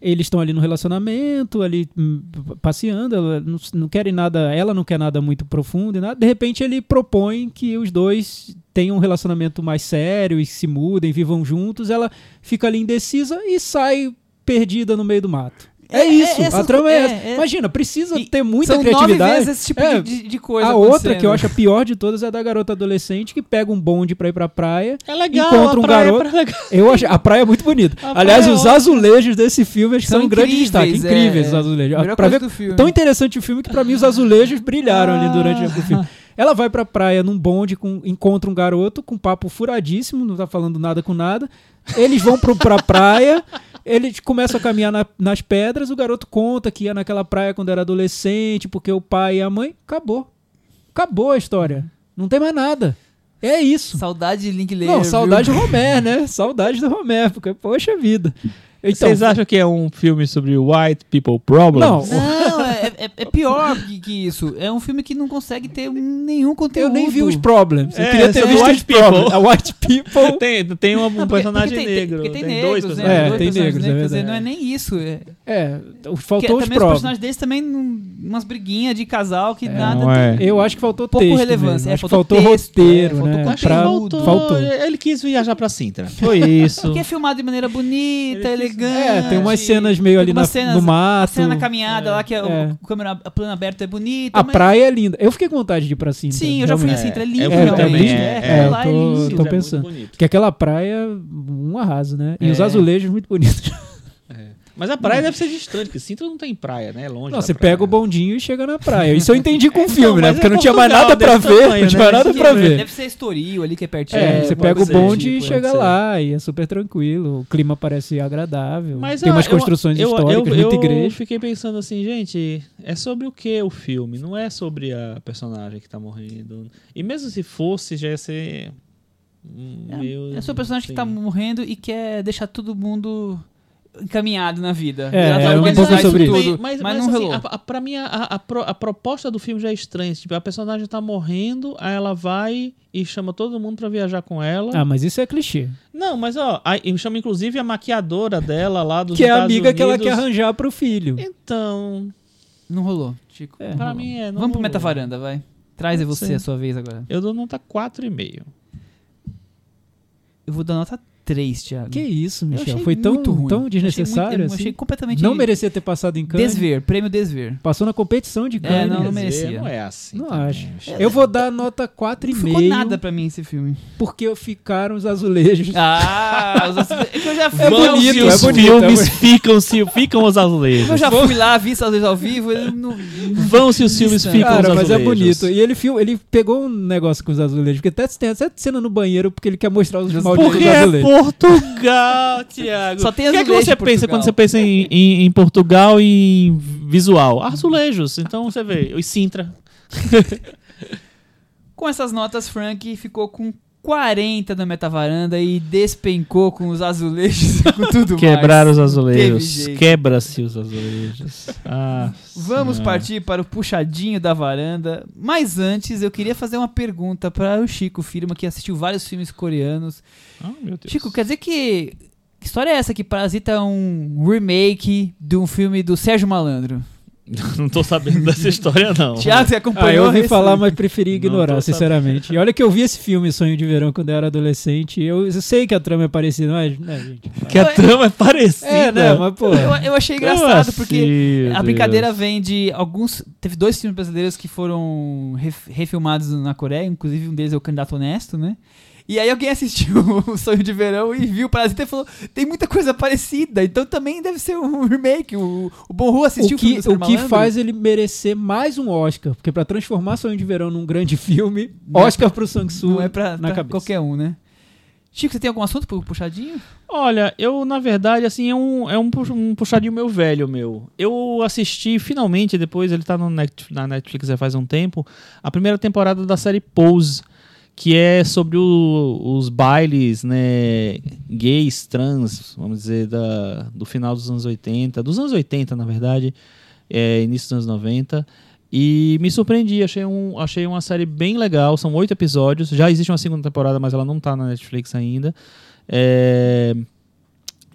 S3: Eles estão ali no relacionamento, ali hum, passeando, não, não querem nada, ela não quer nada muito profundo e nada. De repente ele propõe que os dois tenham um relacionamento mais sério e se mudem, vivam juntos. Ela fica ali indecisa e sai perdida no meio do mato. É,
S2: É,
S3: isso,
S2: é,
S3: a
S2: essas
S3: trama é,
S2: co-
S3: essa.
S2: é, é.
S3: Imagina, precisa
S2: E
S3: ter muita
S2: São
S3: criatividade.
S2: nove vezes esse tipo
S3: É,
S2: de, de coisa
S3: a outra que eu acho a pior de todas é a da garota adolescente que pega um bonde pra ir pra praia.
S4: É legal,
S3: Encontra
S4: a
S3: um
S4: é
S3: garoto-. Eu acho a praia é muito bonita.
S4: A
S3: Aliás,
S4: é
S3: os azulejos desse filme acho que são,
S2: São
S3: um grande destaque.
S2: é,
S3: Incríveis os
S2: é.
S3: azulejos.
S2: Melhor
S3: Pra ver tão interessante o filme que pra mim os azulejos brilharam ali durante o filme. *laughs* Ela vai pra praia num bonde, com, encontra um garoto com papo furadíssimo, não tá falando nada com nada. Eles vão pro, pra praia, eles começam a caminhar na- nas pedras, o garoto conta que ia naquela praia quando era adolescente, porque o pai e a mãe. Acabou. Acabou a história. Não tem mais nada. É isso.
S2: Saudade de Linklater.
S3: Não, saudade
S2: viu?
S3: do Romer, né? Saudade do Romer, porque, poxa vida. Então,
S4: Vocês acham que é um filme sobre white people problems?
S3: Não,
S2: Não, é, é- é pior que, que isso. É um filme que não consegue ter nenhum conteúdo.
S3: eu nem vi os problems. Eu
S4: É,
S3: queria ter visto
S4: white
S3: os problems.
S4: people.
S3: A White People. *laughs*
S4: Tem, tem um,
S2: Não, porque-
S4: personagem
S2: porque tem-
S4: negro.
S2: Porque tem,
S4: dois
S2: negros,
S4: personagens.
S2: né?
S3: É,
S2: Dois
S3: tem
S2: personagens
S3: negros, é verdade.
S2: não é nem isso. É,
S3: É,
S2: porque
S3: faltou os
S2: também os
S3: problems.
S2: personagens deles também, umas briguinhas de casal que nada
S4: não é.
S2: tem.
S3: Eu acho que faltou
S2: Pouco
S3: texto
S2: relevância,
S3: mesmo.
S2: é,
S3: Acho que
S2: faltou
S3: faltou
S2: texto,
S3: roteiro,
S2: é, faltou
S3: né?
S4: Faltou,
S3: faltou.
S4: Ele quis viajar pra Sintra. Foi *laughs* isso.
S2: Porque é filmado de maneira bonita, elegante.
S3: É, tem umas cenas meio ali
S2: Tem umas
S3: na-
S2: cenas-
S3: no mato.
S2: A cena na caminhada lá, que é, o-
S3: É.
S2: o, câmera, a plano aberto é bonita.
S3: A
S2: mas-
S3: praia é linda. Eu fiquei com vontade de ir pra Sintra.
S2: Sim, eu já fui a Sintra. É lindo,
S4: eu
S3: fui
S2: realmente.
S3: também,
S2: É,
S3: é, eu
S2: lá
S3: tô-
S2: é lindo.
S3: tô
S4: é
S3: pensando.
S4: bonito.
S3: Porque aquela praia, um arraso, né? E
S2: É.
S3: os azulejos muito bonitos. *laughs*
S4: Mas a praia deve ser distante, porque Sintra não tem praia, né? É longe.
S3: Não, você
S4: praia.
S3: pega o bondinho e chega na praia. Isso eu entendi com o *laughs*
S4: Então,
S3: filme, né?
S4: mas
S3: Porque
S4: é
S3: não tinha mais nada pra ver.
S4: tamanho,
S3: não tinha
S4: né?
S3: mais nada
S4: Isso
S3: pra ver.
S2: Deve ser Estoril ali, que é pertinho.
S3: É,
S4: É,
S3: você pega o bonde
S2: tipo,
S3: e chega lá e é super tranquilo. O clima parece agradável.
S4: Mas
S3: Tem
S4: eu-
S3: umas
S4: eu-
S3: construções
S4: eu,
S3: históricas,
S4: eu,
S3: muita
S4: eu
S3: igreja.
S4: fiquei pensando assim, gente, é sobre o que o filme? Não é sobre a personagem que tá morrendo. E mesmo se fosse, já ia ser. hum, meio-
S2: É, é seu personagem que tá morrendo e quer deixar todo mundo encaminhado na vida.
S3: É,
S2: Ela
S3: é um pouco sobre
S2: isso
S3: isso.
S2: tudo, mas, não
S4: assim,
S2: rolou.
S4: A, a, pra mim, a, a, pro- a proposta do filme já é estranha. Tipo, a personagem tá morrendo, aí ela vai e chama todo mundo pra viajar com ela.
S3: Ah, mas isso é clichê.
S4: Não, mas ó, aí, chama inclusive a maquiadora dela lá dos
S3: Que é a
S4: Estados
S3: amiga que ela
S4: Unidos.
S3: quer arranjar pro filho.
S4: Então,
S2: Não rolou, Chico.
S3: É.
S4: Pra
S2: rolou.
S4: mim é. Não
S2: Vamos pro
S4: rolou.
S2: Metavaranda, vai. Traz você a sua vez agora.
S4: Eu dou nota 4,5.
S2: Eu vou dar nota 3, Thiago.
S3: Que isso, Michel? Foi tão,
S2: muito ruim.
S3: tão desnecessário
S2: achei, muito,
S3: assim?
S2: achei completamente
S3: Não merecia ter passado em Cannes.
S2: desver, prêmio desver.
S3: Passou na competição de
S2: É,
S3: Cannes.
S2: não, não
S4: dizer,
S2: merecia.
S4: Não é assim.
S3: Não
S4: também,
S3: acho.
S4: Michel.
S3: Eu vou dar nota 4,5.
S2: Não ficou nada pra mim esse filme.
S3: Porque ficaram os azulejos.
S2: Ah, os azules- é eu já fui.
S3: É bonito, é
S4: os
S3: bonito,
S4: filmes
S3: é
S4: ficam, se, *laughs* ficam os azulejos.
S2: Eu já fui lá, vi essas vezes ao vivo. Não,
S4: Vão se os filmes ficam
S3: Cara,
S4: os
S3: mas é
S4: azulejos.
S3: bonito. E ele, ele pegou um negócio com os azulejos. Porque até tem até cena no banheiro porque ele quer mostrar os malditos
S4: é
S3: azulejos.
S4: Portugal, *laughs* Thiago.
S2: Só tem
S4: O que, é que você pensa quando você pensa em, em- em Portugal e em visual? Azulejos. Então você vê. Os Sintra. *laughs*
S2: Com essas notas, Frank ficou com 40 na metavaranda e despencou com os azulejos e com tudo
S4: Quebrar
S2: mais.
S4: os azulejos. Quebra-se os azulejos. Ah, *laughs*
S2: Vamos
S4: senhora.
S2: partir para o puxadinho da varanda. Mas antes, eu queria fazer uma pergunta para o Chico Firma, que assistiu vários filmes coreanos.
S4: Meu Deus.
S2: Chico, quer dizer que. Que história é essa que Parasita é um remake de um filme do Sérgio Malandro? *laughs*
S4: Não tô sabendo dessa história, não.
S2: Tiago, você acompanhou
S3: Ah, eu ouvi
S2: esse?
S3: falar, mas preferi ignorar, sinceramente. E olha que eu vi esse filme, Sonho de Verão, quando eu era adolescente. Eu, eu sei que a trama é parecida, mas, né, gente?
S4: Que a trama é parecida.
S3: É, né, mas, pô...
S2: Eu, eu achei engraçado,
S4: assim,
S2: porque a
S4: Deus?
S2: brincadeira vem de alguns. Teve dois filmes brasileiros que foram ref- refilmados na Coreia, inclusive um deles é o Candidato Honesto, né? E aí alguém assistiu *laughs* o Sonho de Verão e viu o Parasita e falou: tem muita coisa parecida, então também deve ser um *laughs* remake. O, o Bonru assistiu
S3: o
S2: filme
S3: que,
S2: do Super
S3: o que
S2: Malandro?
S3: faz ele merecer mais um Oscar, porque pra transformar Sonho de Verão num grande filme,
S2: Não é
S3: Oscar pro Sang-soo
S2: Não é pra,
S3: na
S2: pra
S3: cabeça.
S2: qualquer um, né? Chico, você tem algum assunto pu- puxadinho?
S4: Olha, eu, na verdade, assim, é um, é um, pu- puxadinho meu velho, meu. Eu assisti, finalmente, depois, ele tá no Net- na Netflix já faz um tempo, a primeira temporada da série Pose, que é sobre o- os bailes, né, gays, trans, vamos dizer, da, do final dos anos 80, dos anos 80, na verdade, é, início dos anos 90. E me surpreendi, achei, um, achei uma série bem legal, são oito episódios, já existe uma segunda temporada, mas ela não tá na Netflix ainda. É,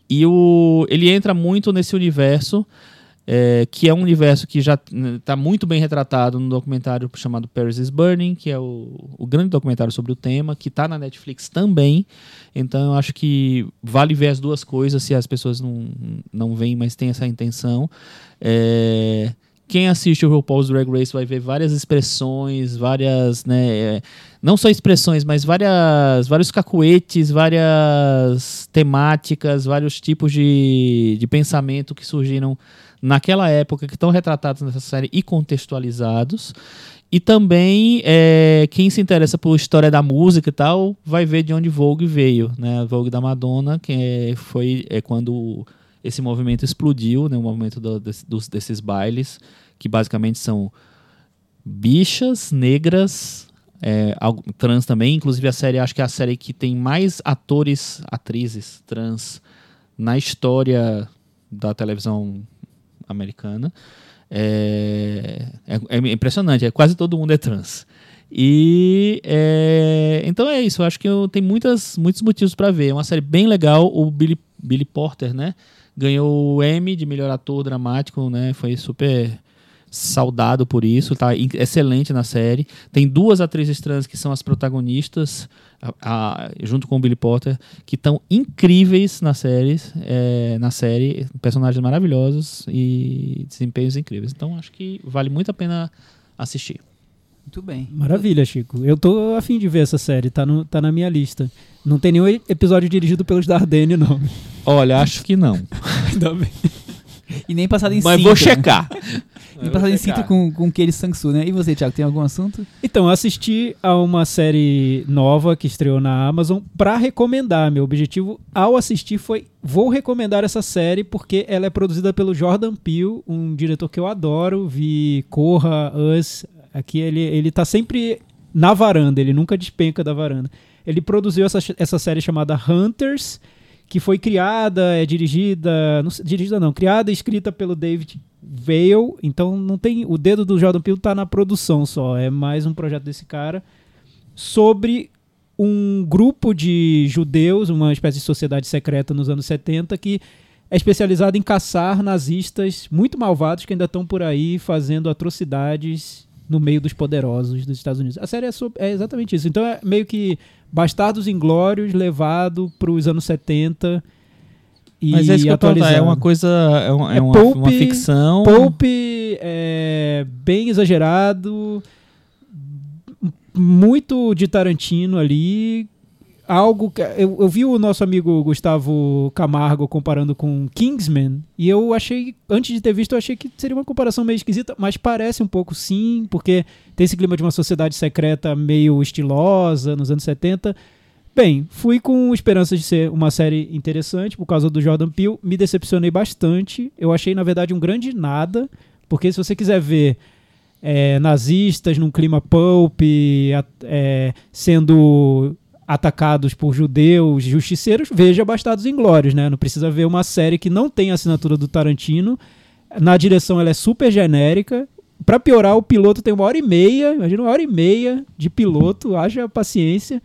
S4: e o, ele entra muito nesse universo, é, que é um universo que já está muito bem retratado no documentário chamado Paris is Burning, que é o, o grande documentário sobre o tema, que está na Netflix também. Então eu acho que vale ver as duas coisas se as pessoas não, não veem, mas tem essa intenção. É, quem assiste o RuPaul's Drag Race vai ver várias expressões, várias, né, é, não só expressões, mas várias, vários cacuetes, várias temáticas, vários tipos de, de pensamento que surgiram naquela época, que estão retratados nessa série e contextualizados. E também, é, quem se interessa por história da música e tal, vai ver de onde Vogue veio, né? Vogue da Madonna, que é, foi é quando esse movimento explodiu, né? O movimento do- dos, desses bailes, que basicamente são bichas negras, é, trans também. Inclusive a série, acho que é a série que tem mais atores, atrizes trans na história da televisão americana. É, é- é impressionante, é, quase todo mundo é trans. E é, então é isso, eu acho que eu, tem muitas, muitos motivos para ver. É uma série bem legal. O Billy, Billy Porter, né? Ganhou o Emmy de melhor ator dramático, né? Foi super saudado por isso, tá excelente na série. Tem duas atrizes trans que são as protagonistas, a- a- junto com o Billy Potter, que estão incríveis na série, é, na série, personagens maravilhosos e desempenhos incríveis. Então acho que vale muito a pena assistir.
S2: Muito bem.
S3: Maravilha, Chico. Eu tô afim de ver essa série, tá, no, tá na minha lista. Não tem nenhum episódio dirigido pelos Dardenne, não.
S4: Olha, acho que não. *laughs*
S3: Ainda bem.
S2: E nem passado em
S4: Mas
S2: cinta.
S4: vou checar. *laughs*
S2: passado em cinta com, com aquele Sangsu, né? E você, Thiago, tem algum assunto?
S3: Então, eu assisti a uma série nova que estreou na Amazon pra recomendar. Meu objetivo ao assistir foi vou recomendar essa série porque ela é produzida pelo Jordan Peele, um diretor que eu adoro. Vi Corra, Us. Aqui ele, ele tá sempre na varanda, ele nunca despenca da varanda. Ele produziu essa, essa série chamada Hunters, que foi criada, é dirigida, não dirigida não, criada e escrita pelo David Vale, então não tem, o dedo do Jordan Peele tá na produção só, é mais um projeto desse cara sobre um grupo de judeus, uma espécie de sociedade secreta nos anos 70 que é especializada em caçar nazistas muito malvados que ainda estão por aí fazendo atrocidades no meio dos poderosos dos Estados Unidos. A série é, sobre- é exatamente isso. Então é meio que Bastardos Inglórios levado para os anos 70 e
S4: Mas é isso que eu tô é uma coisa, é, uma, é
S3: É
S4: uma,
S3: pulp-
S4: uma ficção.
S3: Pulp é bem exagerado, muito de Tarantino ali. Algo que. Eu, eu vi o nosso amigo Gustavo Camargo comparando com Kingsman, e eu achei, antes de ter visto, eu achei que seria uma comparação meio esquisita, mas parece um pouco sim, porque tem esse clima de uma sociedade secreta meio estilosa nos anos 70. Bem, fui com esperanças de ser uma série interessante por causa do Jordan Peele. Me decepcionei bastante. Eu achei, na verdade, um grande nada. Porque se você quiser ver é, nazistas num clima pulp, é, sendo atacados por judeus, justiceiros, veja Bastardos Inglórios, né? Não precisa ver uma série que não tem assinatura do Tarantino. Na direção ela é super genérica. Pra piorar, o piloto tem uma hora e meia, imagina uma hora e meia de piloto, haja paciência.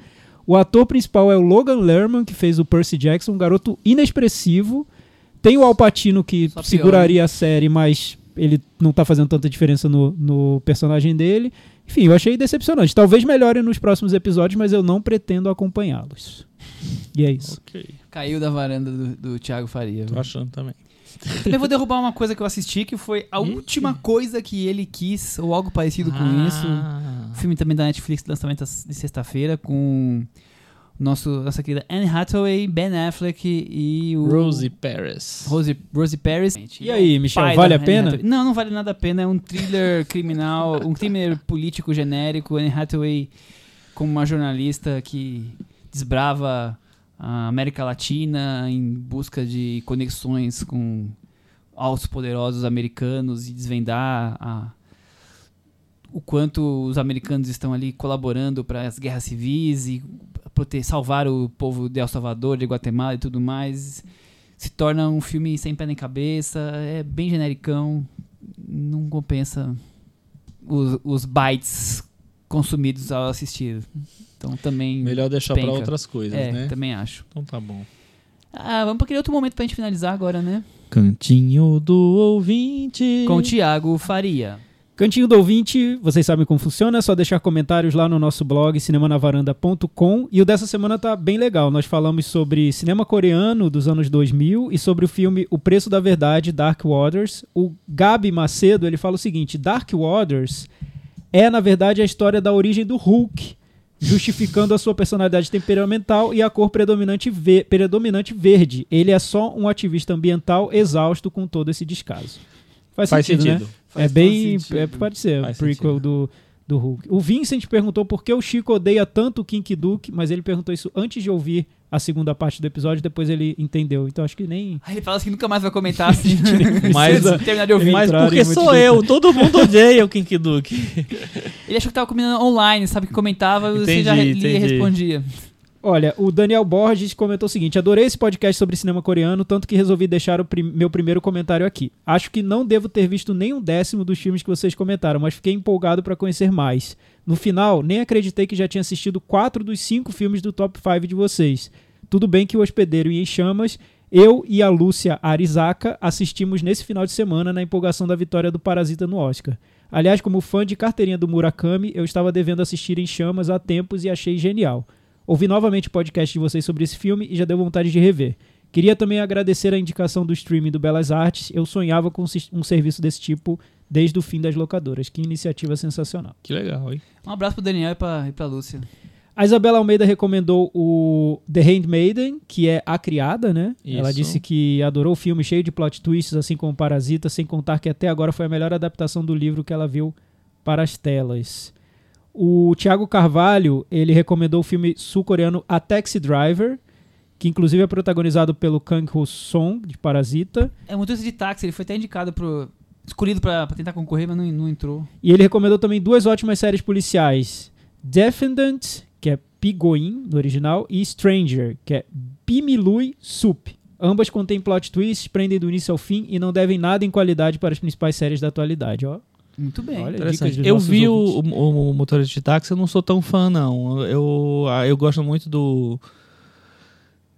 S3: O ator principal é o Logan Lerman, que fez o Percy Jackson, um garoto inexpressivo. Tem o Al Pacino, que
S2: piora,
S3: seguraria a série, mas ele não tá fazendo tanta diferença no, no personagem dele. Enfim, eu achei decepcionante. Talvez melhore nos próximos episódios, mas eu não pretendo acompanhá-los. E é isso.
S4: Ok.
S2: Caiu da varanda do, do Thiago Faria.
S4: Tô achando também.
S2: Também vou derrubar uma coisa que eu assisti, que foi a última coisa que ele quis, ou algo parecido com isso.
S4: Ah.
S2: O filme também da Netflix, lançamento de sexta-feira, com nosso, nossa querida Anne Hathaway, Ben Affleck e o...
S4: Rosie Paris.
S2: Rose, Rose Paris.
S3: E aí, Michel, vale a pena?
S2: Hathaway. Não, não vale nada a pena. É um thriller *laughs* criminal, um thriller político genérico. Anne Hathaway como uma jornalista que desbrava a América Latina em busca de conexões com altos poderosos americanos e desvendar a- o quanto os americanos estão ali colaborando para as guerras civis e prote- salvar o povo de El Salvador, de Guatemala e tudo mais. Se torna um filme sem pé nem cabeça, é bem genericão, não compensa os, os bytes consumidos ao assistir. Então também.
S4: Melhor deixar
S2: Penca.
S4: outras coisas,
S2: é,
S4: né?
S2: também acho.
S4: Então tá bom.
S2: Ah, vamos para aquele outro momento pra gente finalizar agora, né?
S4: Cantinho do ouvinte.
S2: Com o Thiago Faria.
S3: Cantinho do ouvinte, vocês sabem como funciona, é só deixar comentários lá no nosso blog cinemanavaranda.com e o dessa semana tá bem legal. Nós falamos sobre cinema coreano dos anos 2000 e sobre o filme O Preço da Verdade, Dark Waters. O Gabi Macedo, ele fala o seguinte: Dark Waters é na verdade a história da origem do Hulk, justificando a sua personalidade temperamental e a cor predominante, ve- predominante verde. Ele é só um ativista ambiental exausto com todo esse descaso. Faz,
S4: Faz
S3: sentido,
S4: sentido.
S3: né?
S2: Faz
S3: é bem. É, pode ser,
S4: Faz
S3: o prequel
S4: sentido.
S3: do, do Hulk. O Vincent perguntou por que o Chico odeia tanto o Kink Duke, mas ele perguntou isso antes de ouvir a segunda parte do episódio, depois ele entendeu. Então acho que nem. *laughs*
S2: Aí ele fala assim que nunca mais vai comentar assim. *laughs*
S4: Mas-
S2: se terminar de ouvir.
S4: Mas porque sou eu, todo mundo odeia o Kinky *laughs* Duke.
S2: Ele achou que tava combinando online, sabe? Que comentava e você já lia e
S4: entendi.
S2: respondia.
S3: Olha, o Daniel Borges comentou o seguinte: adorei esse podcast sobre cinema coreano, tanto que resolvi deixar o prim- meu primeiro comentário aqui. Acho que não devo ter visto nem um décimo dos filmes que vocês comentaram, mas fiquei empolgado para conhecer mais. No final, nem acreditei que já tinha assistido quatro dos cinco filmes do top 5 de vocês. Tudo bem que o Hospedeiro e Em Chamas, eu e a Lúcia Arizaka assistimos nesse final de semana na empolgação da vitória do Parasita no Oscar. Aliás, como fã de carteirinha do Murakami, eu estava devendo assistir Em Chamas há tempos e achei genial. Ouvi novamente o podcast de vocês sobre esse filme e já deu vontade de rever. Queria também agradecer a indicação do streaming do Belas Artes. Eu sonhava com um serviço desse tipo desde o fim das locadoras. Que iniciativa sensacional.
S4: Que legal, hein?
S2: Um abraço pro Daniel e pra, e pra Lúcia.
S3: A Isabela Almeida recomendou o The Handmaiden, que é A Criada, né? Ela
S4: Isso.
S3: disse que adorou o filme, cheio de plot twists, assim como Parasita, sem contar que até agora foi a melhor adaptação do livro que ela viu para as telas. O Thiago Carvalho, ele recomendou o filme sul-coreano A Taxi Driver, que inclusive é protagonizado pelo Kang Ho-song, de Parasita.
S2: É motorista de táxi, ele foi até indicado pro. escolhido pra, pra tentar concorrer, mas não, não entrou.
S3: E ele recomendou também duas ótimas séries policiais: Defendant, que é Pigoin, no original, e Stranger, que é Bimilui Sup. Ambas contêm plot twists, prendem do início ao fim e não devem nada em qualidade para as principais séries da atualidade. Ó,
S2: Muito bem.
S3: Olha,
S4: Interessante.
S3: dicas
S4: Eu vi o, o, o motorista de táxi, eu não sou tão fã, não. Eu, ah, eu gosto muito do.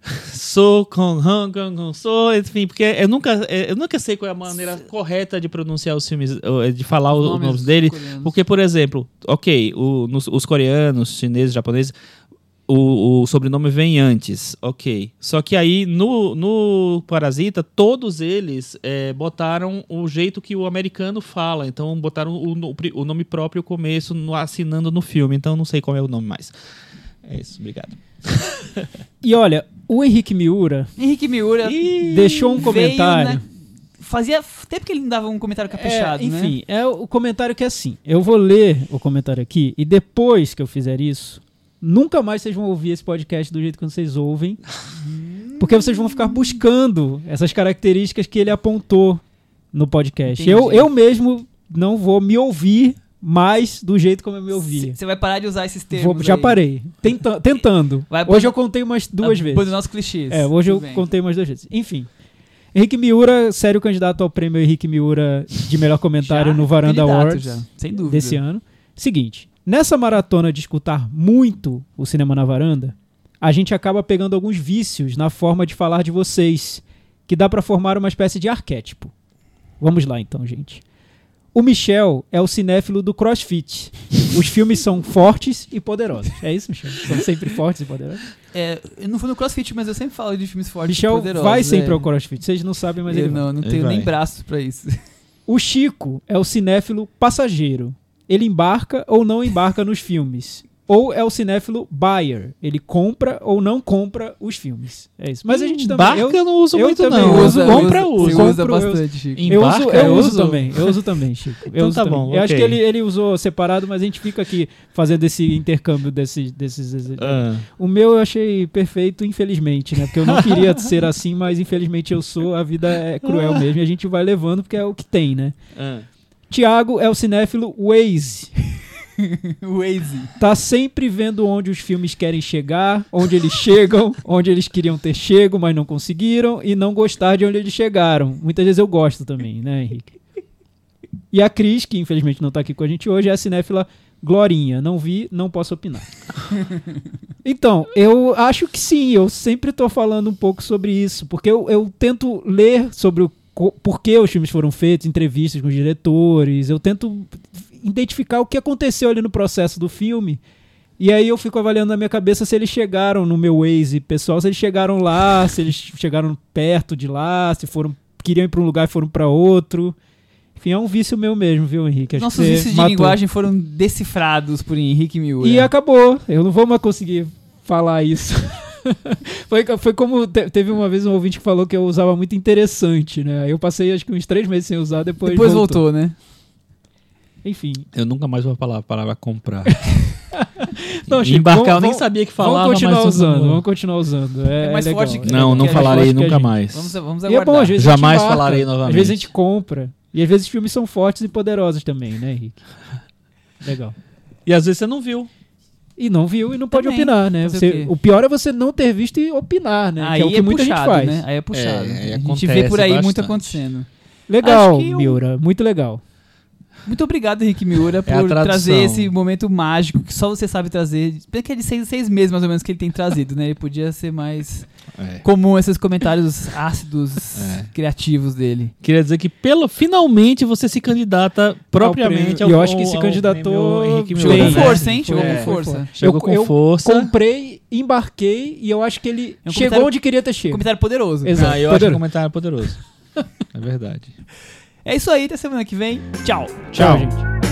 S4: *laughs* Sou com Hong Kong, sou, enfim, porque eu nunca, eh, eu nunca sei qual é a maneira correta de pronunciar os filmes, eh, de falar os nomes dele.
S2: coreanos.
S4: Porque, por exemplo, ok, o- nos- os coreanos, chineses, japoneses, o, o sobrenome vem antes, ok. Só que aí no, no Parasita, todos eles eh, botaram o jeito que o americano fala. Então botaram o, no- o nome próprio o começo no- assinando no filme. Então não sei qual é o nome mais. É isso, obrigado.
S3: E olha, o Henrique Miura
S2: Henrique Miura
S3: deixou um
S2: veio,
S3: comentário.
S2: né, Fazia tempo que ele não dava um comentário caprichado,
S3: É,
S2: né?
S3: enfim, é o comentário que é assim. Eu vou ler o comentário aqui e depois que eu fizer isso, nunca mais vocês vão ouvir esse podcast do jeito que vocês ouvem. Porque vocês vão ficar buscando essas características que ele apontou no podcast.
S2: Entendi.
S3: Eu, eu mesmo não vou me ouvir mais do jeito como eu me ouvia.
S2: Você vai parar de usar esses termos.
S3: Vou- já
S2: aí.
S3: parei. Tenta- *laughs* tentando.
S2: Vai
S3: hoje eu contei umas duas vezes.
S2: Abandonar os clichês.
S3: É, hoje eu
S2: Tudo bem.
S3: contei umas duas vezes. Enfim. Henrique Miura, sério candidato ao prêmio Henrique Miura de melhor comentário
S2: Já,
S3: no Varanda
S2: candidato
S3: Awards
S2: já, sem dúvida.
S3: desse ano. Seguinte, nessa maratona de escutar muito o Cinema na Varanda, a gente acaba pegando alguns vícios na forma de falar de vocês, que dá pra formar uma espécie de arquétipo. Vamos lá então, gente. O Michel é o cinéfilo do CrossFit. Os filmes são fortes e poderosos. É isso, Michel? São sempre fortes e poderosos.
S2: É, eu não fui no CrossFit, mas eu sempre falo de filmes fortes
S3: Michel
S2: e poderosos.
S3: vai sempre
S2: é.
S3: ao CrossFit. Vocês não sabem, mas
S2: eu
S3: ele vai.
S2: não, não
S4: Ele
S2: tenho nem
S4: vai.
S2: braço pra isso.
S3: O Chico é o cinéfilo passageiro. Ele embarca ou não embarca nos filmes. Ou é o cinéfilo buyer. Ele compra ou não compra os filmes. É isso. Mas a gente também.
S4: Barca
S3: eu-
S4: eu não uso
S3: eu
S4: muito,
S3: também
S4: não.
S3: uso,
S4: compra,
S3: eu
S4: uso.
S2: Você usa bastante, Chico.
S3: Eu uso,
S4: Embarca,
S3: eu
S4: eu
S3: uso
S4: uso.
S3: também, eu uso também, Chico. *laughs* Eu
S4: Então
S3: uso
S4: tá
S3: também.
S4: bom,
S3: Eu acho que ele, ele usou separado, mas a gente fica aqui fazendo esse intercâmbio desses. desses
S4: Ah,
S3: O meu eu achei perfeito, infelizmente, né? Porque eu não queria *laughs* ser assim, mas infelizmente eu sou. A vida é cruel mesmo e a gente vai levando porque é o que tem, né?
S4: ah.
S3: Tiago é o cinéfilo Waze. *laughs*
S2: Waze.
S3: Tá sempre vendo onde os filmes querem chegar, onde eles chegam, *laughs* onde eles queriam ter chego, mas não conseguiram, e não gostar de onde eles chegaram. Muitas vezes eu gosto também, né, Henrique? E a Cris, que infelizmente não tá aqui com a gente hoje, é a cinéfila Glorinha. Não vi, não posso opinar. *laughs* então, eu acho que sim, eu sempre tô falando um pouco sobre isso, porque eu, eu tento ler sobre o por que os filmes foram feitos, entrevistas com os diretores, eu tento identificar o que aconteceu ali no processo do filme. E aí eu fico avaliando na minha cabeça se eles chegaram no meu Waze pessoal, se eles chegaram lá, se eles chegaram perto de lá, se foram queriam ir para um lugar e foram para outro. Enfim, é um vício meu mesmo, viu, Henrique? Acho
S2: Nossos vícios de
S3: matou.
S2: linguagem foram decifrados por Henrique Miura.
S3: E acabou. Eu não vou mais conseguir falar isso. *laughs* *laughs* foi, foi como te- teve uma vez um ouvinte que falou que eu usava muito interessante, né? Aí eu passei acho que uns três meses sem usar, depois,
S2: Depois voltou, né?
S3: Enfim.
S4: Eu nunca mais vou falar a palavra comprar. *laughs*
S3: Não, Chico,
S4: embarcar, eu
S3: vamos-
S4: nem sabia que falava,
S3: Vamos continuar
S4: mas
S3: usando,
S4: eu-
S3: vamos continuar usando. É,
S2: É mais
S3: legal,
S2: forte que-
S3: é
S4: Não, não
S3: É
S4: falarei nunca
S3: gente.
S4: mais.
S2: Vamos, vamos
S3: E é bom,
S2: aguardar.
S3: às vezes
S4: Jamais
S3: embarca,
S4: falarei
S3: Às
S4: novamente.
S3: vezes a gente compra. E às vezes os filmes são fortes e poderosos também, né, Henrique? Legal.
S4: E às vezes você não viu.
S3: E não viu e não pode
S2: Também.
S3: opinar, né?
S2: O
S3: Você- o pior é você não ter visto e opinar, né?
S2: Aí
S3: que é o que muita
S2: puxado,
S3: gente faz.
S2: né? Aí é puxado.
S4: É, aí
S2: a gente vê por aí muito
S4: bastante.
S2: acontecendo.
S3: Legal,
S2: eu-
S3: Miura. Muito legal.
S2: Muito obrigado, Henrique Miura, *laughs*
S4: É
S2: por
S4: tradução.
S2: trazer esse momento mágico que só você sabe trazer. Pena que é de seis, seis meses, mais ou menos, que ele tem trazido, né? Ele podia ser mais
S4: É.
S2: comum esses comentários ácidos,
S4: É.
S2: criativos dele.
S4: Queria dizer que pelo, finalmente você se candidata propriamente
S3: prêmio.
S4: ao
S3: E eu acho que se candidatou
S4: prêmio
S2: Chegou
S4: Miura,
S2: com
S3: né?
S2: força, hein? Chegou
S4: É.
S2: com força.
S4: Chegou
S3: Eu-
S4: com
S3: eu
S4: força.
S3: Comprei, embarquei e eu acho que ele
S2: É um
S3: chegou onde queria ter chegado.
S2: Comentário poderoso.
S3: Exato.
S4: Ah, eu acho que
S3: Poderoso.
S4: comentário é poderoso. é verdade. *laughs*
S2: É isso aí, até semana que vem. Tchau.
S3: Tchau, gente.